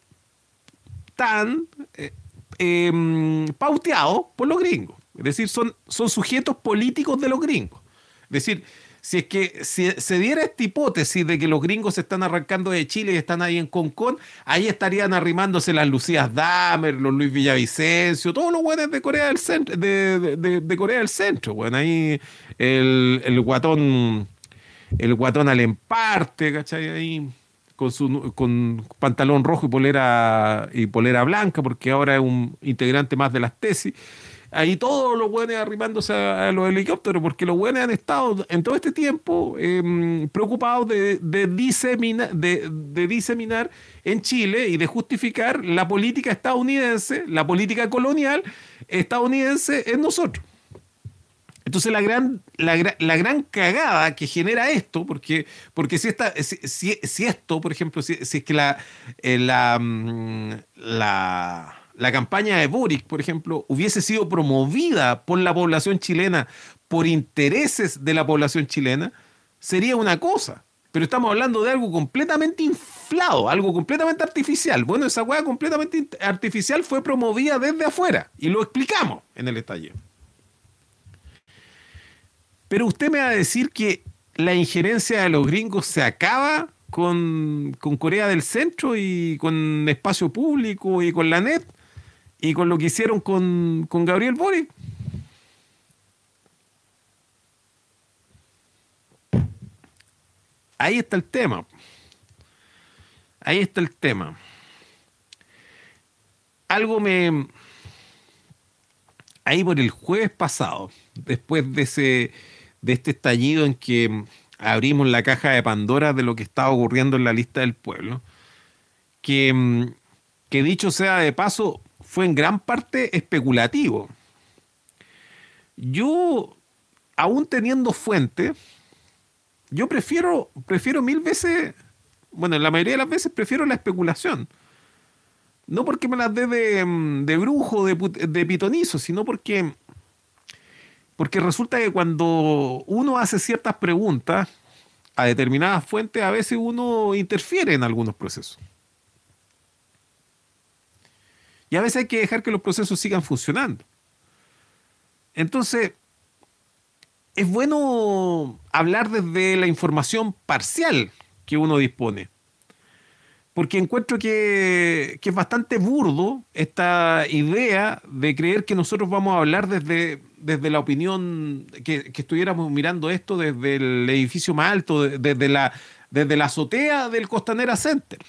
[SPEAKER 2] tan eh, em, pauteados por los gringos. Es decir, son, son sujetos políticos de los gringos. Es decir, si es que si se diera esta hipótesis de que los gringos se están arrancando de Chile y están ahí en Concón, ahí estarían arrimándose las Lucías Damer, los Luis Villavicencio, todos los buenos de Corea del Centro, de, Corea del Centro, bueno, ahí el, el guatón, el guatón al emparte, ¿cachai? Ahí con su con pantalón rojo y polera y polera blanca, porque ahora es un integrante más de las tesis ahí todos los buenos arrimándose a, los helicópteros, porque los buenos han estado en todo este tiempo em, preocupados de, de, de, diseminar en Chile y de justificar la política estadounidense, la política colonial estadounidense en nosotros. Entonces la gran, la, gran cagada que genera esto, porque, porque si, esta, si, esto, por ejemplo, si, si es que la, eh, la, mm, la la campaña de Boric, por ejemplo, hubiese sido promovida por la población chilena, por intereses de la población chilena, sería una cosa. Pero estamos hablando de algo completamente inflado, algo completamente artificial. Bueno, esa hueá completamente artificial fue promovida desde afuera y lo explicamos en el estallido. Pero usted me va a decir que la injerencia de los gringos se acaba con, con Corea del Centro y con espacio público y con la net y con lo que hicieron con, Gabriel Boric. Ahí está el tema. Ahí está el tema. Algo me... Ahí por el jueves pasado, después de ese de este estallido en que abrimos la caja de Pandora de lo que estaba ocurriendo en la lista del pueblo, que, que dicho sea de paso, fue en gran parte especulativo. Yo, aún teniendo fuente, yo prefiero, prefiero mil veces, bueno, la mayoría de las veces prefiero la especulación. No porque me las dé de, de brujo, de, de pitonizo, sino porque, porque resulta que cuando uno hace ciertas preguntas a determinadas fuentes, a veces uno interfiere en algunos procesos. Y a veces hay que dejar que los procesos sigan funcionando. Entonces, es bueno hablar desde la información parcial que uno dispone. Porque encuentro que, es bastante burdo esta idea de creer que nosotros vamos a hablar desde, desde la opinión, que, estuviéramos mirando esto desde el edificio más alto, desde la, desde la azotea del Costanera Center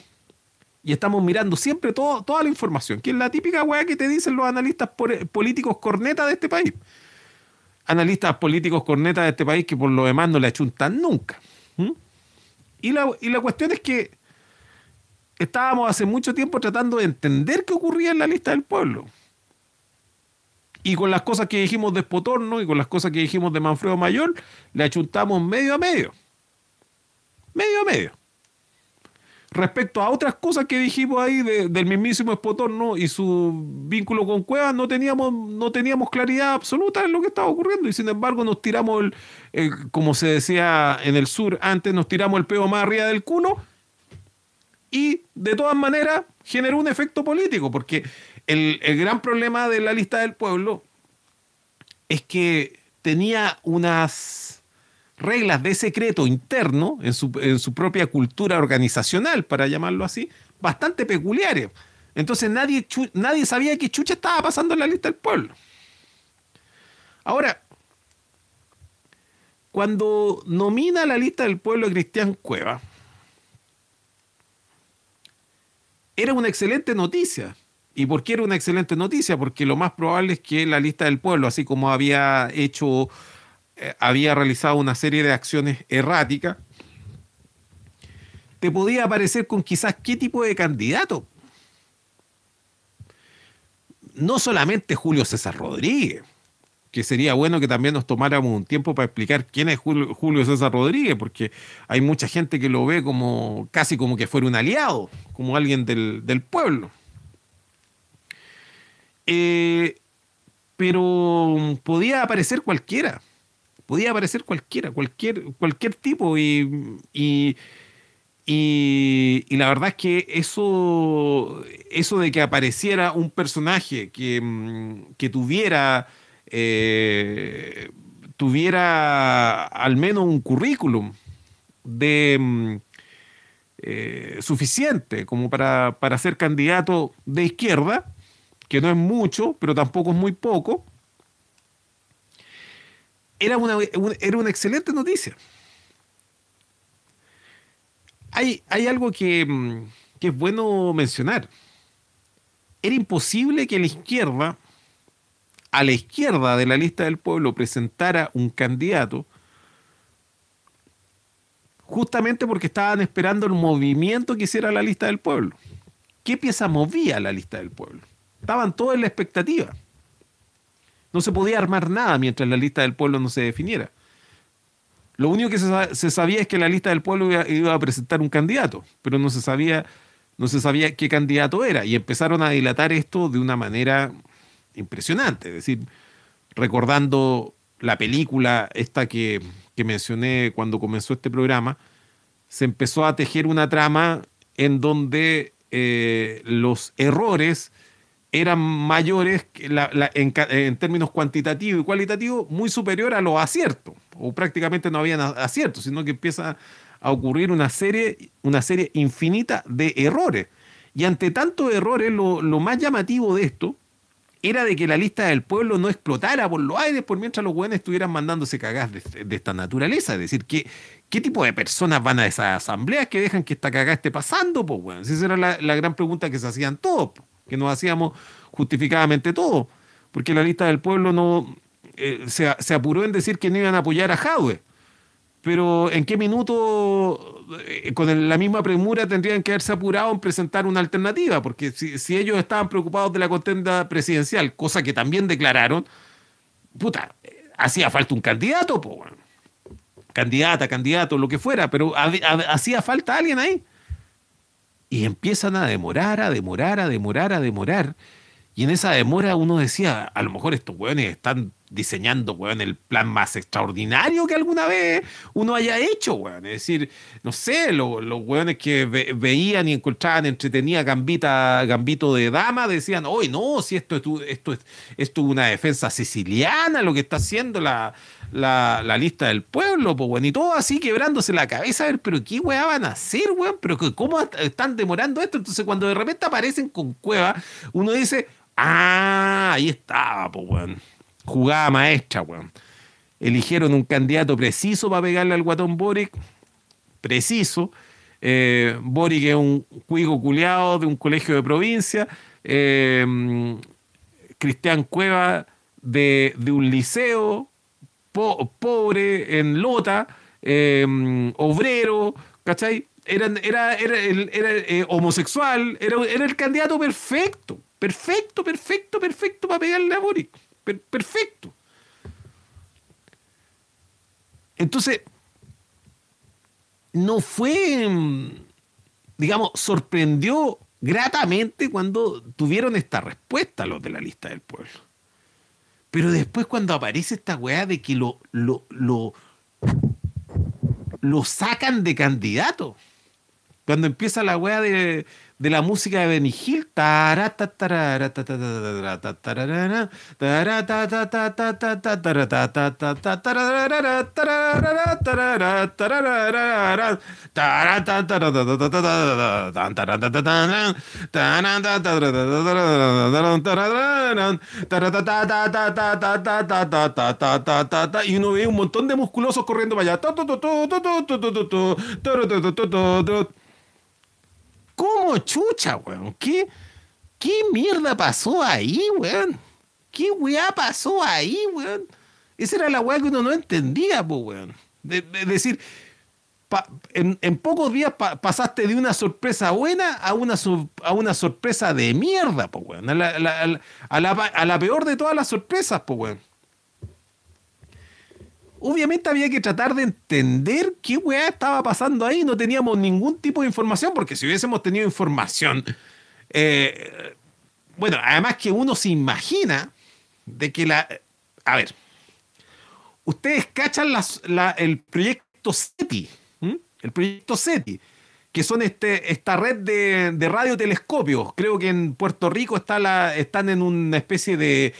[SPEAKER 2] y estamos mirando siempre todo, toda la información, que es la típica weá que te dicen los analistas políticos cornetas de este país. Analistas políticos cornetas de este país que por lo demás no le achuntan nunca. Y, la, y la cuestión es que estábamos hace mucho tiempo tratando de entender qué ocurría en la lista del pueblo. Y con las cosas que dijimos de Spotorno y con las cosas que dijimos de Manfredo Mayor, le achuntamos medio a medio. Medio a medio respecto a otras cosas que dijimos ahí del mismísimo Espotorno y su vínculo con Cuevas, no teníamos, no teníamos claridad absoluta en lo que estaba ocurriendo. Y sin embargo nos tiramos, el, como se decía en el sur antes, nos tiramos el peo más arriba del culo. Y de todas maneras generó un efecto político porque el, el gran problema de la lista del pueblo es que tenía unas reglas de secreto interno en su, propia cultura organizacional, para llamarlo así, bastante peculiares. Entonces nadie, nadie sabía que Chucha estaba pasando en la lista del pueblo. Ahora, cuando nomina la lista del pueblo a Cristian Cueva, era una excelente noticia. ¿Y por qué era una excelente noticia? Porque lo más probable es que la lista del pueblo, así como había hecho, eh, había realizado una serie de acciones erráticas, te podía aparecer con quizás qué tipo de candidato. No solamente Julio César Rodríguez, que sería bueno que también nos tomáramos un tiempo para explicar quién es Julio, César Rodríguez, porque hay mucha gente que lo ve como casi como que fuera un aliado, como alguien del, pueblo. Eh, pero podía aparecer cualquiera, podía aparecer cualquiera, cualquier, cualquier tipo, y, y, la verdad es que eso, eso de que apareciera un personaje que, mm, que tuviera eh, tuviera al menos un currículum de mm, eh, suficiente como para, ser candidato de izquierda, que no es mucho, pero tampoco es muy poco, era una, era una excelente noticia. Hay, hay algo que, mm, que es bueno mencionar. Era imposible que la izquierda a la izquierda de la lista del pueblo presentara un candidato, justamente porque estaban esperando el movimiento que hiciera la lista del pueblo. ¿Qué pieza movía la lista del pueblo? Estaban todos en la expectativa. No se podía armar nada mientras la lista del pueblo no se definiera. Lo único que se, sabía es que la lista del pueblo iba, a presentar un candidato, pero no se sabía, no se sabía qué candidato era. Y empezaron a dilatar esto de una manera impresionante. Es decir, recordando la película esta que, mencioné cuando comenzó este programa, se empezó a tejer una trama en donde eh, los errores eran mayores en, términos cuantitativos y cualitativos, muy superior a los aciertos, o prácticamente no habían aciertos, sino que empieza a ocurrir una serie, una serie infinita de errores. Y ante tantos errores, lo, lo más llamativo de esto era de que la lista del pueblo no explotara por los aires por mientras los buenos estuvieran mandándose cagás de, esta naturaleza. Es decir, ¿qué, ¿qué tipo de personas van a esas asambleas que dejan que esta cagada esté pasando? Pues bueno, esa era la, gran pregunta que se hacían todos, que nos hacíamos justificadamente todos. Porque la lista del pueblo no eh, se, se, apuró en decir que no iban a apoyar a Jadwe pero ¿en qué minuto, eh, con la misma premura, tendrían que haberse apurado en presentar una alternativa? Porque si, ellos estaban preocupados de la contenda presidencial, cosa que también declararon, puta, hacía falta un candidato, candidata, candidato, lo que fuera, pero hacía falta alguien ahí. Y empiezan a demorar, a demorar, a demorar, a demorar. Y en esa demora uno decía, a lo mejor estos hueones están diseñando, weón, el plan más extraordinario que alguna vez uno haya hecho, weón. Es decir, no sé, los weones que veían y encontraban entretenida gambita, gambito de dama, decían, oye, no, si esto es, esto es, esto es una defensa siciliana, lo que está haciendo la, la, lista del pueblo, pues, weón. Y todo así quebrándose la cabeza, a ver, pero qué weá van a hacer, weón, pero cómo están demorando esto. Entonces, cuando de repente aparecen con cueva, uno dice, ah, ahí estaba, pues, weón jugada maestra, weón. Eligieron un candidato preciso para pegarle al guatón Boric, preciso. Eh, Boric es un cuigo culeado de un colegio de provincia. Eh, Cristian Cueva de, un liceo, pobre, en Lota, eh, obrero, ¿cachai? Era, era, era, homosexual, era, era el candidato perfecto, perfecto, perfecto, perfecto para pegarle a Boric perfecto. Entonces, no fue, digamos, sorprendió gratamente cuando tuvieron esta respuesta los de la lista del pueblo. Pero después cuando aparece esta weá de que lo, lo, lo, lo sacan de candidato, cuando empieza la weá de, de la música de Benny
[SPEAKER 3] ve un montón de musculosos corriendo para allá.
[SPEAKER 2] ¿Cómo chucha, weón? ¿Qué, ¿Qué mierda pasó ahí, weón? ¿Qué weá pasó ahí, weón? Esa era la weá que uno no entendía, pues, weón. De, de decir, en, pocos días pa- pasaste de una sorpresa buena a una, a una sorpresa de mierda, pues, weón. A la, a la peor de todas las sorpresas, pues, weón. Obviamente había que tratar de entender qué weá estaba pasando ahí. No teníamos ningún tipo de información, porque si hubiésemos tenido información, eh, bueno, además que uno se imagina de que la... A ver, ustedes cachan la- el proyecto SETI, el proyecto SETI, que son este, esta red de, de radiotelescopios. Creo que en Puerto Rico está la, están en una especie de,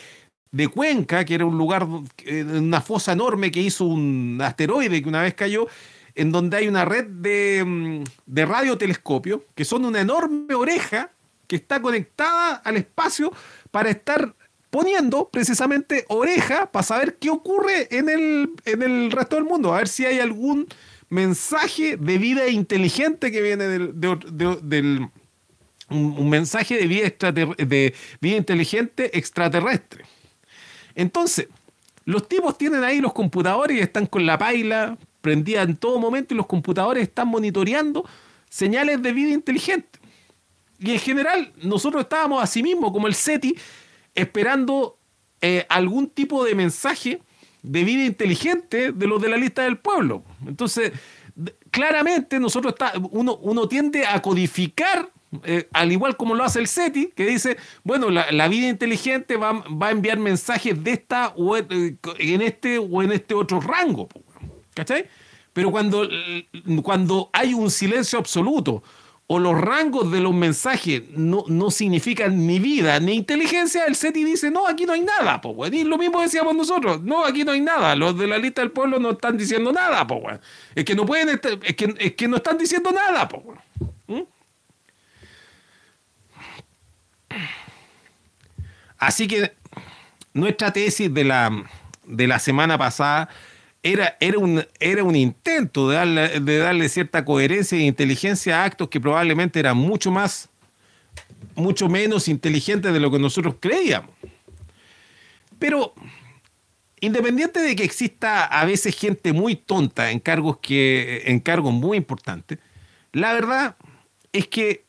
[SPEAKER 2] de cuenca, que era un lugar, eh, una fosa enorme que hizo un asteroide que una vez cayó, en donde hay una red de, mm, de radiotelescopios, que son una enorme oreja que está conectada al espacio para estar poniendo precisamente oreja para saber qué ocurre en el, en el resto del mundo, a ver si hay algún mensaje de vida inteligente que viene del, de- de- del un, mensaje de vida, de vida inteligente extraterrestre. Entonces, los tipos tienen ahí los computadores y están con la paila prendida en todo momento y los computadores están monitoreando señales de vida inteligente. Y en general, nosotros estábamos así mismo, como el SETI, esperando eh, algún tipo de mensaje de vida inteligente de los de la lista del pueblo. Entonces, claramente nosotros está, uno, uno tiende a codificar, eh, al igual como lo hace el SETI, que dice, bueno, la, vida inteligente va, a enviar mensajes de esta o eh, en este o en este otro rango. ¿Cachai? Pero cuando, cuando hay un silencio absoluto o los rangos de los mensajes no, no significan ni vida ni inteligencia, el SETI dice, no, aquí no hay nada, po. Y lo mismo decíamos nosotros, no, aquí no hay nada. Los de la lista del pueblo no están diciendo nada, po. Es que no pueden, es que, es que no están diciendo nada, po. Así que nuestra tesis de la, de la semana pasada era, era, un, era un intento de darle, de darle cierta coherencia e inteligencia a actos que probablemente eran mucho más, mucho menos inteligentes de lo que nosotros creíamos. Pero independiente de que exista a veces gente muy tonta en cargos, que, en cargos muy importantes, la verdad es que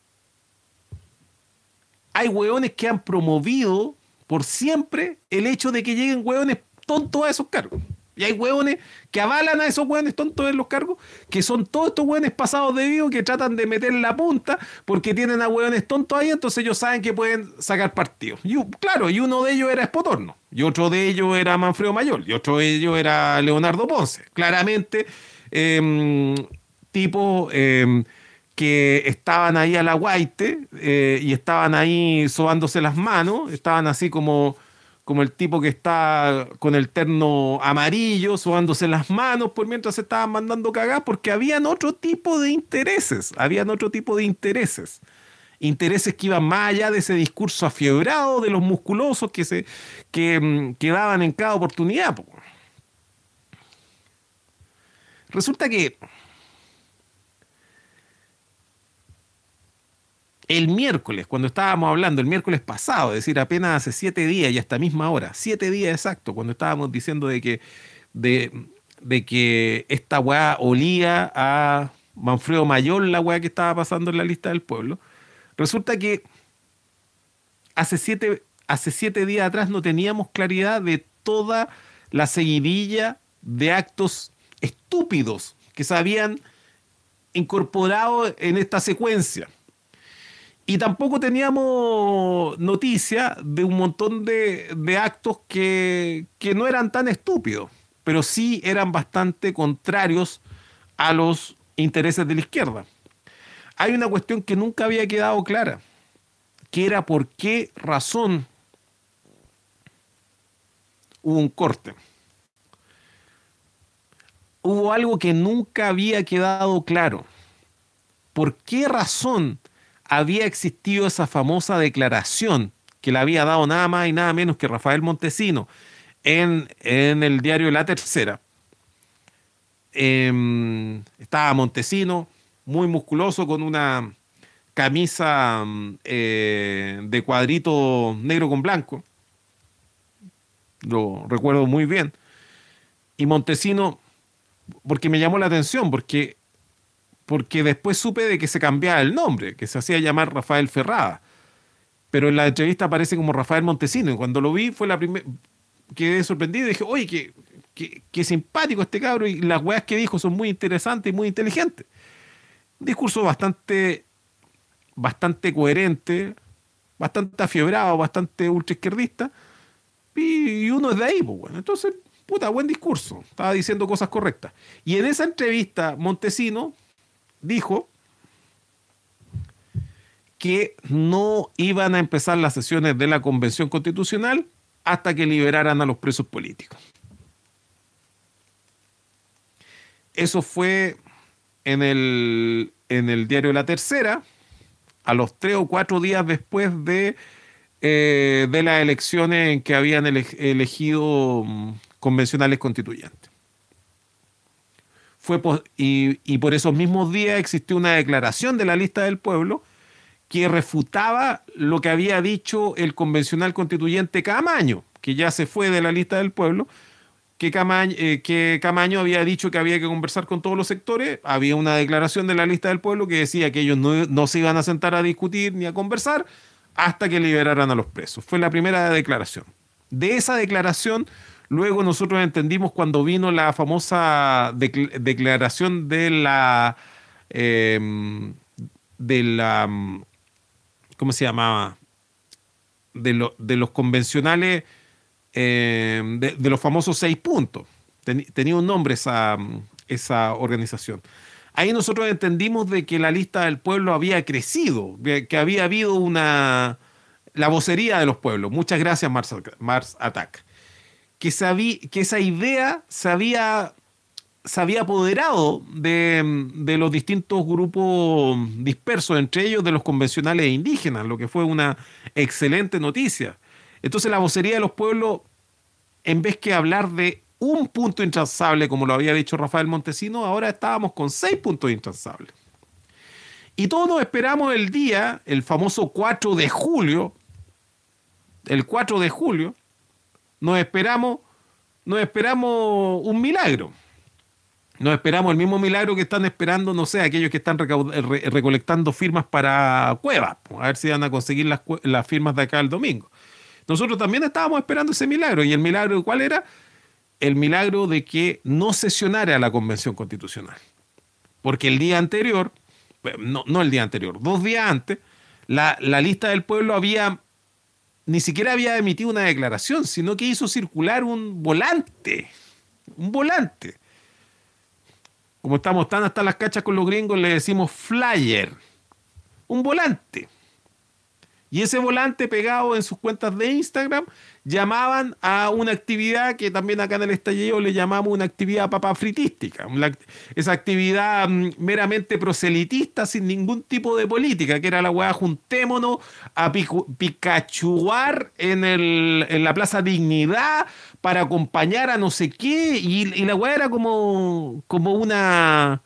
[SPEAKER 2] hay hueones que han promovido por siempre el hecho de que lleguen hueones tontos a esos cargos. Y hay hueones que avalan a esos hueones tontos en los cargos, que son todos estos hueones pasados de vivo que tratan de meter la punta porque tienen a hueones tontos ahí, entonces ellos saben que pueden sacar partido. Y, claro, y uno de ellos era Espotorno, y otro de ellos era Manfredo Mayor, y otro de ellos era Leonardo Ponce. Claramente, em, tipo em, que estaban ahí a la guaite eh, y estaban ahí sobándose las manos, estaban así como, como el tipo que está con el terno amarillo, sobándose las manos por mientras se estaban mandando cagar, porque habían otro tipo de intereses, habían otro tipo de intereses. Intereses que iban más allá de ese discurso afiebrado de los musculosos que se que, mm, que daban en cada oportunidad. po. Resulta que el miércoles, cuando estábamos hablando, el miércoles pasado, es decir, apenas hace siete días y hasta misma hora, siete días exacto, cuando estábamos diciendo de que, de, de que esta weá olía a Manfredo Mayor, la weá que estaba pasando en la lista del pueblo, resulta que hace siete, hace siete días atrás no teníamos claridad de toda la seguidilla de actos estúpidos que se habían incorporado en esta secuencia. Y tampoco teníamos noticia de un montón de, de actos que, que no eran tan estúpidos, pero sí eran bastante contrarios a los intereses de la izquierda. hay una cuestión que nunca había quedado clara, que era por qué razón hubo un corte. Hubo algo que nunca había quedado claro. ¿Por qué razón había existido esa famosa declaración que le había dado nada más y nada menos que Rafael Montesino en, el diario La Tercera? Em, estaba Montesino, muy musculoso, con una camisa eh, de cuadrito negro con blanco. Lo recuerdo muy bien. Y Montesino, porque me llamó la atención, porque, porque después supe de que se cambiaba el nombre, que se hacía llamar Rafael Ferrada. Pero en la entrevista aparece como Rafael Montesino. Y cuando lo vi fue la primera. Quedé sorprendido y dije, oye, qué, qué, simpático este cabro. Y las weas que dijo son muy interesantes y muy inteligentes. Un discurso bastante, bastante coherente, bastante afiebrado, bastante ultraizquierdista. Y, uno es de ahí, pues bueno. Entonces, puta, buen discurso. Estaba diciendo cosas correctas. Y en esa entrevista, Montesino dijo que no iban a empezar las sesiones de la Convención Constitucional hasta que liberaran a los presos políticos. Eso fue en el, en el diario La Tercera, a los tres o cuatro días después de, eh, de las elecciones en que habían elegido mm, convencionales constituyentes. Fue y, y, por esos mismos días existió una declaración de la lista del pueblo que refutaba lo que había dicho el convencional constituyente Camaño, que ya se fue de la lista del pueblo, que eh, que Camaño, había dicho que había que conversar con todos los sectores. Había una declaración de la lista del pueblo que decía que ellos no, se iban a sentar a discutir ni a conversar hasta que liberaran a los presos. Fue la primera declaración. De esa declaración, luego nosotros entendimos cuando vino la famosa declaración de la... Em, de la... ¿Cómo se llamaba? De, de los convencionales eh, de, los famosos seis puntos. tenía un nombre esa, esa organización. Ahí nosotros entendimos de que la lista del pueblo había crecido, que había habido una la vocería de los pueblos. Muchas gracias, Mars, Mars Attack. Que, que esa idea se había, apoderado de, de, los distintos grupos dispersos, entre ellos de los convencionales indígenas, lo que fue una excelente noticia. Entonces la vocería de los pueblos, en vez que hablar de un punto intransable, como lo había dicho Rafael Montesino, ahora estábamos con seis puntos intransables. Y todos esperamos el día, el famoso 4 de julio, el 4 de julio, nos esperamos, nos esperamos un milagro. Nos esperamos el mismo milagro que están esperando, no sé, aquellos que están recolectando firmas para cuevas, a ver si van a conseguir las, las firmas de acá el domingo. Nosotros también estábamos esperando ese milagro. ¿Y el milagro cuál era? El milagro de que no sesionara la Convención Constitucional. Porque el día anterior, no, no el día anterior, dos días antes, la, la lista del pueblo había ni siquiera había emitido una declaración, sino que hizo circular un volante. Un volante. Como estamos tan hasta las cachas con los gringos, le decimos flyer. Un volante. Y ese volante pegado en sus cuentas de Instagram llamaban a una actividad que también acá en el estallido le llamamos una actividad papafritística. esa actividad mm, meramente proselitista sin ningún tipo de política, que era la weá juntémonos a picachuar en, en la Plaza Dignidad para acompañar a no sé qué. Y, la weá era como, como una...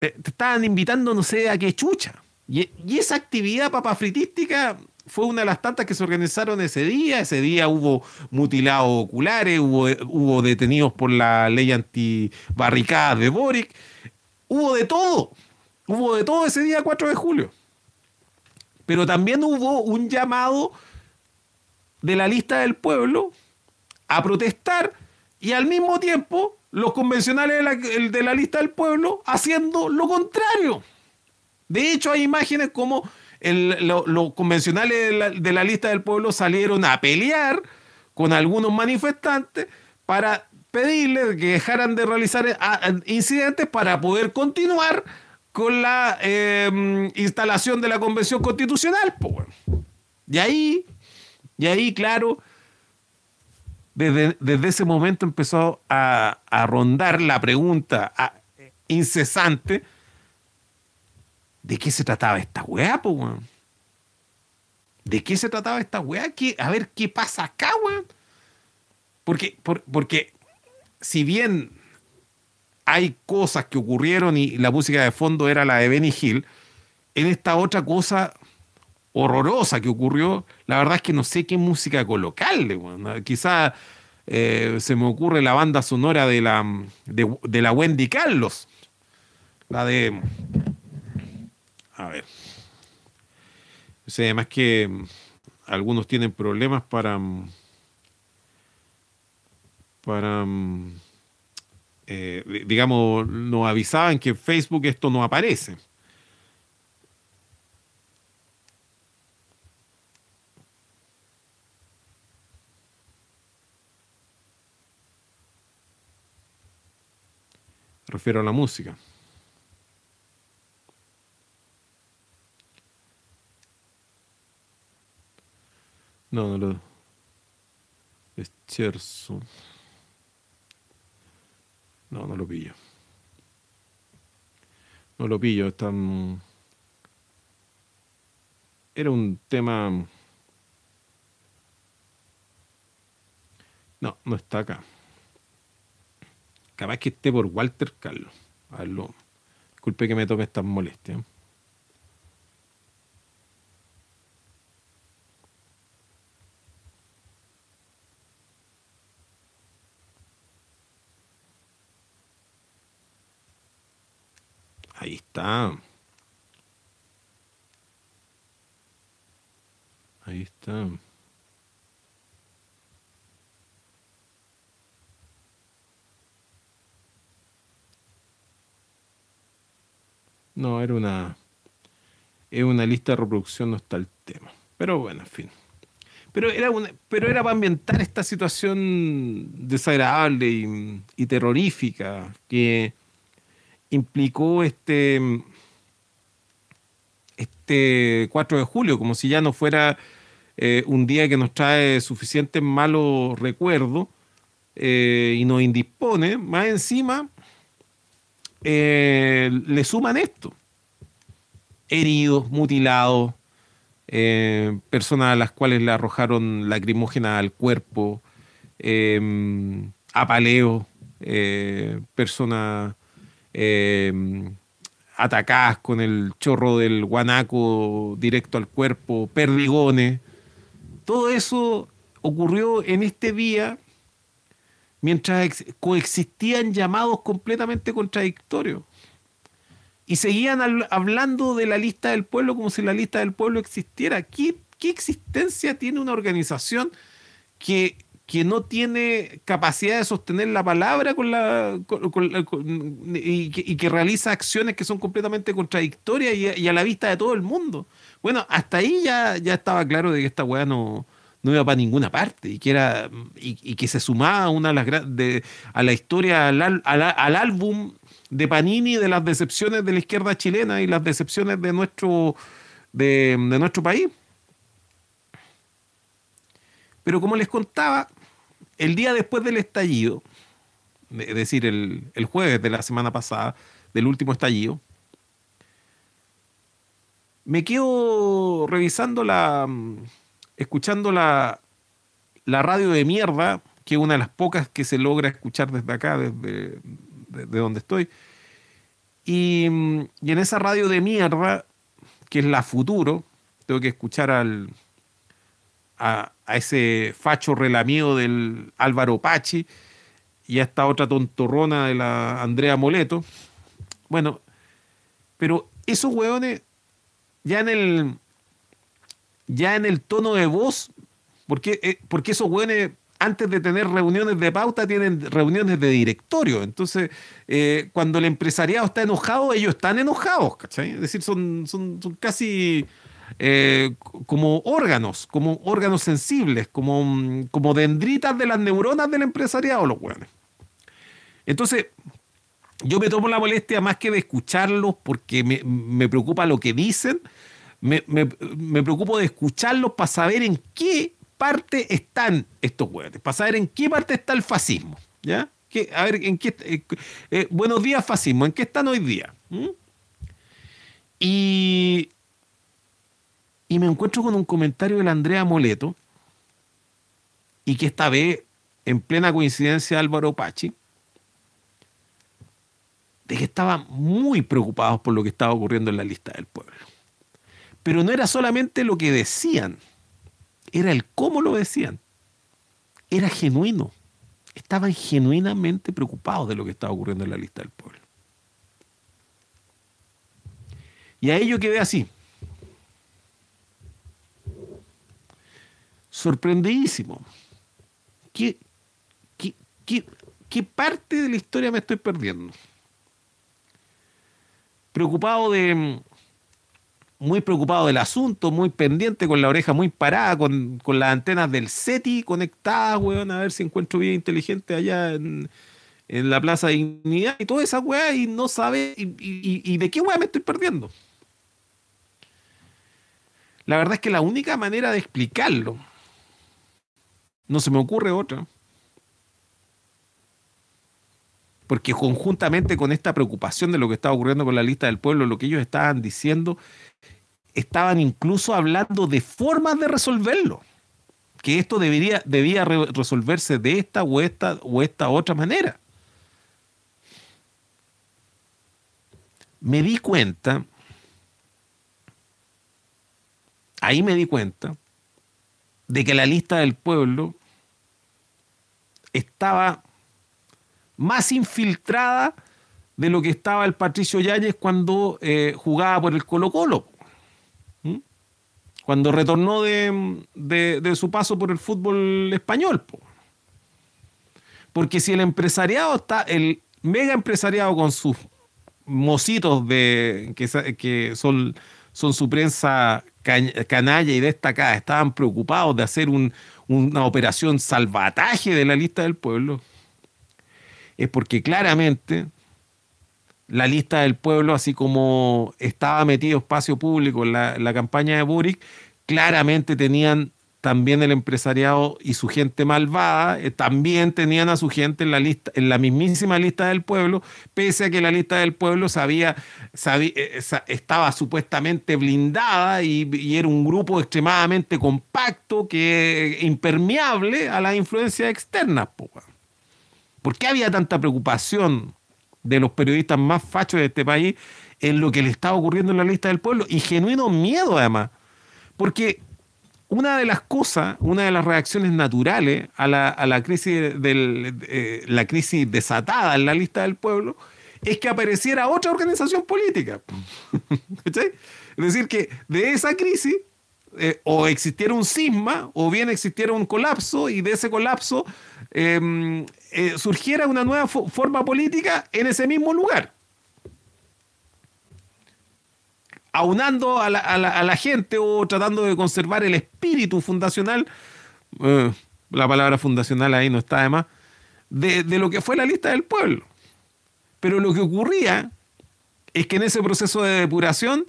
[SPEAKER 2] te estaban invitando no sé a qué chucha. Y, esa actividad papafritística fue una de las tantas que se organizaron ese día. Ese día hubo mutilados oculares, hubo, detenidos por la ley antibarricada de Boric. Hubo de todo. Hubo de todo ese día 4 de julio. Pero también hubo un llamado de la lista del pueblo a protestar y al mismo tiempo los convencionales de la lista del pueblo haciendo lo contrario. De hecho, hay imágenes como los convencionales de la, lista del pueblo salieron a pelear con algunos manifestantes para pedirles que dejaran de realizar ah, incidentes para poder continuar con la eh, instalación de la Convención Constitucional. Y ahí, y ahí, claro, desde, desde ese momento empezó a, rondar la pregunta a- incesante de qué se trataba esta weá, po, weón. ¿De qué se trataba esta weá? ¿Qué- a ver qué pasa acá, weón. Porque, por- porque si bien hay cosas que ocurrieron y la música de fondo era la de Benny Hill, en esta otra cosa horrorosa que ocurrió, la verdad es que no sé qué música colocarle. weón. Quizá eh, se me ocurre la banda sonora de la, de la Wendy Carlos. La de... A ver. O sea, además que mm, algunos tienen problemas para... mm, Para... mm, eh, di- digamos, nos avisaban que en Facebook esto no aparece. Refiero a la música. No, no lo. Es Cherson. No, no lo pillo. No lo pillo. es tan- Era un tema. No, no está acá. Capaz que esté por Walter Carlos. A verlo. Disculpe que me tome estas molestias. Ahí está. Ahí está. No, era una. Es una lista de reproducción, no está el tema. Pero bueno, en fin. Pero era, una, pero era para ambientar esta situación desagradable y, y terrorífica que implicó este, este 4 de julio, como si ya no fuera eh, un día que nos trae suficientes malos recuerdos eh, y nos indispone, más encima eh, le suman esto. Heridos, mutilados, personas a las cuales le arrojaron lacrimógena al cuerpo, apaleo, eh, personas eh, con el chorro del guanaco directo al cuerpo, perdigones. Todo eso ocurrió en este día mientras ex- coexistían llamados completamente contradictorios. Y seguían hablando de la lista del pueblo como si la lista del pueblo existiera. ¿Qué, qué existencia tiene una organización que, que no tiene capacidad de sostener la palabra con la, con- con y, que, realiza acciones que son completamente contradictorias y, a- la vista de todo el mundo? Bueno, hasta ahí ya, ya estaba claro de que esta weá no, no iba para ninguna parte y que era y, que se sumaba a una de las de, a la historia al- al- al álbum de Panini de las decepciones de la izquierda chilena y las decepciones de nuestro de, de nuestro país. Pero como les contaba, el día después del estallido, es decir, el, el jueves de la semana pasada, del último estallido, me quedo revisando la. escuchando la, la radio de mierda, que es una de las pocas que se logra escuchar desde acá, desde, desde donde estoy. Y, y en esa radio de mierda, que es la Futuro, tengo que escuchar al, a, ese facho relamido del Álvaro Pachi y a esta otra tontorrona de la Andrea Moleto. Bueno, pero esos hueones ya en el ya en el tono de voz, porque, eh, porque esos hueones antes de tener reuniones de pauta tienen reuniones de directorio. Entonces, eh, cuando el empresariado está enojado, ellos están enojados, ¿cachai? Es decir, son, son casi eh, como órganos, como órganos sensibles, como, mm, como dendritas de las neuronas del empresariado, los hueones. Entonces, yo me tomo la molestia más que de escucharlos porque me, preocupa lo que dicen, me, preocupo de escucharlos para saber en qué parte están estos hueones, para saber en qué parte está el fascismo. ¿Ya? a ver, ¿en qué, eh, eh, buenos días, fascismo, ¿en qué están hoy día? ¿Mm? Y, y me encuentro con un comentario de la Andrea Moleto, y que esta vez, en plena coincidencia, Álvaro Pachi, de que estaban muy preocupados por lo que estaba ocurriendo en la lista del pueblo. Pero no era solamente lo que decían, era el cómo lo decían. Era genuino. Estaban genuinamente preocupados de lo que estaba ocurriendo en la lista del pueblo. Y a ello quedé así. Sorprendidísimo. ¿Qué, qué, qué, qué parte de la historia me estoy perdiendo? preocupado de. Muy preocupado del asunto, muy pendiente, con la oreja muy parada, con, las antenas del SETI conectadas, weón, a ver si encuentro vida inteligente allá en, la Plaza de Dignidad y toda esa weá, y no sabe. Y, de qué weá me estoy perdiendo? La verdad es que la única manera de explicarlo, no se me ocurre otra, porque conjuntamente con esta preocupación de lo que estaba ocurriendo con la lista del pueblo, lo que ellos estaban diciendo, estaban incluso hablando de formas de resolverlo, que esto debería, debía resolverse de esta o esta o esta otra manera. Me di cuenta, ahí me di cuenta, de que la lista del pueblo estaba más infiltrada de lo que estaba el Patricio Yáñez cuando eh, jugaba por el Colo Colo. Cuando retornó de, su paso por el fútbol español. Porque si el empresariado está, el mega empresariado con sus mocitos de, que, que son, son su prensa canalla y destacada, estaban preocupados de hacer una operación salvataje de la lista del pueblo. Es porque claramente la lista del pueblo, así como estaba metido espacio público en la, campaña de Boric, claramente tenían también el empresariado y su gente malvada, eh, también tenían a su gente en la lista, en la mismísima lista del pueblo, pese a que la lista del pueblo sabía, eh, estaba supuestamente blindada y, era un grupo extremadamente compacto, que impermeable a las influencias externas. ¿Por qué había tanta preocupación de los periodistas más fachos de este país en lo que le estaba ocurriendo en la lista del pueblo? Y genuino miedo además. Porque una de las cosas, una de las reacciones naturales a la, crisis, del, eh, la crisis desatada en la lista del pueblo es que apareciera otra organización política. [LAUGHS] es decir, que de esa crisis eh, o existiera un cisma o bien existiera un colapso y de ese colapso Em, eh, surgiera una nueva forma política en ese mismo lugar. Aunando a la, gente o tratando de conservar el espíritu fundacional, eh, la palabra fundacional ahí no está además, de, de lo que fue la lista del pueblo. Pero lo que ocurría es que en ese proceso de depuración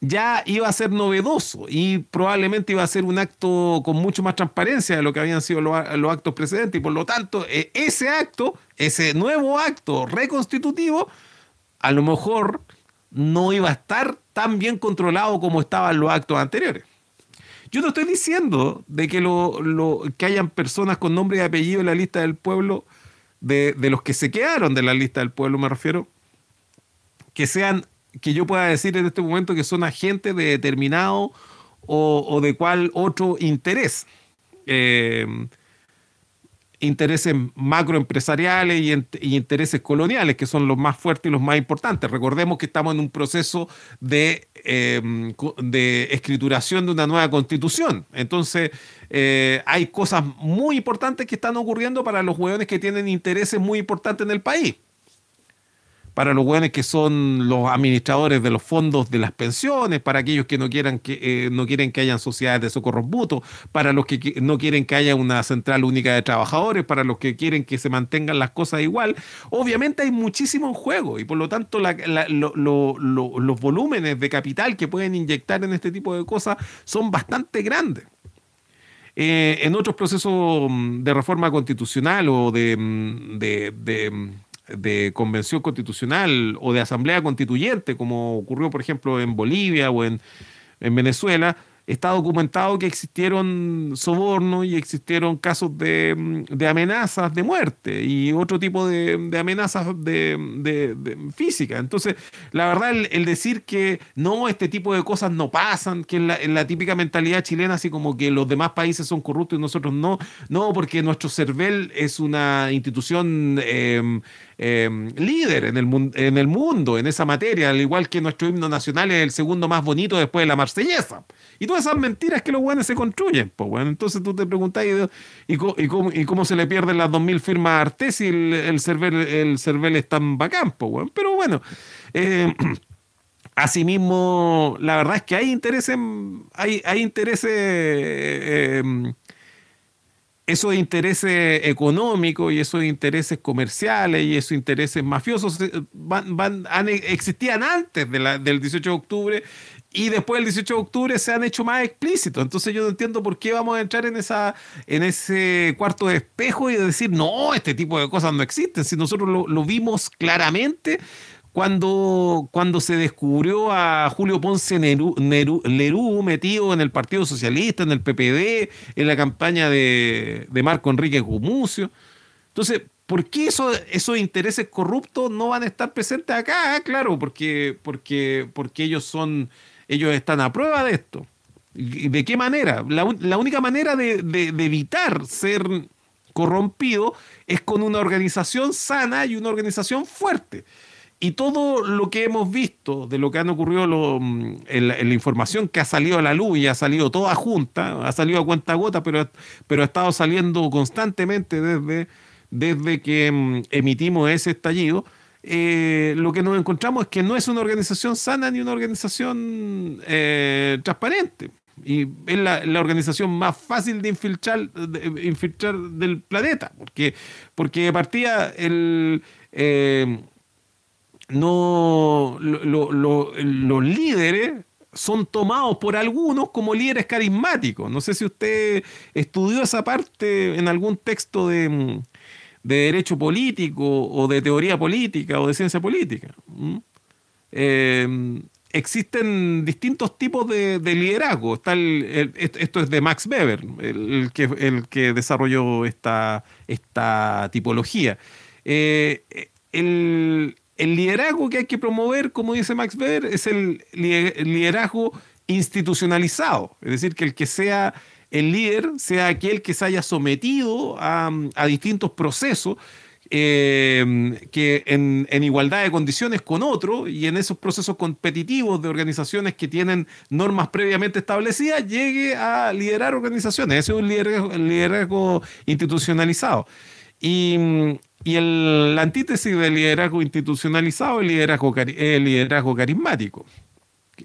[SPEAKER 2] ya iba a ser novedoso y probablemente iba a ser un acto con mucho más transparencia de lo que habían sido los, actos precedentes y por lo tanto e, ese acto, ese nuevo acto reconstitutivo, a lo mejor no iba a estar tan bien controlado como estaban los actos anteriores. Yo no estoy diciendo de que, lo, que hayan personas con nombre y apellido en la lista del pueblo, de, los que se quedaron de la lista del pueblo me refiero, que sean que yo pueda decir en este momento que son agentes de determinado o, de cuál otro interés. Eh, intereses macroempresariales y, intereses coloniales, que son los más fuertes y los más importantes. Recordemos que estamos en un proceso de, eh, de escrituración de una nueva constitución. Entonces, eh, hay cosas muy importantes que están ocurriendo para los hueones que tienen intereses muy importantes en el país. Para los buenos que son los administradores de los fondos de las pensiones, para aquellos que no quieran que eh, no quieren que hayan sociedades de socorros mutuos, para los que no quieren que haya una central única de trabajadores, para los que quieren que se mantengan las cosas igual. Obviamente hay muchísimo en juego y por lo tanto los volúmenes de capital que pueden inyectar en este tipo de cosas son bastante grandes. Eh, en otros procesos mm, de reforma constitucional o de, mm, de, convención constitucional o de asamblea constituyente, como ocurrió, por ejemplo, en Bolivia o en, en Venezuela, está documentado que existieron sobornos y existieron casos de, amenazas de muerte y otro tipo de, amenazas de, física. Entonces, la verdad, el, decir que no, este tipo de cosas no pasan, que en la, típica mentalidad chilena, así como que los demás países son corruptos y nosotros no, no, porque nuestro CERVEL es una institución... Em, em, líder en el, mundo en esa materia, al igual que nuestro himno nacional es el segundo más bonito después de la marsellesa. Y todas esas mentiras que los buenos se construyen, pues bueno. Entonces tú te preguntas, ¿y, cómo, se le pierden las 2.000 firmas a Artes si el, el, cervel, el es tan bacán, pues bueno? Pero bueno, eh, [CLEARS THROAT] asimismo, la verdad es que hay intereses, hay, intereses... Eh, esos intereses económicos y esos intereses comerciales y esos intereses mafiosos eh, van, existían antes del 18 de octubre y después del 18 de octubre se han hecho más explícitos. Entonces yo no entiendo por qué vamos a entrar en, esa, en ese cuarto de espejo y decir, no, este tipo de cosas no existen. Si nosotros lo, vimos claramente cuando, cuando se descubrió a Julio Ponce Nerú, Lerú metido en el Partido Socialista, en el PPD, en la campaña de, de Marco Enrique Gumucio. Entonces, ¿por qué eso, esos intereses corruptos no van a estar presentes acá? Ah, claro, porque, porque, porque ellos son ellos están a prueba de esto. ¿De qué manera? La, única manera de, evitar ser corrompido es con una organización sana y una organización fuerte. Y todo lo que hemos visto de lo que han ocurrido en, la, información que ha salido a la luz y ha salido toda junta, ha salido a cuenta gota, pero, pero ha estado saliendo constantemente desde, desde que mm, emitimos ese estallido, eh, lo que nos encontramos es que no es una organización sana ni una organización eh, transparente. Y es la, organización más fácil de infiltrar, del planeta, porque, porque de partida el, eh, no, los líderes son tomados por algunos como líderes carismáticos. No sé si usted estudió esa parte en algún texto de, de derecho político o de teoría política o de ciencia política. Eh, existen distintos tipos de, liderazgo. Está esto es de Max Weber, el, que, el que, desarrolló esta, esta tipología. Eh, el, liderazgo que hay que promover, como dice Max Weber, es el liderazgo institucionalizado, es decir, que el que sea el líder sea aquel que se haya sometido a, distintos procesos eh, que en, igualdad de condiciones con otro y en esos procesos competitivos de organizaciones que tienen normas previamente establecidas, llegue a liderar organizaciones. Ese es un liderazgo, institucionalizado. Y, el, la antítesis del liderazgo institucionalizado es el liderazgo, el liderazgo carismático.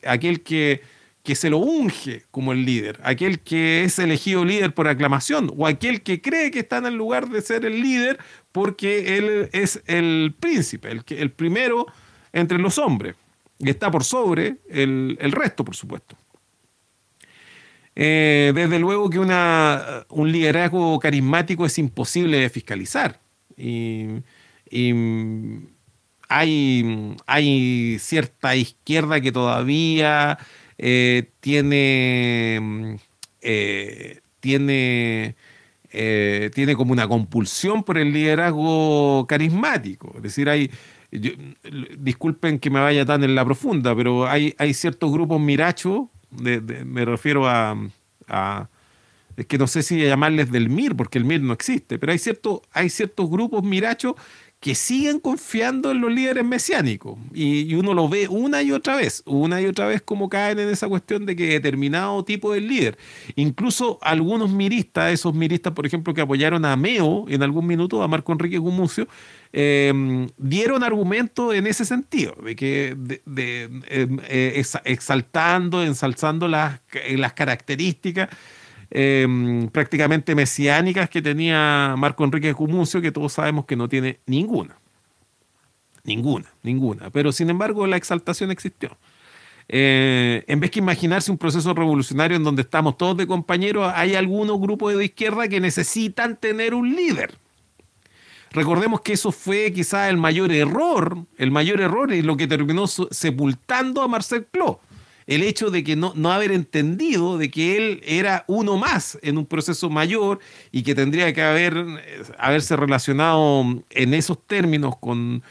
[SPEAKER 2] Aquel que que se lo unge como el líder, aquel que es elegido líder por aclamación o aquel que cree que está en el lugar de ser el líder porque él es el príncipe, el, el primero entre los hombres y está por sobre el, resto, por supuesto. Eh, desde luego que una, un liderazgo carismático es imposible de fiscalizar. Y, hay, hay cierta izquierda que todavía eh, tiene, mm, eh, tiene, eh, tiene como una compulsión por el liderazgo carismático. Es decir, hay, disculpen que me vaya tan en la profunda, pero hay, hay ciertos grupos mirachos, me refiero a, es que no sé si llamarles del MIR, porque el MIR no existe, pero hay, cierto, hay ciertos grupos mirachos que siguen confiando en los líderes mesiánicos. Y, uno lo ve una y otra vez, una y otra vez como caen en esa cuestión de que determinado tipo de líder, incluso algunos miristas, esos miristas, por ejemplo, que apoyaron a Meo en algún minuto, a Marco Enrique Gumucio, em, dieron argumentos en ese sentido, de que em, eh, exaltando, ensalzando las, las características Em, prácticamente mesiánicas que tenía Marco Enrique Cumucio, que todos sabemos que no tiene ninguna. Ninguna, ninguna. Pero sin embargo la exaltación existió. Eh, en vez que imaginarse un proceso revolucionario en donde estamos todos de compañeros, hay algunos grupos de izquierda que necesitan tener un líder. Recordemos que eso fue quizá el mayor error, el mayor error y lo que terminó sepultando a Marcel Clos el hecho de que no, no haber entendido de que él era uno más en un proceso mayor y que tendría que haber, eh, haberse relacionado en esos términos con,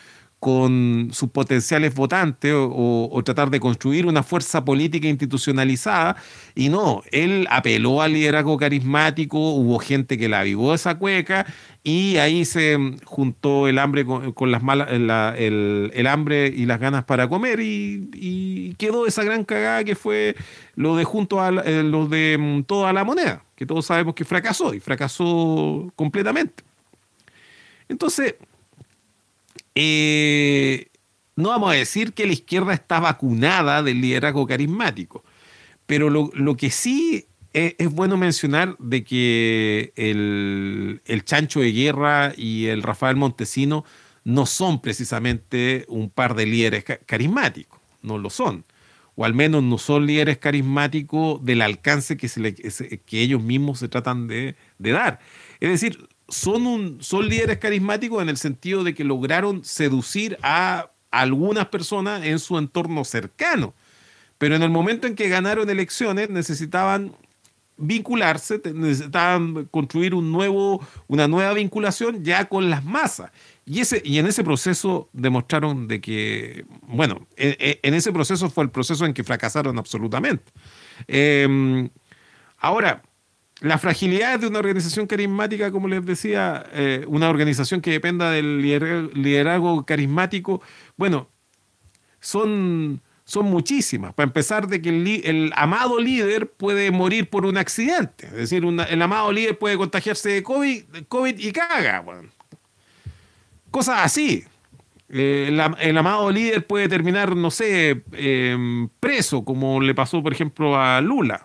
[SPEAKER 2] con sus potenciales votantes o, tratar de construir una fuerza política institucionalizada. Y no, él apeló al liderazgo carismático, hubo gente que la avivó esa cueca y ahí se juntó el hambre con, las malas, el, hambre y las ganas para comer y, quedó esa gran cagada que fue lo de junto a eh, lo de mm, toda la moneda, que todos sabemos que fracasó y fracasó completamente. Entonces, eh, no vamos a decir que la izquierda está vacunada del liderazgo carismático, pero lo, que sí es, bueno mencionar de que el, Chancho de Guerra y el Rafael Montesino no son precisamente un par de líderes carismáticos, no lo son. O al menos no son líderes carismáticos del alcance que, se que ellos mismos se tratan de, de dar. Es decir, son, son líderes carismáticos en el sentido de que lograron seducir a algunas personas en su entorno cercano. Pero en el momento en que ganaron elecciones necesitaban vincularse, necesitaban construir un nuevo, una nueva vinculación ya con las masas. Y, ese, y en ese proceso demostraron de que, bueno, e, e, en, ese proceso fue el proceso en que fracasaron absolutamente. Em, ahora, la fragilidad de una organización carismática, como les decía, eh, una organización que dependa del liderazgo carismático, bueno, son, son muchísimas. Para empezar, de que el, amado líder puede morir por un accidente. Es decir, el amado líder puede contagiarse de COVID, COVID y caga. Cosas así. Eh, el, amado líder puede terminar, no sé, eh, preso, como le pasó, por ejemplo, a Lula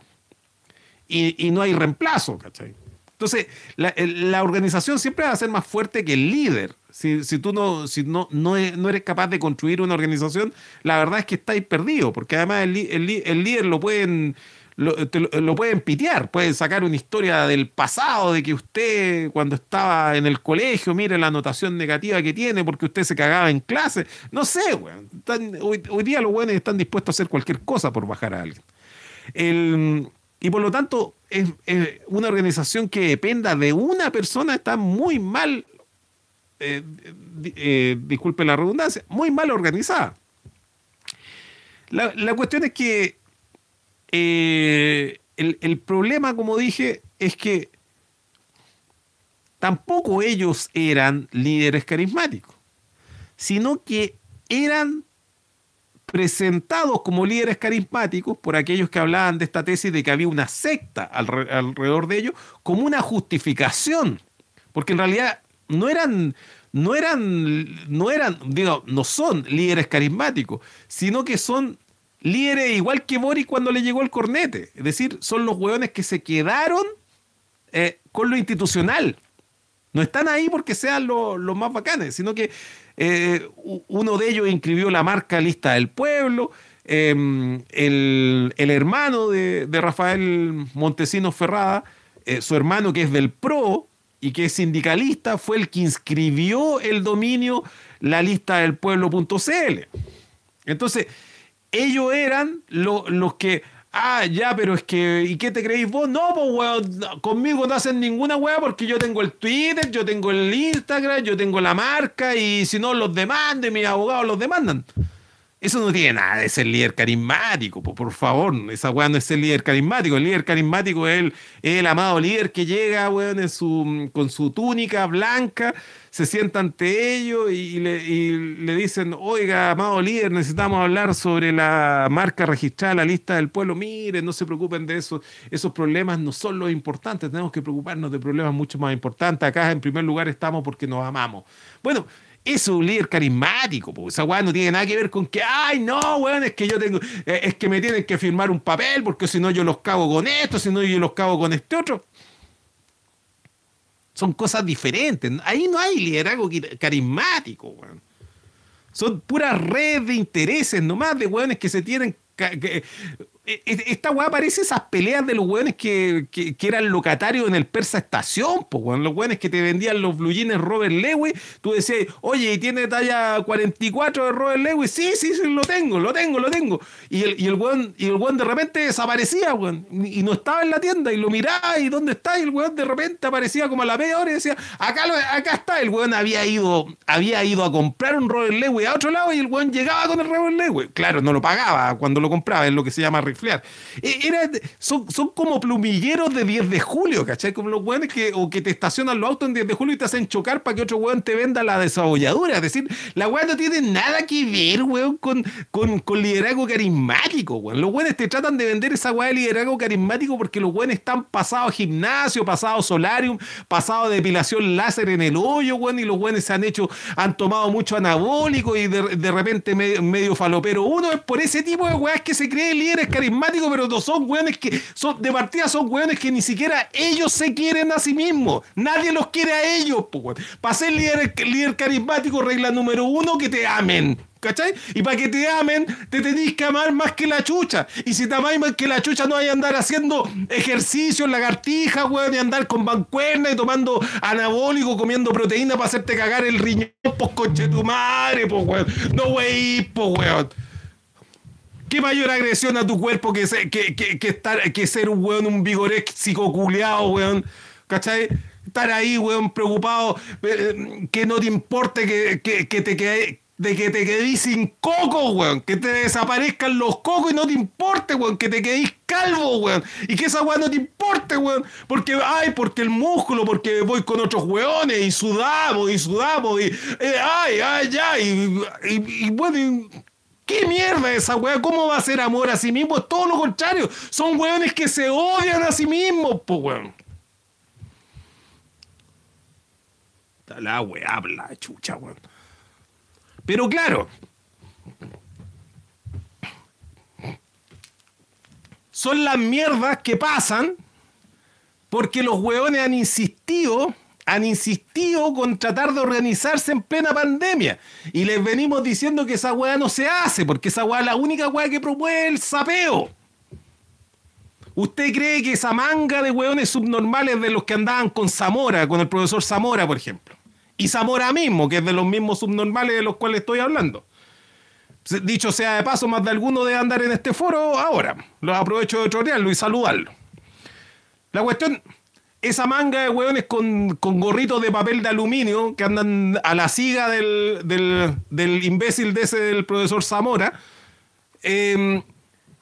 [SPEAKER 2] y, no hay reemplazo, ¿cachai? Entonces, la, organización siempre va a ser más fuerte que el líder. Si, tú no, si no, no, eres capaz de construir una organización, la verdad es que estáis perdido, porque además el, líder lo pueden, lo, lo, pueden pitear, pueden sacar una historia del pasado, de que usted cuando estaba en el colegio, mire la anotación negativa que tiene porque usted se cagaba en clase. No sé, weón. Hoy, hoy, día los buenos están dispuestos a hacer cualquier cosa por bajar a alguien. El, y por lo tanto, es, una organización que dependa de una persona está muy mal, eh, eh, disculpe la redundancia, muy mal organizada. La, cuestión es que eh, el, el problema, como dije, es que tampoco ellos eran líderes carismáticos, sino que eran presentados como líderes carismáticos por aquellos que hablaban de esta tesis de que había una secta alrededor de ellos, como una justificación, porque en realidad no eran, no eran, no eran, digo, no son líderes carismáticos, sino que son líderes igual que Boris cuando le llegó el cornete, es decir, son los hueones que se quedaron eh, con lo institucional. No están ahí porque sean los más bacanes, sino que eh, uno de ellos inscribió la marca Lista del Pueblo. Em, el, hermano de, Rafael Montesinos Ferrada, eh, su hermano que es del PRO y que es sindicalista, fue el que inscribió el dominio la lista del pueblo.cl. Entonces, ellos eran los que Ah, ya, pero es que, ¿y qué te creéis vos? No, pues, weón, conmigo no hacen ninguna weá porque yo tengo el Twitter, yo tengo el Instagram, yo tengo la marca y si no los demanden, mis abogados los demandan. Eso no tiene nada de ser líder carismático, por favor. Esa weá no es ser líder carismático. El líder carismático es el, el amado líder que llega, weón, en su, con su túnica blanca, se sienta ante ellos y le, le, dicen, oiga, amado líder, necesitamos hablar sobre la marca registrada, la lista del pueblo. Miren, no se preocupen de eso. Esos problemas no son los importantes. Tenemos que preocuparnos de problemas mucho más importantes. Acá, en primer lugar, estamos porque nos amamos. Bueno, es un líder carismático, pues esa weá no tiene nada que ver con que, ay, no, weón, es que yo tengo, eh, es que me tienen que firmar un papel, porque si no yo los cago con esto, si no yo los cago con este otro. Son cosas diferentes. Ahí no hay liderazgo carismático, weón. Son puras redes de intereses nomás de weones que se tienen esta weá parece esas peleas de los weones que, que, eran locatarios en el Persa Estación, pues weón. Los weones que te vendían los blue jeans Robert Lewis. Tú decías, oye, ¿y tiene talla 44 de Robert Lewis? Sí, sí, sí, lo tengo, lo tengo, lo tengo. Y el, y el weón, y el weón de repente desaparecía, weón. Y no estaba en la tienda. Y lo miraba, ¿y dónde está? Y el weón de repente aparecía como a la media hora y decía, acá, acá está. El weón había ido, había ido a comprar un Robert Lewis a otro lado y el weón llegaba con el Robert Lewis. Claro, no lo pagaba cuando lo compraba, es lo que se llama e, son, son como plumilleros de 10 de julio, ¿cachai? Como los weones que, o que te estacionan los autos en 10 de julio y te hacen chocar para que otro weón te venda la desabolladura. Es decir, la weá no tiene nada que ver, weón, con, con, con liderazgo carismático, weón. Los weones te tratan de vender esa weá de liderazgo carismático porque los weones están pasados gimnasio, pasados solarium, pasados depilación láser en el hoyo, weón, y los weones se han hecho, han tomado mucho anabólico y de, de repente medio, medio falopero. Uno es por ese tipo de weas que se cree líderes carismáticos pero no son weones que son de partida son weones que ni siquiera ellos se quieren a sí mismos. Nadie los quiere a ellos, Para ser líder, carismático, regla número uno, que te amen. ¿Cachai? Y para que te amen, te tenés que amar más que la chucha. Y si te amáis más que la chucha, no hay andar haciendo ejercicios, lagartijas, weón, y andar con bancuerna y tomando anabólico, comiendo proteína para hacerte cagar el riñón, pues coche tu madre, pues weón. No wey, pues weón. ¿Qué mayor agresión a tu cuerpo que, que, que, estar, que ser un weón, un vigoréxico culeado, weón? ¿Cachai? Estar ahí, weón, preocupado, eh, que no te importe que, te quede, de que te quedéis sin coco, weón. Que te desaparezcan los cocos y no te importe, weón. Que te quedéis calvo, weón. Y que esa weón no te importe, weón. Porque, ay, porque el músculo, porque voy con otros weones y sudamos y sudamos y, eh, ay, ay, ya. Y, y, y bueno, ¿Qué mierda esa weá? ¿Cómo va a ser amor a sí mismo? Es todo lo contrario. Son weones que se odian a sí mismos, po weón. La weá habla, chucha, weón. Pero claro. Son las mierdas que pasan porque los weones han insistido han insistido con tratar de organizarse en plena pandemia. Y les venimos diciendo que esa weá no se hace, porque esa weá es la única weá que promueve el sapeo. ¿Usted cree que esa manga de weones subnormales de los que andaban con Zamora, con el profesor Zamora, por ejemplo? Y Zamora mismo, que es de los mismos subnormales de los cuales estoy hablando. Dicho sea de paso, más de alguno debe andar en este foro ahora. Lo aprovecho de trolearlo y saludarlo. La cuestión esa manga de hueones con, con, gorritos de papel de aluminio que andan a la siga del, del, imbécil de ese del profesor Zamora, em,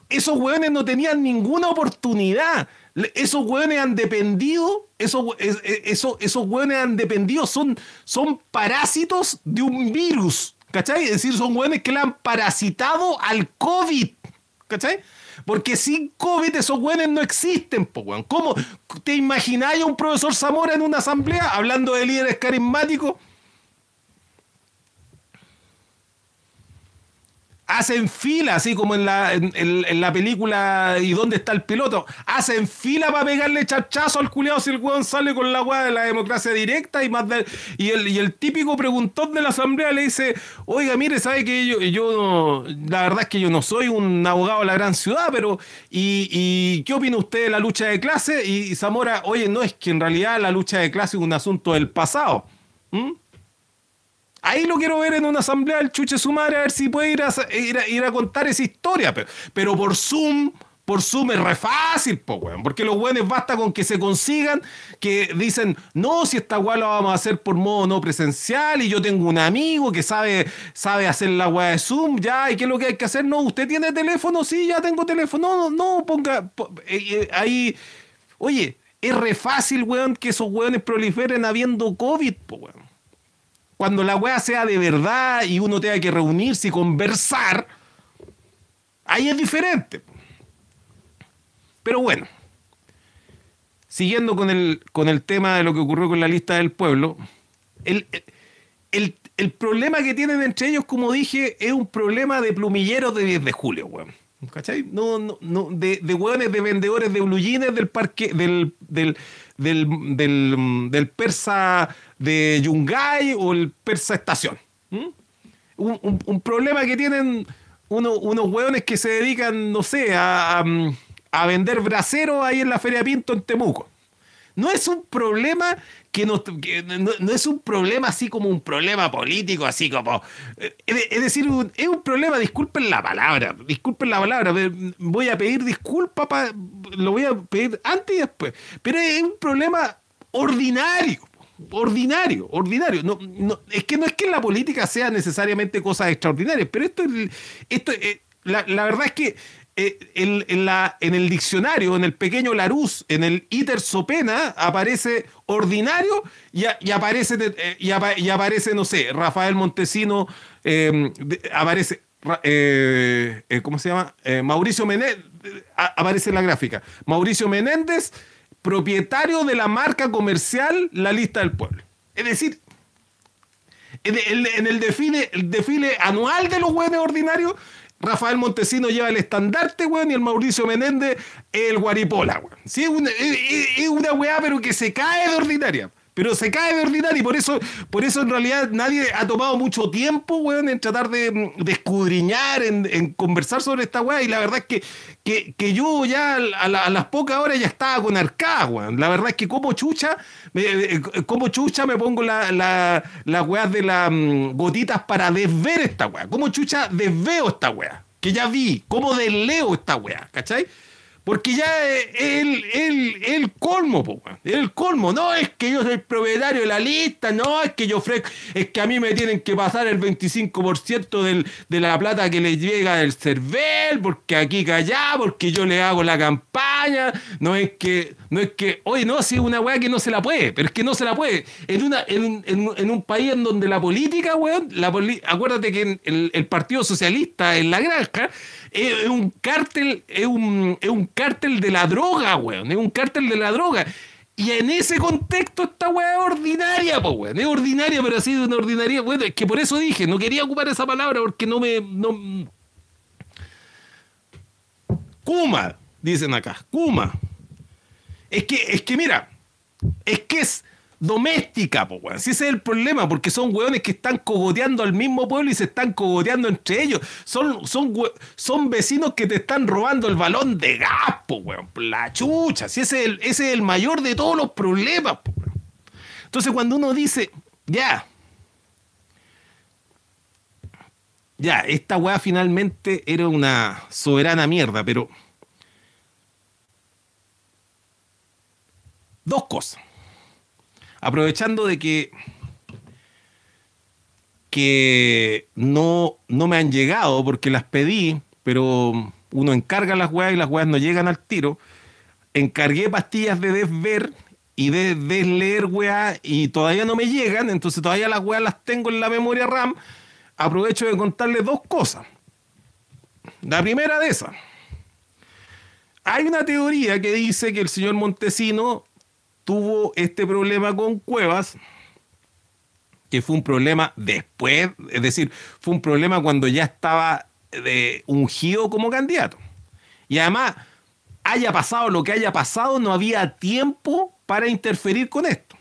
[SPEAKER 2] esos hueones no tenían ninguna oportunidad. Esos hueones han dependido, esos, esos, esos hueones han dependido, son, son parásitos de un virus. ¿Cachai? Es decir, son hueones que le han parasitado al COVID. ¿Cachai? Porque sin COVID esos güeyes no existen, po. ¿Cómo te imagináis a un profesor Zamora en una asamblea hablando de líderes carismáticos? Hacen fila, así como en la, en, la película ¿Y dónde está el piloto? Hacen fila para pegarle chachazo al culiado si el weón sale con la weá de la democracia directa y más y, el, y el típico preguntón de la asamblea le dice, oiga, mire, sabe que yo, yo la verdad es que yo no soy un abogado de la gran ciudad, pero ¿y, qué opina usted de la lucha de clase? Y, Zamora, oye, no es que en realidad la lucha de clase es un asunto del pasado. Ahí lo quiero ver en una asamblea del chuche su madre, a ver si puede ir a, ir a, contar esa historia. Pero, por Zoom, por Zoom es re fácil, po, weón. Porque los weones basta con que se consigan, que dicen, no, si esta weá la vamos a hacer por modo no presencial y yo tengo un amigo que sabe, sabe hacer la weá de Zoom, ya, ¿y qué es lo que hay que hacer? No, ¿usted tiene teléfono? Sí, ya tengo teléfono. No, no, no ponga eh, eh, ahí. Oye, es re fácil, weón, que esos weones proliferen habiendo COVID, po, weón. Cuando la weá sea de verdad y uno tenga que reunirse y conversar, ahí es diferente. Pero bueno, siguiendo con el, con el tema de lo que ocurrió con la lista del pueblo, el, el, problema que tienen entre ellos, como dije, es un problema de plumilleros de 10 de julio, weón. ¿Cachai? No, no, no, de, de hueones de vendedores de blujines del parque, del, del, del, persa de Yungay o el persa estación. Un, un, problema que tienen unos hueones que se dedican, no sé, a a vender braseros ahí en la Feria Pinto en Temuco. No es un problema que, no, es un problema así como un problema político, así como. Eh, es decir, es un problema, disculpen la palabra, disculpen la palabra, voy a pedir disculpas, lo voy a pedir antes y después, pero es un problema ordinario. Ordinario, ordinario. No, es que no es que la política sea necesariamente cosas extraordinarias, pero esto, esto eh, la verdad es que eh, en, el diccionario, en el pequeño Larus, en el iter sopena, aparece ordinario y, aparece, eh, y, aparece, no sé, Rafael Montesino, em, aparece, eh, ¿cómo se llama? Mauricio Menéndez, aparece en la gráfica. Mauricio Menéndez, propietario de la marca comercial La Lista del Pueblo. Es decir, en el, en desfile anual de los hueones ordinarios, Rafael Montesino lleva el estandarte, weón, y el Mauricio Menéndez el guaripola, weón. Sí, es una, es una weá, pero que se cae de ordinaria pero se cae de ordinario y por eso, por eso en realidad nadie ha tomado mucho tiempo, weón, en tratar de, escudriñar, en, conversar sobre esta weá. Y la verdad es que, que, yo ya a, las pocas horas ya estaba con arcada, weón. La verdad es que como chucha, eh, como chucha me pongo las la, weas de las mm, gotitas para desver esta weá. Como chucha desveo esta weá. Que ya vi, como desleo esta weá, ¿cachai? Porque ya es el, el, el colmo, po, el colmo. No es que yo soy el propietario de la lista, no es que yo ofrezco, es que a mí me tienen que pasar el 25% del, de la plata que les llega del CERVEL, porque aquí callá, porque yo le hago la campaña. No es que, no es que, oye, no, si es una weá que no se la puede, pero es que no se la puede. En, una, en, en, un país en donde la política, weón, la acuérdate que el, el Partido Socialista en la granja es un cártel, es un, es un cártel de la droga, weón. Es un cártel de la droga. Y en ese contexto esta weá es ordinaria, po, weón. Es ordinaria, pero así de una ordinaria, weón. Es que por eso dije, no quería ocupar esa palabra porque no me. No... Kuma, dicen acá. Kuma. Es que, es que mira, es que es doméstica, po, weón. Si ese es el problema, porque son weones que están cogoteando al mismo pueblo y se están cogoteando entre ellos. Son, son, son vecinos que te están robando el balón de gas, po, weón. La chucha. Si ese es el, ese es el mayor de todos los problemas, po. Entonces, cuando uno dice, ya. Ya, esta weá finalmente era una soberana mierda, pero. Dos cosas aprovechando de que, que no, no me han llegado porque las pedí, pero uno encarga las weas y las weas no llegan al tiro, encargué pastillas de desver y de desleer weas y todavía no me llegan, entonces todavía las weas las tengo en la memoria RAM. Aprovecho de contarles dos cosas. La primera de esas. Hay una teoría que dice que el señor Montesino tuvo este problema con Cuevas, que fue un problema después, es decir, fue un problema cuando ya estaba de ungido como candidato. Y además, haya pasado lo que haya pasado, no había tiempo para interferir con esto.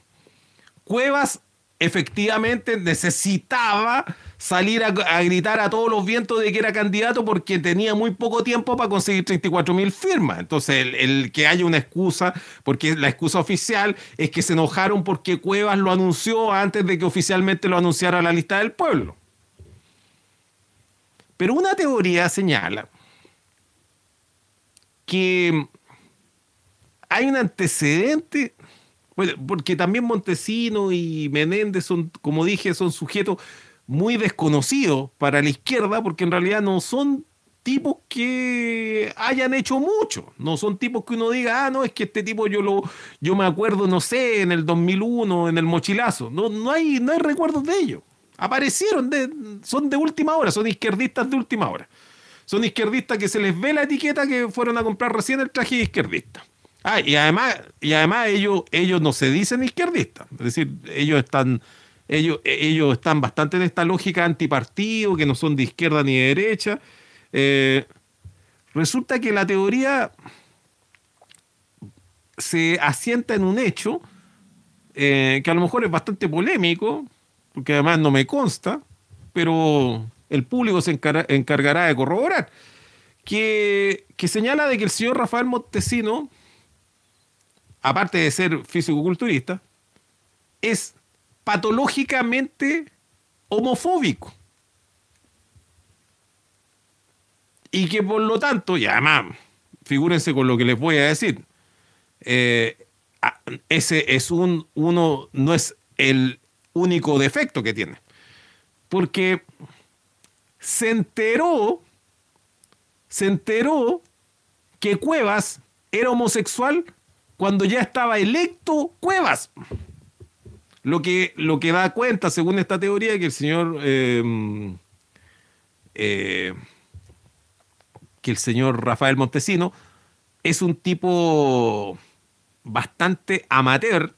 [SPEAKER 2] Cuevas efectivamente necesitaba salir a, gritar a todos los vientos de que era candidato porque tenía muy poco tiempo para conseguir 34 mil firmas. Entonces, el, que haya una excusa, porque la excusa oficial es que se enojaron porque Cuevas lo anunció antes de que oficialmente lo anunciara la lista del pueblo. Pero una teoría señala que hay un antecedente, bueno, porque también Montesino y Menéndez son, como dije, son sujetos muy desconocidos para la izquierda, porque en realidad no son tipos que hayan hecho mucho, no son tipos que uno diga, ah, no, es que este tipo yo lo yo me acuerdo, no sé, en el 2001, en el mochilazo, no, no, hay, no hay recuerdos de ellos. Aparecieron, son de última hora, son izquierdistas de última hora. Son izquierdistas que se les ve la etiqueta que fueron a comprar recién el traje de izquierdista. Ah, y además, y además ellos, ellos no se dicen izquierdistas. Es decir, ellos están, ellos, ellos están bastante en esta lógica antipartido, que no son de izquierda ni de derecha. Eh, resulta que la teoría se asienta en un hecho eh, que a lo mejor es bastante polémico, porque además no me consta, pero el público se encargará de corroborar, que, que señala de que el señor Rafael Montesino aparte de ser físico-culturista, es patológicamente homofóbico. Y que por lo tanto, y además, figúrense con lo que les voy a decir, eh, ese es un, uno, no es el único defecto que tiene. Porque se enteró, se enteró que Cuevas era homosexual cuando ya estaba electo Cuevas. Lo que, lo que da cuenta, según esta teoría, que el señor. Em, eh, que el señor Rafael Montesino es un tipo bastante amateur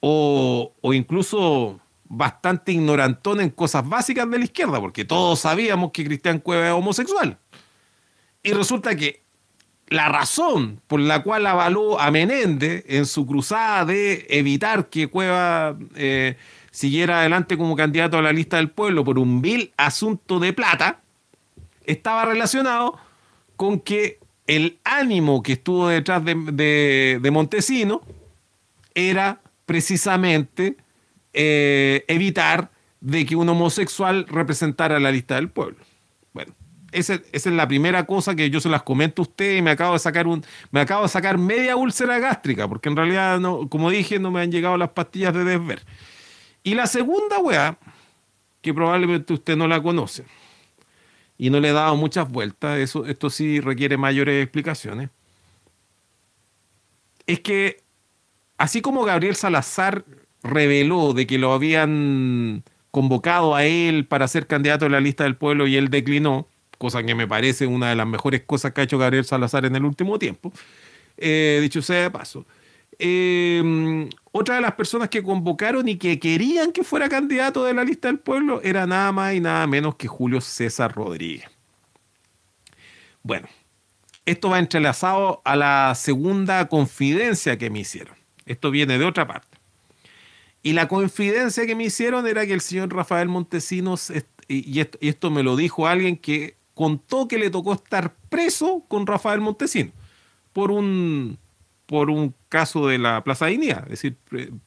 [SPEAKER 2] o, o, incluso bastante ignorantón en cosas básicas de la izquierda, porque todos sabíamos que Cristian Cueva es homosexual. Y resulta que la razón por la cual avaló a Menéndez en su cruzada de evitar que Cueva eh, siguiera adelante como candidato a la lista del pueblo por un vil asunto de plata, estaba relacionado con que el ánimo que estuvo detrás de, Montesino era precisamente eh, evitar de que un homosexual representara la lista del pueblo. Esa, es la primera cosa que yo se las comento a usted y me acabo de sacar un, me acabo de sacar media úlcera gástrica, porque en realidad, no, como dije, no me han llegado las pastillas de desver. Y la segunda weá, que probablemente usted no la conoce y no le he dado muchas vueltas, eso, esto sí requiere mayores explicaciones, es que así como Gabriel Salazar reveló de que lo habían convocado a él para ser candidato a la lista del pueblo y él declinó, cosa que me parece una de las mejores cosas que ha hecho Gabriel Salazar en el último tiempo, eh, dicho sea de paso. Em, otra de las personas que convocaron y que querían que fuera candidato de la lista del pueblo era nada más y nada menos que Julio César Rodríguez. Bueno, esto va entrelazado a la segunda confidencia que me hicieron. Esto viene de otra parte. Y la confidencia que me hicieron era que el señor Rafael Montesinos, y esto me lo dijo alguien que contó que le tocó estar preso con Rafael Montesino por un, por un caso de la Plaza Dignidad, es decir,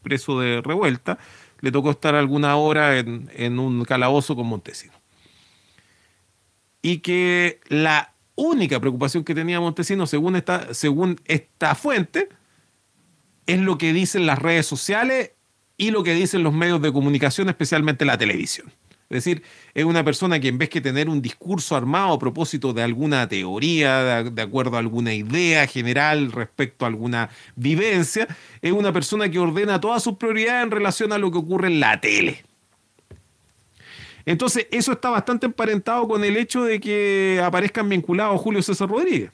[SPEAKER 2] preso de revuelta, le tocó estar alguna hora en, un calabozo con Montesino. Y que la única preocupación que tenía Montesino, según esta, según esta fuente, es lo que dicen las redes sociales y lo que dicen los medios de comunicación, especialmente la televisión. Es decir, es una persona que en vez que tener un discurso armado a propósito de alguna teoría, de, acuerdo a alguna idea general respecto a alguna vivencia, es una persona que ordena todas sus prioridades en relación a lo que ocurre en la tele. Entonces, eso está bastante emparentado con el hecho de que aparezcan vinculados Julio César Rodríguez.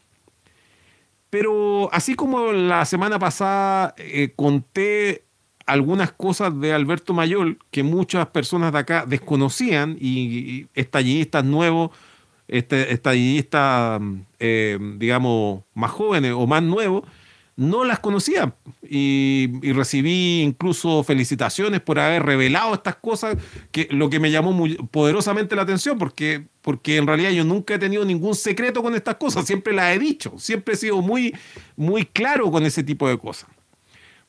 [SPEAKER 2] Pero así como la semana pasada eh, conté algunas cosas de Alberto Mayol que muchas personas de acá desconocían y, estallidistas nuevos, este, estallidistas, eh, digamos, más jóvenes o más nuevos, no las conocían. Y, recibí incluso felicitaciones por haber revelado estas cosas, que, lo que me llamó muy poderosamente la atención, porque, porque en realidad yo nunca he tenido ningún secreto con estas cosas, siempre las he dicho, siempre he sido muy, muy claro con ese tipo de cosas.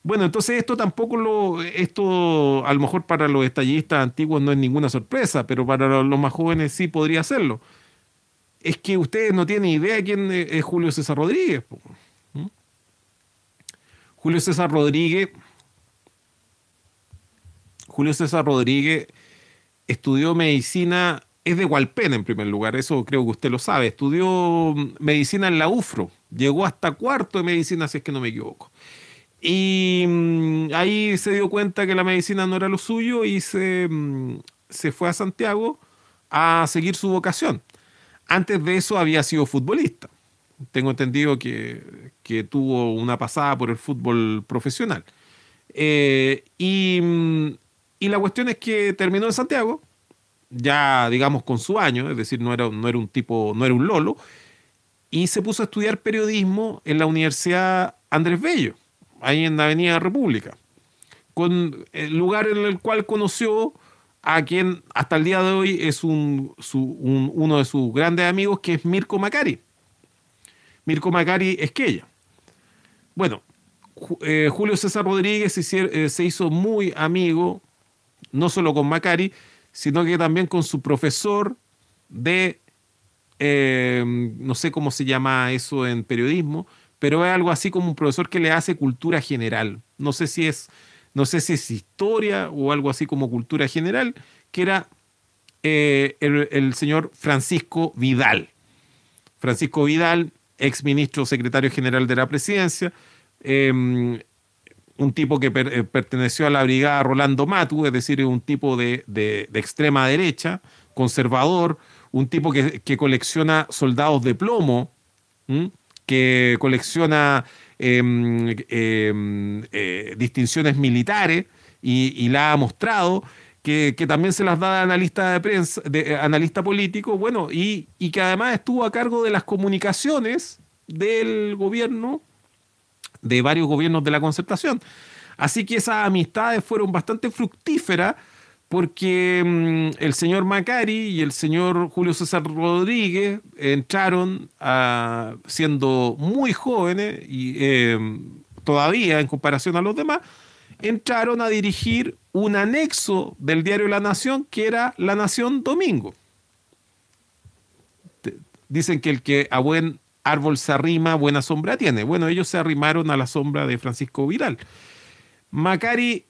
[SPEAKER 2] Bueno, entonces esto tampoco lo, esto a lo mejor para los estallistas antiguos no es ninguna sorpresa, pero para los más jóvenes sí podría serlo. es que ustedes no tienen idea quién es Julio César Rodríguez. ¿Mm? Julio César Rodríguez. Julio César Rodríguez estudió medicina, es de Hualpén en primer lugar, eso creo que usted lo sabe. Estudió medicina en la UFRO, llegó hasta cuarto de medicina, si es que no me equivoco. Y mm, ahí se dio cuenta que la medicina no era lo suyo y se, mm, se fue a Santiago a seguir su vocación. Antes de eso había sido futbolista. Tengo entendido que, tuvo una pasada por el fútbol profesional. Eh, y, y, la cuestión es que terminó en Santiago, ya digamos con su año, es decir, no era, no era un tipo, no era un lolo, y se puso a estudiar periodismo en la Universidad Andrés Bello, ahí en la Avenida República, con el lugar en el cual conoció a quien hasta el día de hoy es un, uno de sus grandes amigos, que es Mirko Macari. Mirko Macari es que ella. Bueno, eh, Julio César Rodríguez eh, se, hizo muy amigo, no solo con Macari, sino que también con su profesor de, eh, no sé cómo se llama eso en periodismo, pero es algo así como un profesor que le hace cultura general. No sé si es no sé si es historia o algo así como cultura general, que era eh, el, señor Francisco Vidal. Francisco Vidal, ex ministro secretario general de la presidencia, em, un tipo que eh, perteneció a la brigada Rolando Matu, es decir, un tipo de, extrema derecha, conservador, un tipo que, colecciona soldados de plomo, que colecciona Em, em, eh, distinciones militares y, la ha mostrado, que, también se las da de analista de prensa, de eh, analista político, bueno, y, que además estuvo a cargo de las comunicaciones del gobierno, de varios gobiernos de la concertación. Así que esas amistades fueron bastante fructíferas porque mm, el señor Macari y el señor Julio César Rodríguez entraron siendo muy jóvenes y eh, todavía en comparación a los demás, entraron a dirigir un anexo del diario La Nación que era La Nación Domingo. Dicen que el que a buen árbol se arrima, buena sombra tiene. Bueno, ellos se arrimaron a la sombra de Francisco Vidal. Macari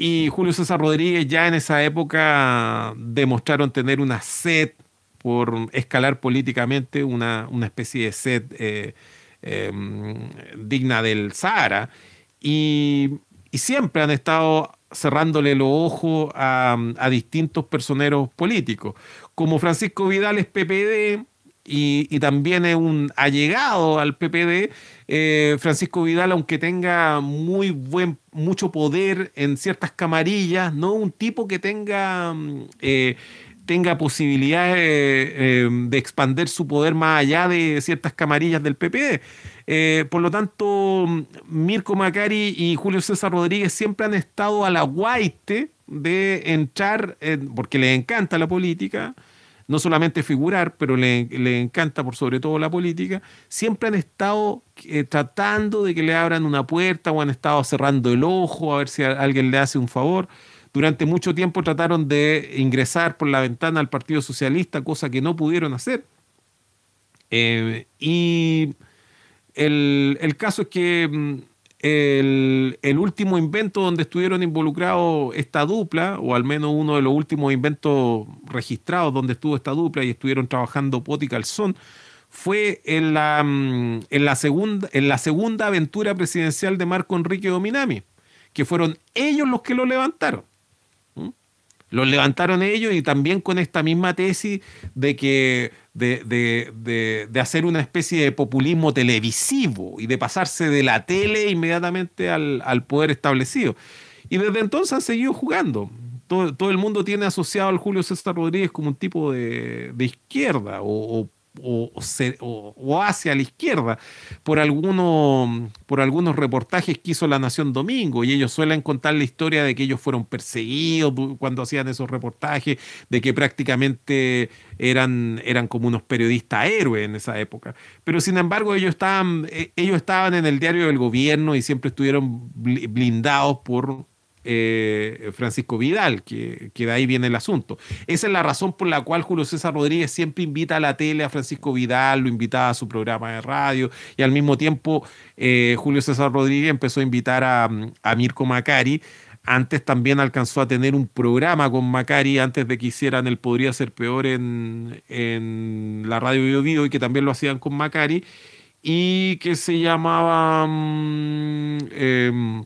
[SPEAKER 2] y Julio César Rodríguez ya en esa época demostraron tener una sed por escalar políticamente, una, especie de sed eh, em, digna del Sahara. Y, siempre han estado cerrándole los ojos a, a, distintos personeros políticos. Como Francisco Vidal es PPD, y, también es un allegado al PPD. Eh, Francisco Vidal, aunque tenga muy buen, mucho poder en ciertas camarillas, no un tipo que tenga, mm, eh, tenga posibilidades eh, de expandir su poder más allá de ciertas camarillas del PPD. por lo tanto, Mirko Macari y Julio César Rodríguez siempre han estado a la guaite de entrar, porque les encanta la política, no solamente figurar, pero le, encanta por sobre todo la política, siempre han estado eh, tratando de que le abran una puerta o han estado cerrando el ojo a ver si alguien le hace un favor. Durante mucho tiempo trataron de ingresar por la ventana al Partido Socialista, cosa que no pudieron hacer. Eh, y el, el, caso es que el, último invento donde estuvieron involucrados esta dupla, o al menos uno de los últimos inventos registrados donde estuvo esta dupla y estuvieron trabajando Pot y Calzón, fue en la, mm, en la, segunda, en la segunda aventura presidencial de Marco Enrique Dominami, que fueron ellos los que lo levantaron. Los levantaron ellos y también con esta misma tesis de que de, hacer una especie de populismo televisivo y de pasarse de la tele inmediatamente al, poder establecido. Y desde entonces han seguido jugando. Todo, el mundo tiene asociado al Julio César Rodríguez como un tipo de, izquierda o o, hacia la izquierda por, algunos, por algunos reportajes que hizo La Nación Domingo y ellos suelen contar la historia de que ellos fueron perseguidos cuando hacían esos reportajes, de que prácticamente eran, eran como unos periodistas héroes en esa época. Pero sin embargo ellos estaban, eh, ellos estaban en el diario del gobierno y siempre estuvieron blindados por eh, Francisco Vidal, que, de ahí viene el asunto. Esa es la razón por la cual Julio César Rodríguez siempre invita a la tele a Francisco Vidal, lo invitaba a su programa de radio, y al mismo tiempo eh, Julio César Rodríguez empezó a invitar a, Mirko Macari. Antes también alcanzó a tener un programa con Macari antes de que hicieran el Podría Ser Peor en, la radio Bio, Bio y que también lo hacían con Macari y que se llamaba... eh,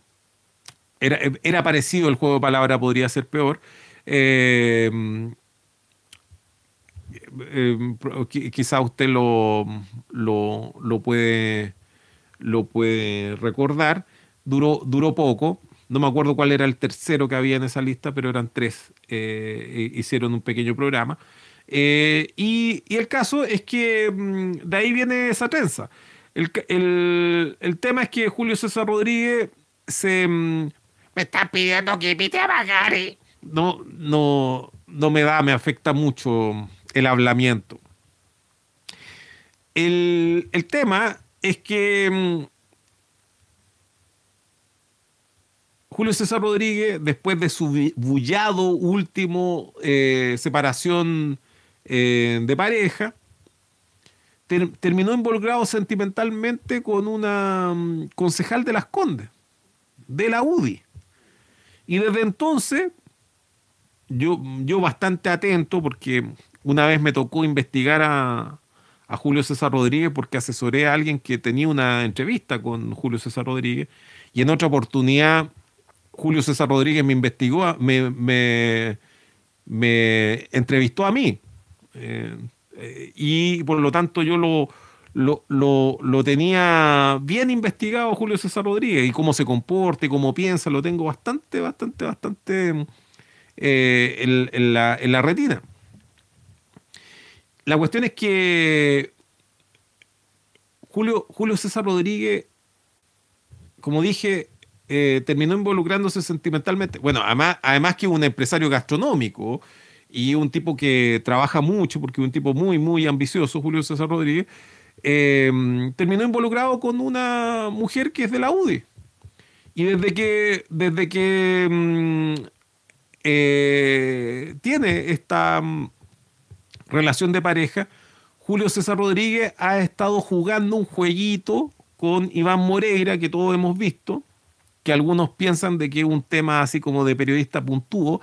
[SPEAKER 2] era, era, parecido el juego de palabra, podría ser peor. Eh, eh, quizá usted lo, lo, lo, puede, lo puede recordar. Duró, duró poco. No me acuerdo cuál era el tercero que había en esa lista, pero eran tres. Eh, hicieron un pequeño programa. Eh, y, y, el caso es que mm, de ahí viene esa trenza. El, el, el, tema es que Julio César Rodríguez se. Mm,
[SPEAKER 4] me está pidiendo que invite a Macari.
[SPEAKER 2] No, no, no me da, me afecta mucho el hablamiento. El, el tema es que mm, Julio César Rodríguez, después de su bullado último eh, separación eh, de pareja, ter, terminó involucrado sentimentalmente con una um, concejal de las Condes, de la UDI. Y desde entonces, yo, yo bastante atento, porque una vez me tocó investigar a, a Julio César Rodríguez porque asesoré a alguien que tenía una entrevista con Julio César Rodríguez y en otra oportunidad Julio César Rodríguez me investigó, me, me, entrevistó a mí. Eh, eh, y por lo tanto yo lo, lo, lo, lo, tenía bien investigado Julio César Rodríguez y cómo se comporta y cómo piensa, lo tengo bastante, bastante, bastante eh, en, la, en la retina. La cuestión es que Julio, Julio César Rodríguez, como dije, eh, terminó involucrándose sentimentalmente. Bueno, además, además que un empresario gastronómico y un tipo que trabaja mucho, porque un tipo muy, muy ambicioso, Julio César Rodríguez, eh, terminó involucrado con una mujer que es de la UDI. Y desde que, desde que mm, eh, tiene esta mm, relación de pareja, Julio César Rodríguez ha estado jugando un jueguito con Iván Moreira, que todos hemos visto, que algunos piensan de que es un tema así como de periodista puntúo,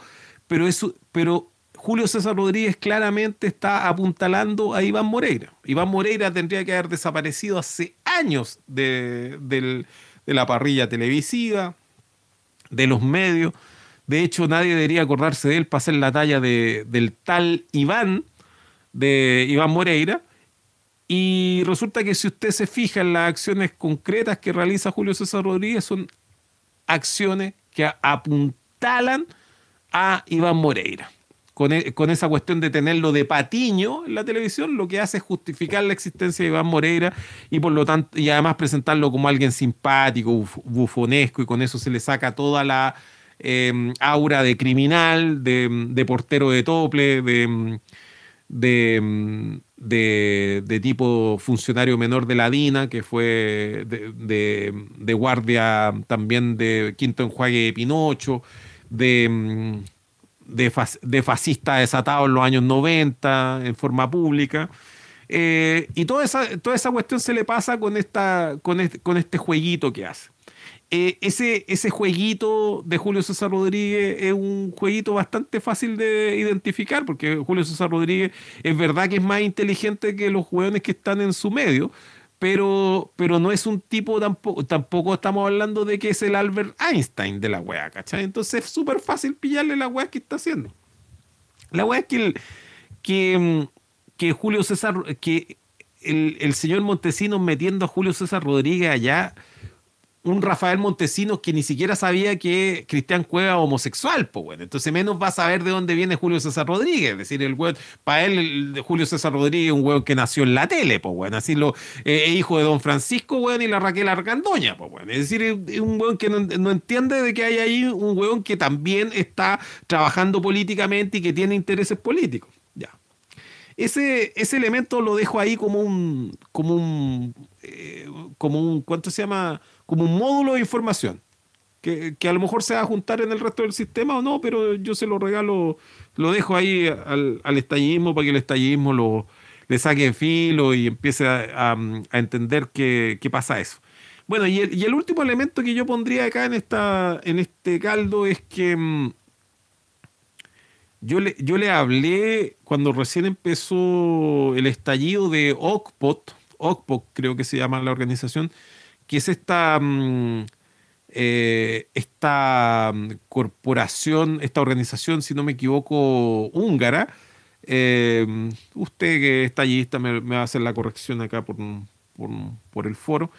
[SPEAKER 2] pero, eso, pero Julio César Rodríguez claramente está apuntalando a Iván Moreira. Iván Moreira tendría que haber desaparecido hace años de, la parrilla televisiva, de los medios. De hecho, nadie debería acordarse de él para hacer la talla de, del tal Iván, de Iván Moreira. Y resulta que si usted se fija en las acciones concretas que realiza Julio César Rodríguez, son acciones que apuntalan a Iván Moreira. Con, e, con, esa cuestión de tenerlo de patiño en la televisión, lo que hace es justificar la existencia de Iván Moreira y por lo tanto, y además presentarlo como alguien simpático, buf, bufonesco, y con eso se le saca toda la eh, aura de criminal, de, portero de tople, de, de, tipo funcionario menor de la DINA, que fue de, de, de guardia también de Quinto Enjuague de Pinocho, de, de, de, fascista desatado en los años 90 en forma pública. Eh, y toda esa, toda esa cuestión se le pasa con, esta, con, este, con este jueguito que hace. Eh, ese, ese jueguito de Julio César Rodríguez es un jueguito bastante fácil de identificar, porque Julio César Rodríguez es verdad que es más inteligente que los jugadores que están en su medio, pero, pero no es un tipo tampoco, tampoco estamos hablando de que es el Albert Einstein de la wea, ¿cachai? Entonces es súper fácil pillarle la wea que está haciendo. La wea es que, el, que, que Julio César, que el, el señor Montesinos metiendo a Julio César Rodríguez allá un Rafael Montesinos que ni siquiera sabía que Cristian Cueva homosexual, pues bueno. Entonces menos va a saber de dónde viene Julio César Rodríguez. Es decir, el weón, para él, Julio César Rodríguez es un weón que nació en la tele, pues bueno. Así lo, eh, hijo de don Francisco, weón, y la Raquel Argandoña, pues bueno. Es decir, es un weón que no, no, entiende de que hay ahí un weón que también está trabajando políticamente y que tiene intereses políticos. Ya. Ese, ese elemento lo dejo ahí como un, como un, eh, como un, ¿cuánto se llama? Como un módulo de información. que, que a lo mejor se va a juntar en el resto del sistema o no, pero yo se lo regalo, lo dejo ahí al, al estallismo para que el estallismo lo, le saque filo y empiece a, a- a entender qué, qué pasa eso. Bueno, y el, y el último elemento que yo pondría acá en, esta, en este caldo es que mm, yo le, yo le hablé cuando recién empezó el estallido de OCPOT, OCPOT creo que se llama la organización, que es esta, mm, eh, esta mm, corporación, esta organización, si no me equivoco, húngara. Eh, usted que es estallista me, me va a hacer la corrección acá por, por, el foro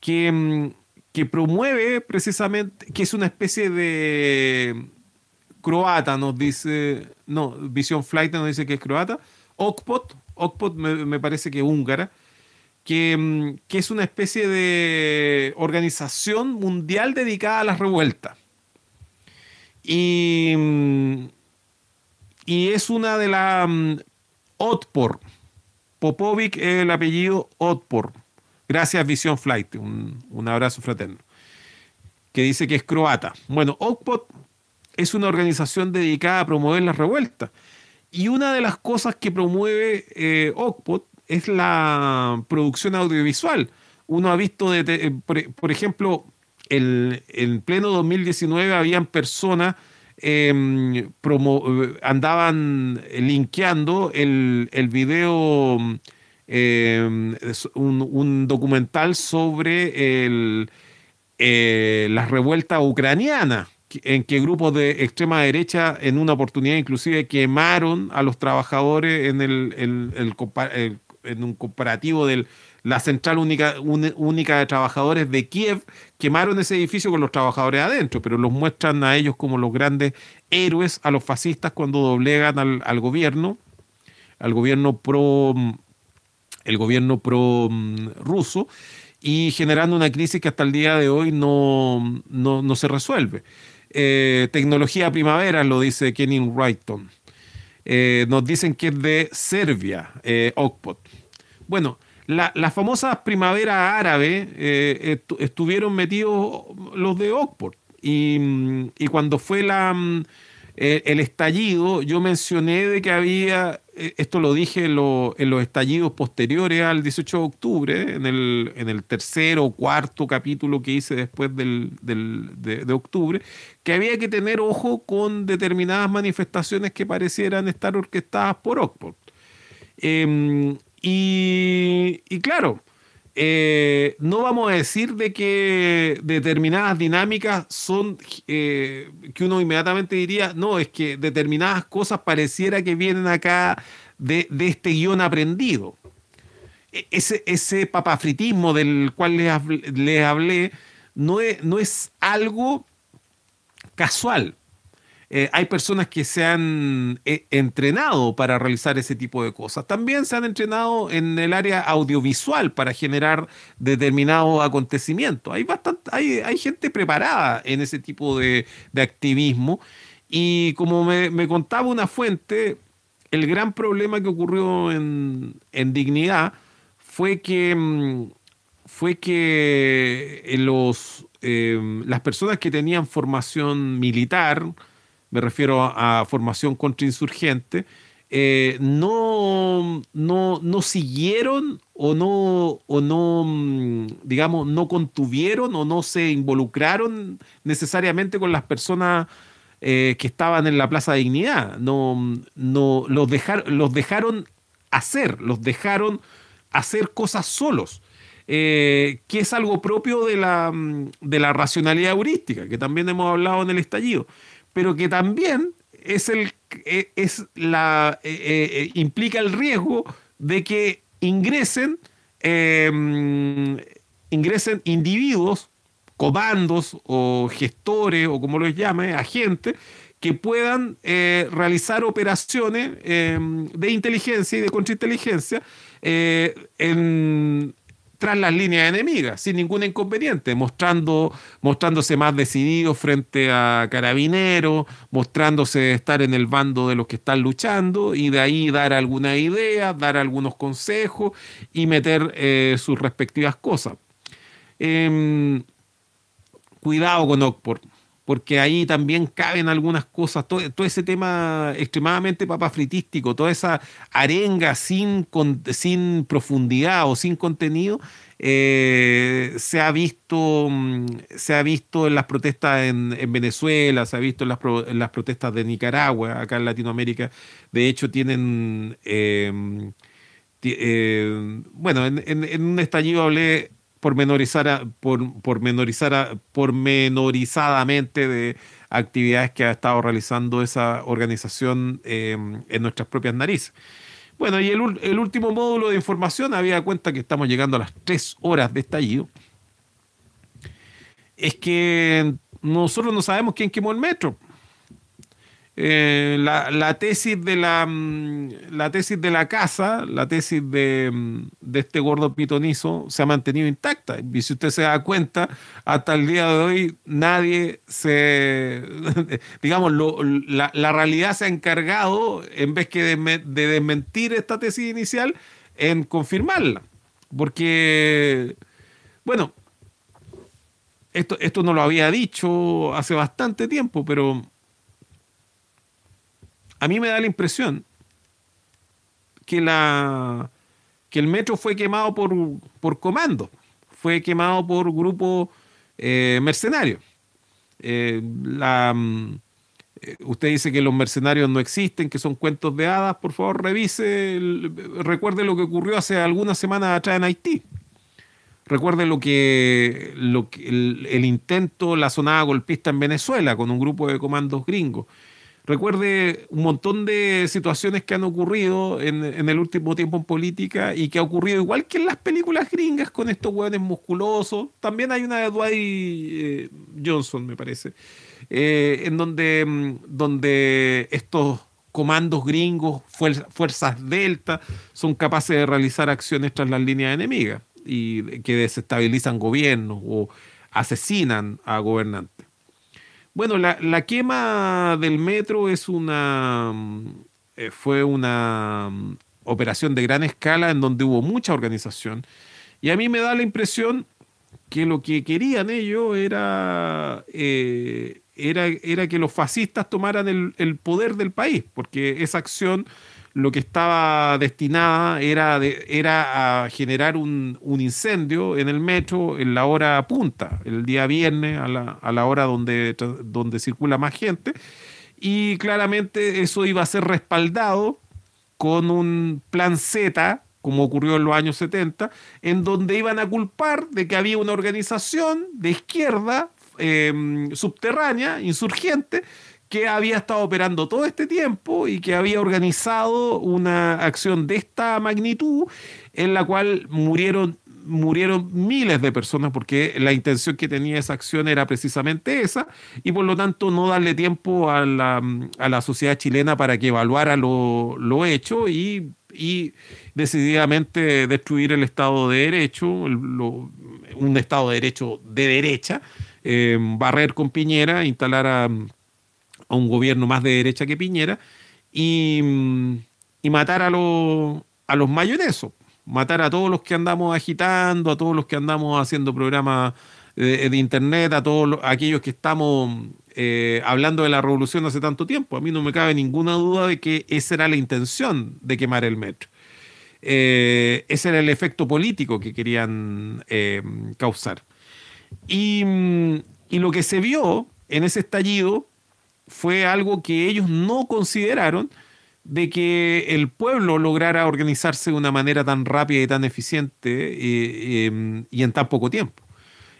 [SPEAKER 2] que, mm, que promueve precisamente, que es una especie de croata, nos dice, no, Vision Flight nos dice que es croata, OCPOT, OCPOT me, me parece que es húngara, que, mm, que es una especie de organización mundial dedicada a las revueltas. Y, mm, y es una de las Otpor. Popovic es el apellido Otpor. Gracias, Vision Flight. Un, un abrazo fraterno. Que dice que es croata. Bueno, OCPOT es una organización dedicada a promover las revueltas. Y una de las cosas que promueve eh, OCPOT es la producción audiovisual. Uno ha visto, de- de- por, ejemplo, el, en pleno 2019 habían personas eh, promo- eh, andaban linkeando el, el video, eh, es un, documental sobre el, eh, las revueltas ucranianas, en que grupos de extrema derecha en una oportunidad inclusive quemaron a los trabajadores en, el- en un comparativo de la central única, única de trabajadores de Kiev, quemaron ese edificio con los trabajadores adentro, pero los muestran a ellos como los grandes héroes a los fascistas cuando doblegan al, al gobierno, al gobierno pro el gobierno pro mm, ruso y generando una crisis que hasta el día de hoy no, no, no se resuelve. Eh, tecnología primavera, lo dice Kenny Wrighton. Eh, nos dicen que es de Serbia, eh, OCPOT. Bueno, la- las famosas primaveras árabes eh, estu- estuvieron metidos los de. Y, mm, y cuando fue la, mm, eh, el estallido, yo mencioné de que había, eh, esto lo dije en, lo- en los estallidos posteriores al 18 de octubre, en el, en el tercero o cuarto capítulo que hice después del, del- de, octubre, que había que tener ojo con determinadas manifestaciones que parecieran estar orquestadas por Oxford. Eh, y, y claro, eh, no vamos a decir de que determinadas dinámicas son eh, que uno inmediatamente diría, no, es que determinadas cosas pareciera que vienen acá de, este guion aprendido. E- Ese, papafritismo del cual les hablé, no es algo casual. Eh, hay personas que se han eh, entrenado para realizar ese tipo de cosas. También se han entrenado en el área audiovisual para generar determinados acontecimientos. Hay, bastante, hay, gente preparada en ese tipo de, activismo. Y como me, contaba una fuente, el gran problema que ocurrió en, en Dignidad fue que, mm, fue que eh, las personas que tenían formación militar, me refiero a, formación contrainsurgente, eh, no, no, no siguieron o no, o no, mm, digamos, no contuvieron o no se involucraron necesariamente con las personas eh, que estaban en la Plaza de Dignidad. No, no, los, dejar, los dejaron hacer, los dejaron hacer cosas solos. eh, que es algo propio de la, mm, de la racionalidad heurística, que también hemos hablado en el estallido, pero que también es el, eh, es la, eh, eh, implica el riesgo de que ingresen, mm, ingresen individuos, comandos o gestores o como los llame, agentes, que puedan realizar operaciones eh, de inteligencia y de contrainteligencia en, tras las líneas enemigas, sin ningún inconveniente, mostrando, mostrándose más decididos frente a carabineros, mostrándose estar en el bando de los que están luchando y de ahí dar alguna idea, dar algunos consejos y meter eh, sus respectivas cosas. Em, cuidado con Ockport, porque ahí también caben algunas cosas, todo, todo ese tema extremadamente papafritístico, toda esa arenga sin, con- sin profundidad o sin contenido, eh, se ha visto mm, se ha visto en las protestas en, en Venezuela, se ha visto en las, protestas de Nicaragua, acá en Latinoamérica. De hecho, tienen eh, eh, bueno, en, en- en un estallido hablé por, pormenorizar pormenorizadamente de actividades que ha estado realizando esa organización eh, en nuestras propias narices. Bueno, y el, el último módulo de información había cuenta que estamos llegando a las tres horas de estallido. Es que nosotros no sabemos quién quemó el metro. Eh, la, tesis de la, mm, la tesis de la casa, la tesis de, mm, de este gordo pitonizo, se ha mantenido intacta. Y si usted se da cuenta, hasta el día de hoy nadie se. [LAUGHS] digamos, la, la realidad se ha encargado, en vez que de, de desmentir esta tesis inicial, en confirmarla. Porque, bueno, esto, esto no lo había dicho hace bastante tiempo, pero a mí me da la impresión que, la, que el metro fue quemado por, por comando, fue quemado por grupos eh, mercenarios. Eh, mm, eh, usted dice que los mercenarios no existen, que son cuentos de hadas. Por favor, revise, recuerde lo que ocurrió hace algunas semanas atrás en Haití. Recuerde lo que, lo que el, el intento, la sonada golpista en Venezuela con un grupo de comandos gringos. Recuerde un montón de situaciones que han ocurrido en, el último tiempo en política y que ha ocurrido igual que en las películas gringas con estos hueones musculosos. También hay una de Dwight eh, Johnson, me parece, eh, en donde, mm, donde estos comandos gringos, fuer- fuerzas delta, son capaces de realizar acciones tras las líneas enemigas y que desestabilizan gobiernos o asesinan a gobernantes. Bueno, la, quema del metro es una mm, eh, fue una mm, operación de gran escala en donde hubo mucha organización. Y a mí me da la impresión que lo que querían ellos era, eh, era, que los fascistas tomaran el poder del país, porque esa acción lo que estaba destinada era, era a generar un, incendio en el metro en la hora punta, el día viernes a la, a la hora donde, donde circula más gente, y claramente eso iba a ser respaldado con un plan Z, como ocurrió en los años 70, en donde iban a culpar de que había una organización de izquierda eh, subterránea, insurgente, que había estado operando todo este tiempo y que había organizado una acción de esta magnitud en la cual murieron murieron miles de personas porque la intención que tenía esa acción era precisamente esa y por lo tanto no darle tiempo a la, a la sociedad chilena para que evaluara lo, lo hecho y, y decididamente destruir el Estado de Derecho, un Estado de Derecho de derecha, eh, barrer con Piñera, instalar a, a un gobierno más de derecha que Piñera y, mm, y matar a, los a los matar a todos los que andamos agitando, a todos los que andamos haciendo programas de, internet, a todos los- aquellos que estamos eh, hablando de la revolución hace tanto tiempo. A mí no me cabe ninguna duda de que esa era la intención de quemar el metro. Eh, ese era el efecto político que querían eh, causar. Y, mm, y lo que se vio en ese estallido fue algo que ellos no consideraron de que el pueblo lograra organizarse de una manera tan rápida y tan eficiente eh, eh, y en tan poco tiempo.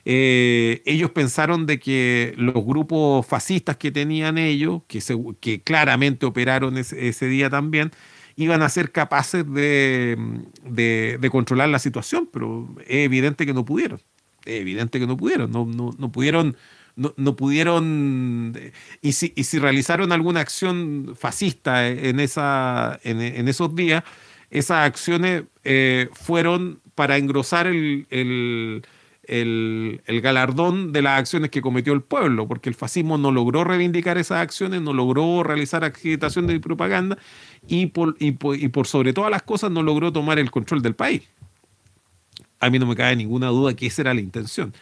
[SPEAKER 2] Eh, ellos pensaron de que los grupos fascistas que tenían ellos, que, que claramente operaron ese, ese día también, iban a ser capaces de, de- de controlar la situación, pero es evidente que no pudieron. Es evidente que no pudieron. No, no, no pudieron. No, pudieron. Y si, realizaron alguna acción fascista en, esa, esos días, esas acciones eh, fueron para engrosar el, el, galardón de las acciones que cometió el pueblo, porque el fascismo no logró reivindicar esas acciones, no logró realizar agitación de propaganda y por, y por, y por sobre todas las cosas no logró tomar el control del país. A mí no me cabe ninguna duda que esa era la intención.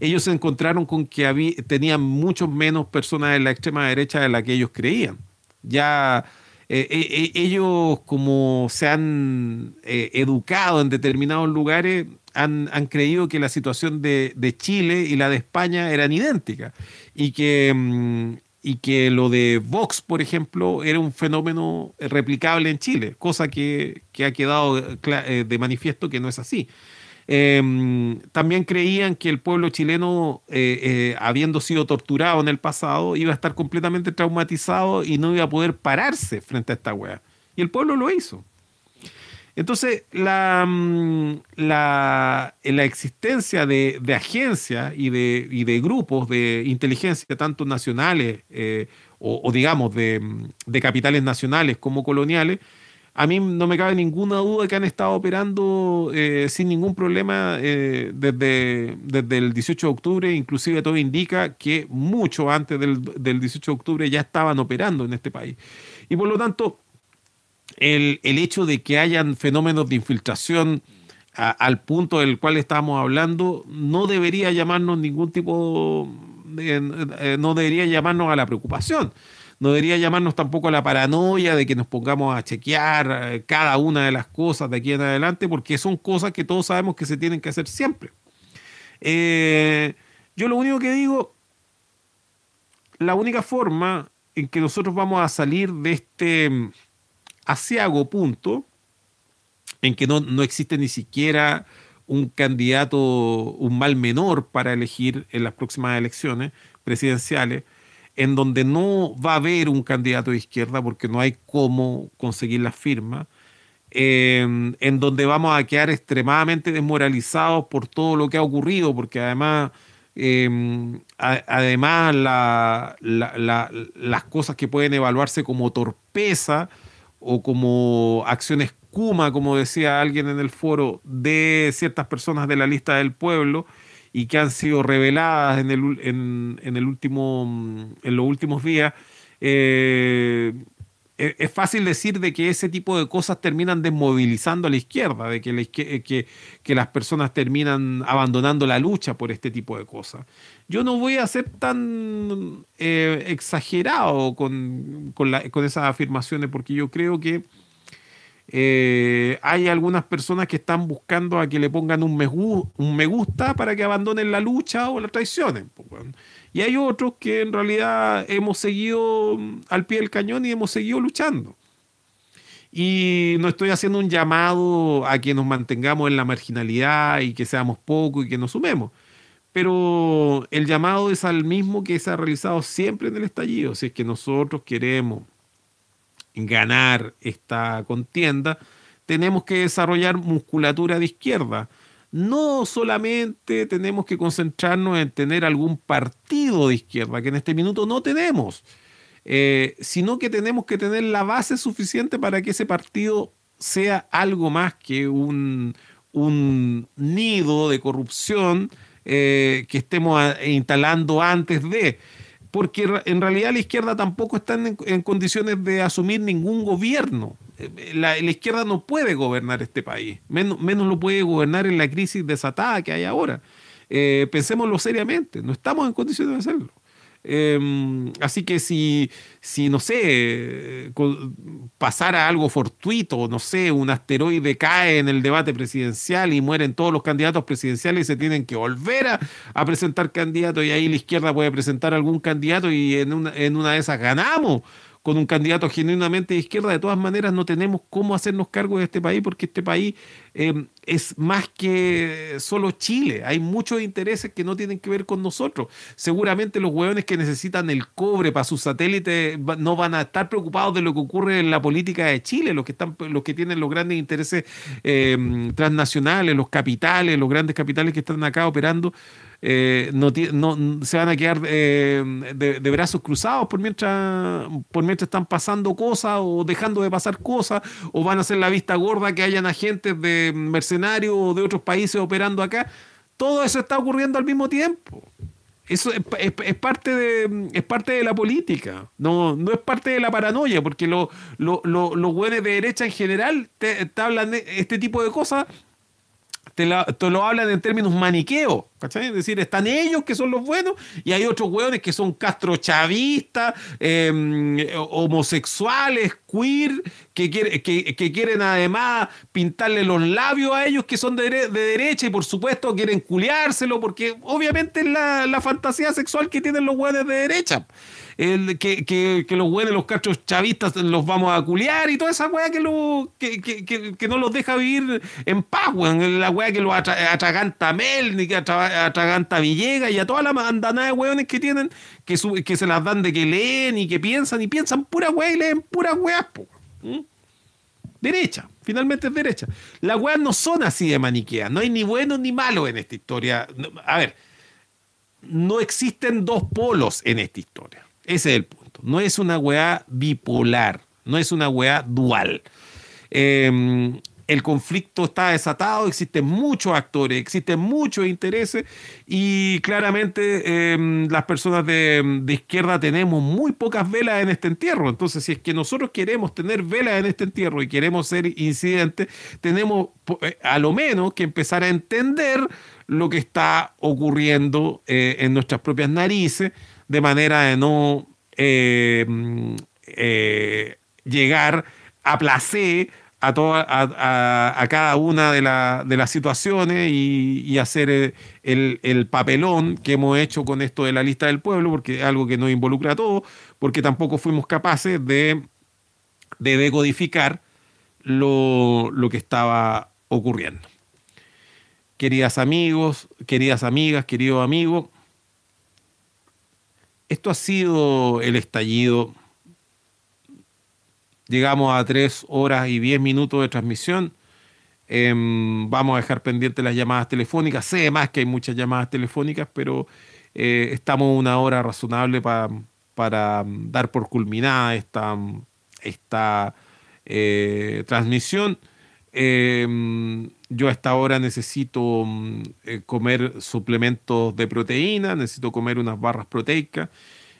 [SPEAKER 2] Ellos se encontraron con que había, tenían muchos menos personas en la extrema derecha de la que ellos creían. Ya eh, eh, eh, ellos como se han educado en determinados lugares, han, creído que la situación de, de Chile y la de España eran idénticas y que, mm, y que lo de Vox, por ejemplo, era un fenómeno replicable en Chile, cosa que, que ha quedado de manifiesto que no es así. Eh, también creían que el pueblo chileno, eh, eh, habiendo sido torturado en el pasado, iba a estar completamente traumatizado y no iba a poder pararse frente a esta wea. Y el pueblo lo hizo. Entonces, la, mm, la, la existencia de, de agencias y de, y de grupos de inteligencia, tanto nacionales eh, o, o digamos de, mm, de capitales nacionales como coloniales, a mí no me cabe ninguna duda que han estado operando eh, sin ningún problema eh, desde, desde el 18 de octubre, inclusive todo indica que mucho antes del, del 18 de octubre ya estaban operando en este país. Y por lo tanto, el, el hecho de que hayan fenómenos de infiltración al punto del cual estábamos hablando no debería llamarnos ningún tipo de- eh, no debería llamarnos a la preocupación no debería llamarnos tampoco a la paranoia de que nos pongamos a chequear eh, cada una de las cosas de aquí en adelante porque son cosas que todos sabemos que se tienen que hacer siempre. Eh, yo lo único que digo la única forma en que nosotros vamos a salir de este mm, asiago punto en que no, no existe ni siquiera un candidato, un mal menor para elegir en las próximas elecciones presidenciales, en donde no va a haber un candidato de izquierda porque no hay cómo conseguir las firmas, eh, en donde vamos a quedar extremadamente desmoralizados por todo lo que ha ocurrido, porque además, a- además la- las cosas que pueden evaluarse como torpeza o como acciones Kuma, como decía alguien en el foro, de ciertas personas de la lista del pueblo y que han sido reveladas en, el, en, en el último, mm, en los últimos días, eh, es es fácil decir de que ese tipo de cosas terminan desmovilizando a la izquierda, de que, que las personas terminan abandonando la lucha por este tipo de cosas. Yo no voy a ser tan eh, exagerado con, con, la- con esas afirmaciones porque yo creo que eh, hay algunas personas que están buscando a que le pongan un me, un me gusta para que abandonen la lucha o la traicionen. weón. Y hay otros que en realidad hemos seguido mm, al pie del cañón y hemos seguido luchando. Y no estoy haciendo un llamado a que nos mantengamos en la marginalidad y que seamos pocos y que nos sumemos. Pero el llamado es al mismo que se ha realizado siempre en el estallido. Si es que nosotros queremos ganar esta contienda, tenemos que desarrollar musculatura de izquierda. No solamente tenemos que concentrarnos en tener algún partido de izquierda, que en este minuto no tenemos, eh, sino que tenemos que tener la base suficiente para que ese partido sea algo más que un, un nido de corrupción eh, que estemos instalando antes de porque en realidad la izquierda tampoco está en, en condiciones de asumir ningún gobierno. Eh, La, la izquierda no puede gobernar este país, menos, menos lo puede gobernar en la crisis desatada que hay ahora. Eh, pensémoslo seriamente, no estamos en condiciones de hacerlo. Eh, así que si, si no sé, pasara algo fortuito, no sé, un asteroide cae en el debate presidencial y mueren todos los candidatos presidenciales y se tienen que volver a, a presentar candidatos y ahí la izquierda puede presentar algún candidato y en una, en una de esas ganamos con un candidato genuinamente de izquierda, de todas maneras no tenemos cómo hacernos cargo de este país porque este país eh, es más que solo Chile. Hay muchos intereses que no tienen que ver con nosotros. Seguramente los hueones que necesitan el cobre para sus satélites no van a estar preocupados de lo que ocurre en la política de Chile, los que, están, los que tienen los grandes intereses eh, transnacionales, los capitales, los grandes capitales que están acá operando. Eh, no, no- se van a quedar eh, de, brazos cruzados por mientras, por mientras están pasando cosas o dejando de pasar cosas, o van a hacer la vista gorda que hayan agentes de mercenarios o de otros países operando acá. Todo eso está ocurriendo al mismo tiempo. Eso es, es- es parte de, es parte de la política, no, no es parte de la paranoia, porque lo- lo- lo- los güeyes de derecha en general te hablan de este tipo de cosas te, la- te lo hablan en términos maniqueos, ¿Cachai? Es decir, están ellos que son los buenos y hay otros hueones que son castrochavistas, eh, homosexuales, queer, que, quiere- que- que quieren además pintarle los labios a ellos que son de derecha y por supuesto quieren culiárselo porque obviamente es la, la fantasía sexual que tienen los hueones de derecha. El, que, que, los hueones, los castros chavistas los vamos a culiar y toda esa weá que, lo, que, que, que- no los deja vivir en paz, weón. La weá que los atra- atraganta a Melni, que atra- atraganta Villegas y a toda la mandanada de weones que tienen, que, su- que se las dan de que leen y que piensan y piensan pura weá y leen puras weas, po. ¿Mm? Derecha, finalmente es derecha. Las weas no son así de maniqueas, no hay ni buenos ni malos en esta historia. A ver, no existen dos polos en esta historia. Ese es el punto. No es una weá bipolar, no es una weá dual. Eh, el conflicto está desatado, existen muchos actores, existen muchos intereses y claramente eh, las personas de, izquierda tenemos muy pocas velas en este entierro. Entonces, si es que nosotros queremos tener velas en este entierro y queremos ser incidentes, tenemos eh, a lo menos que empezar a entender lo que está ocurriendo eh, en nuestras propias narices de manera de no eh, eh, llegar a placer a, toda, a, a- a cada una de, la- de las situaciones y, y hacer eh, el, el papelón que hemos hecho con esto de la lista del pueblo, porque es algo que nos involucra a todos, porque tampoco fuimos capaces de, de decodificar lo, lo que estaba ocurriendo. Queridas amigos, queridas amigas, queridos amigos, esto ha sido el estallido. Llegamos a tres horas y diez minutos de transmisión. Em, vamos a dejar pendientes las llamadas telefónicas. Sé más que hay muchas llamadas telefónicas, pero eh, estamos una hora razonable pa- para mm, dar por culminada esta, mm, esta eh, transmisión. Yo a esta hora necesito mm, eh, comer suplementos de proteína, necesito comer unas barras proteicas,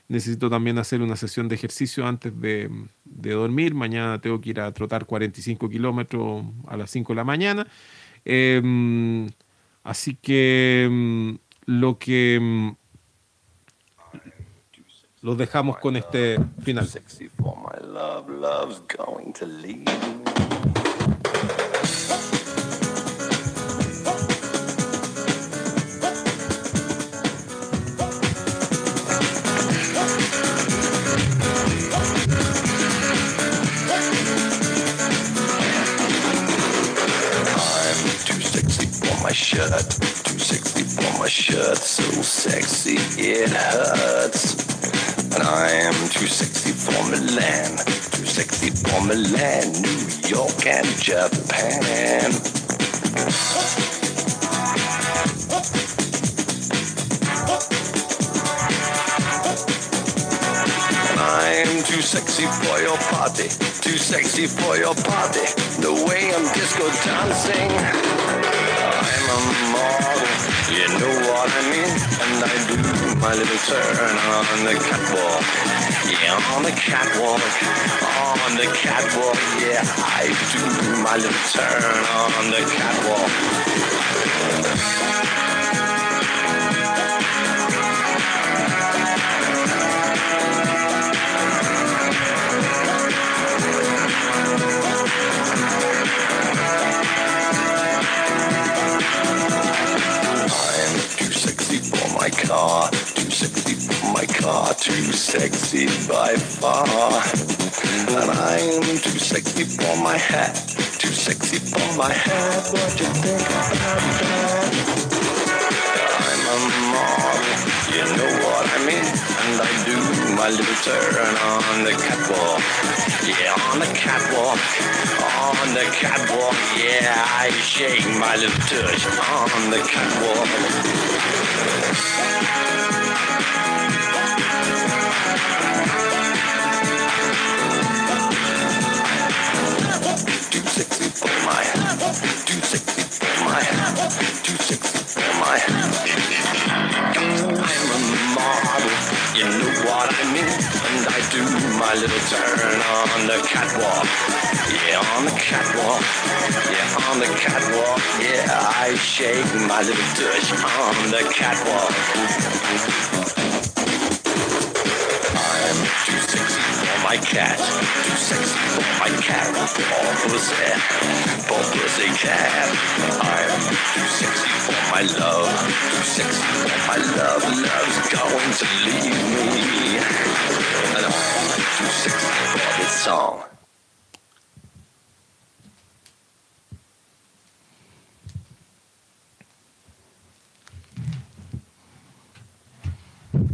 [SPEAKER 2] necesito también hacer una sesión de ejercicio antes de, de dormir. Mañana tengo que ir a trotar 45 kilómetros a las 5 de la mañana. Em, así que mm, lo que mm, los dejamos con este final.
[SPEAKER 1] Shirt, too sexy for my shirt, so sexy it hurts. And I am too sexy for Milan, too sexy for Milan, New York and Japan. I'm too sexy for your party, too sexy for your party. The way I'm disco dancing. You know what I mean? And I do my little turn on the catwalk. Yeah, on the catwalk, on the catwalk. Yeah, I do my little turn on the catwalk. My car, too sexy for my car, too sexy by far. And I'm too sexy for my hat, too sexy for my hat. What you think about that? I'm a model, you know what I mean? And I do my little turn on the catwalk. Yeah, on the catwalk, on the catwalk. Yeah, I shake my little tush on the catwalk. Too sexy for my, too sexy for my, too sexy for my. I'm a model, you know what I mean, and I do my little turn on the catwalk. Yeah, on the catwalk. Yeah, on the catwalk. Yeah, I shake my little tush on the catwalk. I'm sexy for my cat. Too sexy for my cat. All pussy. For pussy cat. I'm too sexy for my love. Too sexy for my love. Love's going to leave me. And I'm too sexy for this song.